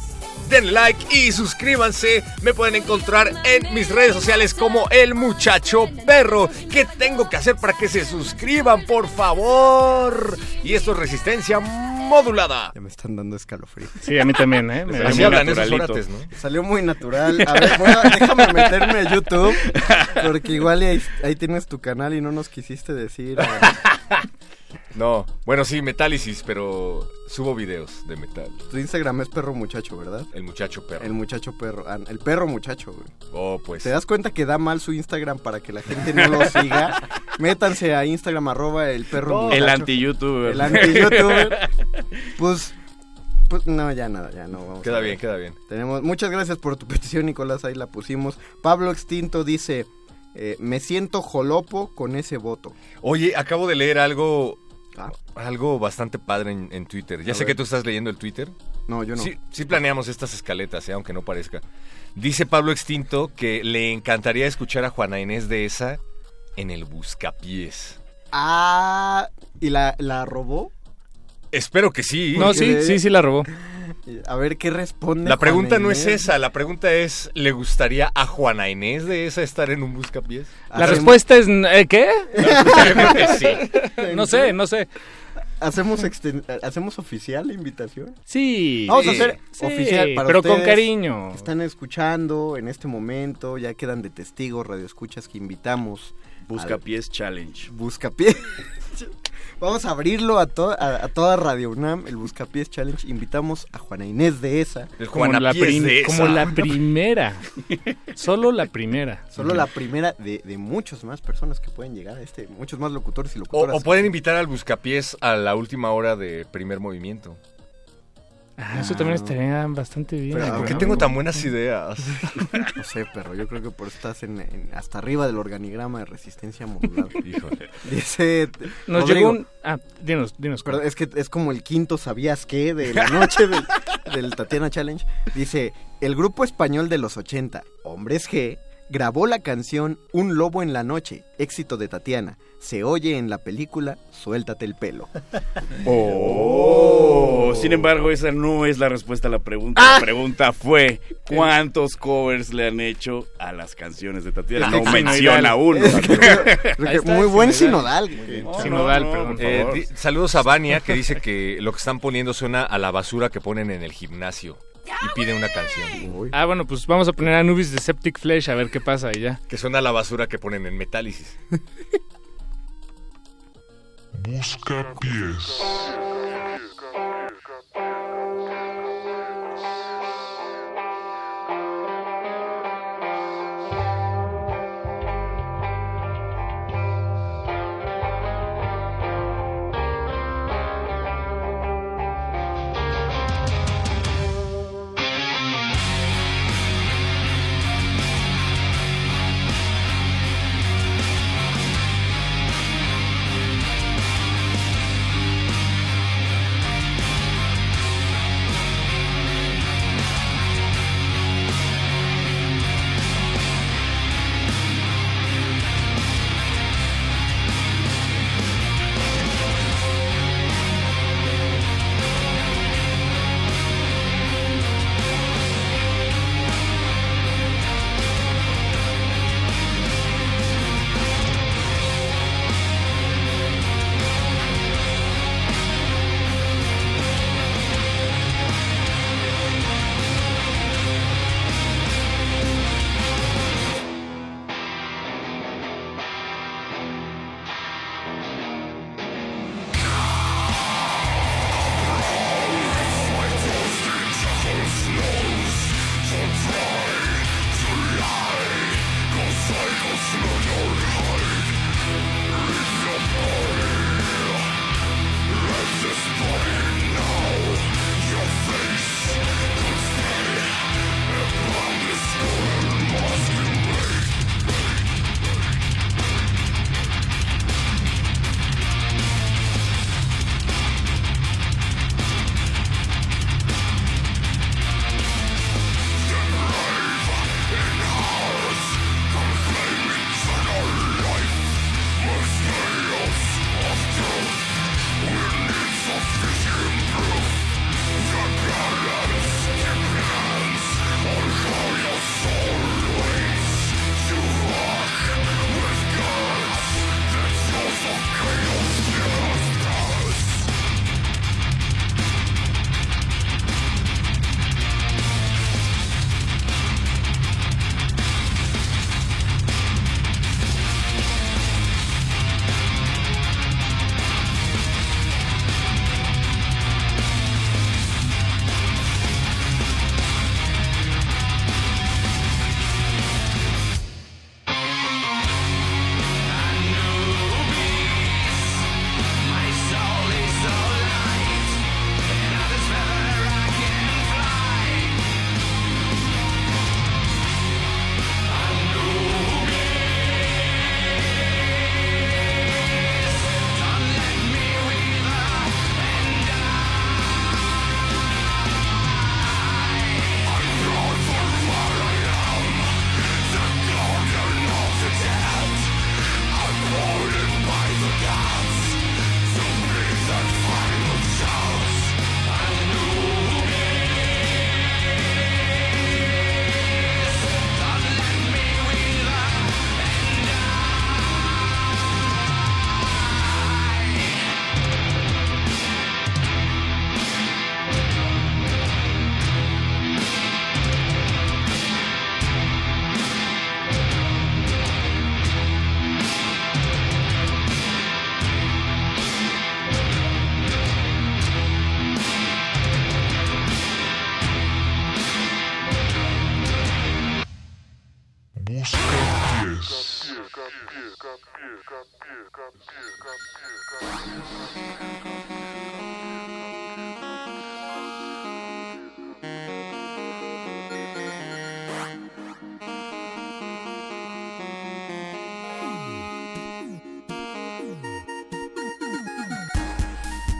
denle like y suscríbanse. Me pueden encontrar en mis redes sociales como el muchacho perro. ¿Qué tengo que hacer para que se suscriban, por favor? Y esto es resistencia modulada. Ya me están dando escalofrío. Sí, a mí también, ¿eh? Me- Así muy hablan esos orates, ¿no? Salió muy natural. A ver, bueno, déjame meterme a YouTube. Porque igual ahí, ahí tienes tu canal y no nos quisiste decir. No, bueno, sí, Metálisis, pero subo videos de metal. Tu Instagram es perro muchacho, ¿verdad? El muchacho perro. El muchacho perro. ah, el perro muchacho, güey. Oh, pues. ¿Te das cuenta que da mal su Instagram para que la gente no lo siga? Métanse a Instagram arroba el perro muchacho. El anti-youtuber. El anti-youtuber. pues, pues, no, ya nada, ya no. Vamos Queda bien, queda bien. Tenemos, muchas gracias por tu petición, Nicolás, ahí la pusimos. Pablo Extinto dice, eh, me siento jolopo con ese voto. Oye, acabo de leer algo. Ah. Algo bastante padre en, en Twitter. Ya A sé ver. que tú estás leyendo el Twitter. No, yo no. Sí, sí planeamos estas escaletas, eh, aunque no parezca. Dice Pablo Extinto que le encantaría escuchar a Juana Inés de esa en el Buscapiés. Ah, ¿y la, la robó? Espero que sí. No, sí, sí, sí la robó. A ver qué responde. La pregunta Juana no es esa, la pregunta es, ¿le gustaría a Juana Inés de esa estar en un Buscapiés? La respuesta es, ¿eh, ¿qué? Sí. No sé, no sé. ¿Hacemos, exten- ¿Hacemos oficial la invitación? Sí. Vamos a hacer Sí, oficial para pero con cariño. que Están escuchando en este momento, ya quedan de testigos, radioescuchas que invitamos. Buscapiés Challenge. Buscapiés. Vamos a abrirlo a, to- a, a toda Radio UNAM, el Buscapiés Challenge. Invitamos a Juana Inés de esa. Como la, prim- como la primera. Solo la primera. Solo la primera de, de muchas más personas que pueden llegar a este, muchos más locutores y O, locutoras. o pueden invitar al Buscapiés a la última hora de primer movimiento. Ah, eso también estaría bastante bien. Pero, ¿por qué tengo tan buenas ideas? No sé, pero yo creo que por eso estás en, en- hasta arriba del organigrama de resistencia modular. Híjole. Dice Nos Rodrigo, llegó un... Ah, dinos, dinos. Perdón, es que es como el quinto ¿sabías qué? de la noche del, del Tatiana Challenge. Dice, el grupo español de los 80, Hombres G, grabó la canción Un lobo en la noche, éxito de Tatiana. Se oye en la película Suéltate el pelo. Oh, sin embargo, esa no es la respuesta a la pregunta. Ah. La pregunta fue: ¿cuántos covers le han hecho a las canciones de Tatiana? No Sinodal. menciona uno. Muy buen sinodal. No, Sinodal, no, no, perdón. Eh, saludos a Vania que dice que lo que están poniendo suena a la basura que ponen en el gimnasio y pide una canción. Ah, bueno, pues vamos a poner a Nubis de Septic Flesh a ver qué pasa y ya. Que suena la basura que ponen en Metálisis. Busca pies.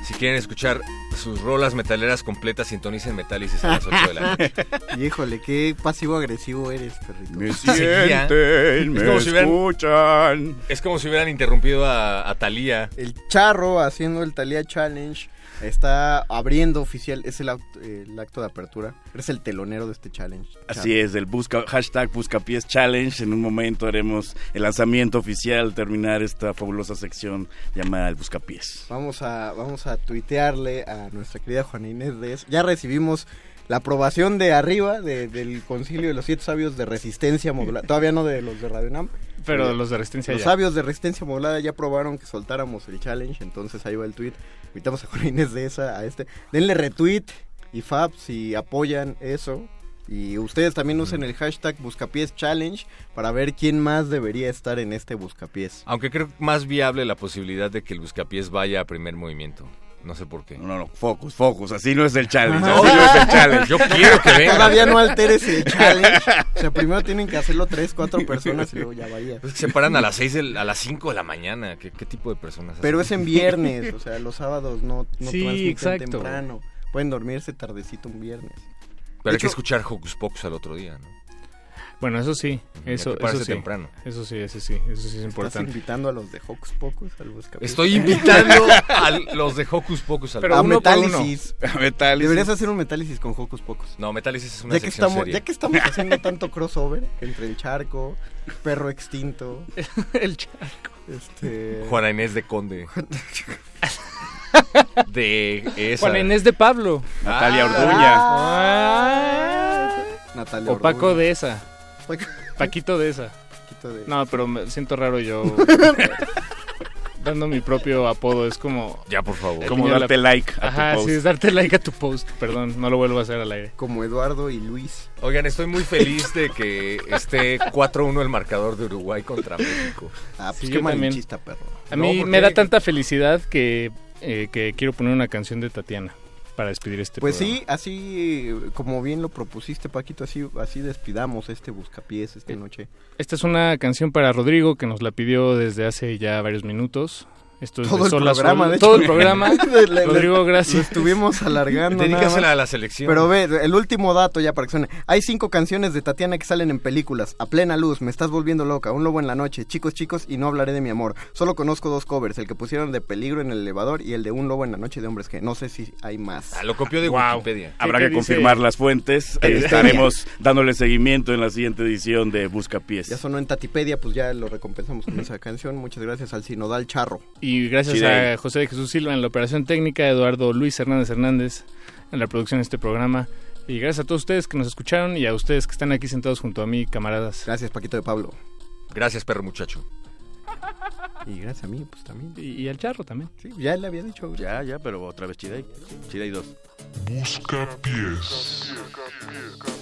Si quieren escuchar sus rolas metaleras completas, sintonicen Metálisis a las 8 de la noche. Y híjole, qué pasivo-agresivo eres, perrito. Me sienten, me Es como si hubieran- escuchan. Es como si hubieran interrumpido a, a Thalía. El charro haciendo el Thalia Challenge está abriendo oficial, es el acto de apertura. Eres el telonero de este challenge. Así es, el busca, hashtag Buscapiés Challenge. En un momento haremos el lanzamiento oficial, terminar esta fabulosa sección llamada el Buscapiés. Vamos a, vamos a tuitearle a nuestra querida Juana Inés de eso. Ya recibimos la aprobación de arriba de- del concilio de los siete sabios de resistencia modulada. Todavía no de los de Radio Nam. Pero Eh, los de resistencia Los ya. sabios de resistencia modulada ya aprobaron que soltáramos el challenge. Entonces ahí va el tweet. Invitamos a Juana Inés de esa a este. Denle retweet y fab si apoyan eso. Y ustedes también usen el hashtag Buscapiés Challenge para ver quién más debería estar en este Buscapiés. Aunque creo más viable la posibilidad de que el buscapiés vaya a primer movimiento. No sé por qué. No, no, focus, focus. Así no es el challenge. Así no es el challenge. Yo quiero que venga. Todavía no alteres el challenge. O sea, primero tienen que hacerlo tres, cuatro personas y luego ya vaya. Es que se paran a las 6 del- a las 5 de la mañana. ¿Qué, qué tipo de personas? Pero hacen? es en viernes, o sea, los sábados no, no Sí, transmiten exacto. temprano. Pueden dormirse tardecito un viernes. Pero De hay que escuchar Hocus Pocus al otro día, ¿no? Bueno, eso sí, eso, eso sí. temprano. Eso sí, eso sí, eso sí es Estás importante. invitando a los de Hocus Pocus al Buscapiés. Estoy invitando a los de Hocus Pocus al Pero a uno por uno. Metálisis. A Metálisis. Deberías hacer un Metálisis con Hocus Pocus. No, Metálisis es una ya que sección estamos, seria. Ya que estamos haciendo tanto crossover entre el charco, perro extinto, el charco, este... Juana Inés de Conde. de esa. Juana Inés de Pablo. Natalia Ah. Natalia O Paco Orduña. de esa. Paquito de esa. Paquito de- No, pero me siento raro yo dando mi propio apodo. Es como... Ya, por favor. Como darte like a tu Ajá, post. sí, es darte like a tu post. Perdón, no lo vuelvo a hacer al aire. Como Eduardo y Luis. Oigan, estoy muy feliz de que esté 4-1 el marcador de Uruguay contra México. Ah, pues Sí, qué malinchista, perro. A No, mí ¿por me da tanta felicidad que, eh, que quiero poner una canción de Tatiana para despedir este Pues programa. sí, así eh, como bien lo propusiste, Paquito, así, así despidamos este Buscapiés esta noche. Esta es una canción para Rodrigo que nos la pidió desde hace ya varios minutos. Esto es Todo de el programa, de Todo hecho. el programa. Le- Rodrigo, Lo gracias. estuvimos alargando. Dedícasela a la selección. Pero ve, el último dato ya para que suene. Hay cinco canciones de Tatiana que salen en películas. A plena luz, Me estás volviendo loca, Un lobo en la noche, Chicos, chicos y No hablaré de mi amor. Solo conozco dos covers, el que pusieron de Peligro en el elevador y el de Un lobo en la noche de hombres que no sé si hay más. Ah, lo copió de Wow. Wikipedia. Habrá ¿Qué que dice? confirmar las fuentes. Eh, estaremos dándole seguimiento en la siguiente edición de Buscapiés. Ya sonó en Tatipedia, pues ya lo recompensamos con esa canción. Muchas gracias al Sinodal Charro. Y gracias Chidey. a José de Jesús Silva en la operación técnica, Eduardo Luis Hernández Hernández en la producción de este programa. Y gracias a todos ustedes que nos escucharon y a ustedes que están aquí sentados junto a mí, camaradas. Gracias, Paquito de Pablo. Gracias, perro muchacho. Y gracias a mí, pues también. Y, y al charro también. Sí, ya le había dicho. Ya, ya, pero otra vez Chidey. Chidey 2. Buscapiés. De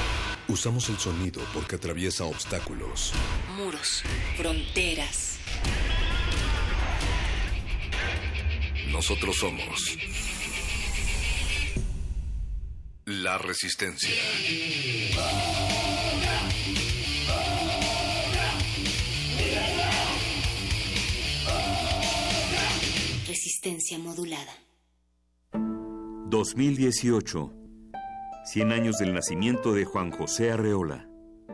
Usamos el sonido porque atraviesa obstáculos. Muros, fronteras. Nosotros somos la resistencia. Resistencia modulada. 2018. 100 años del nacimiento de Juan José Arreola.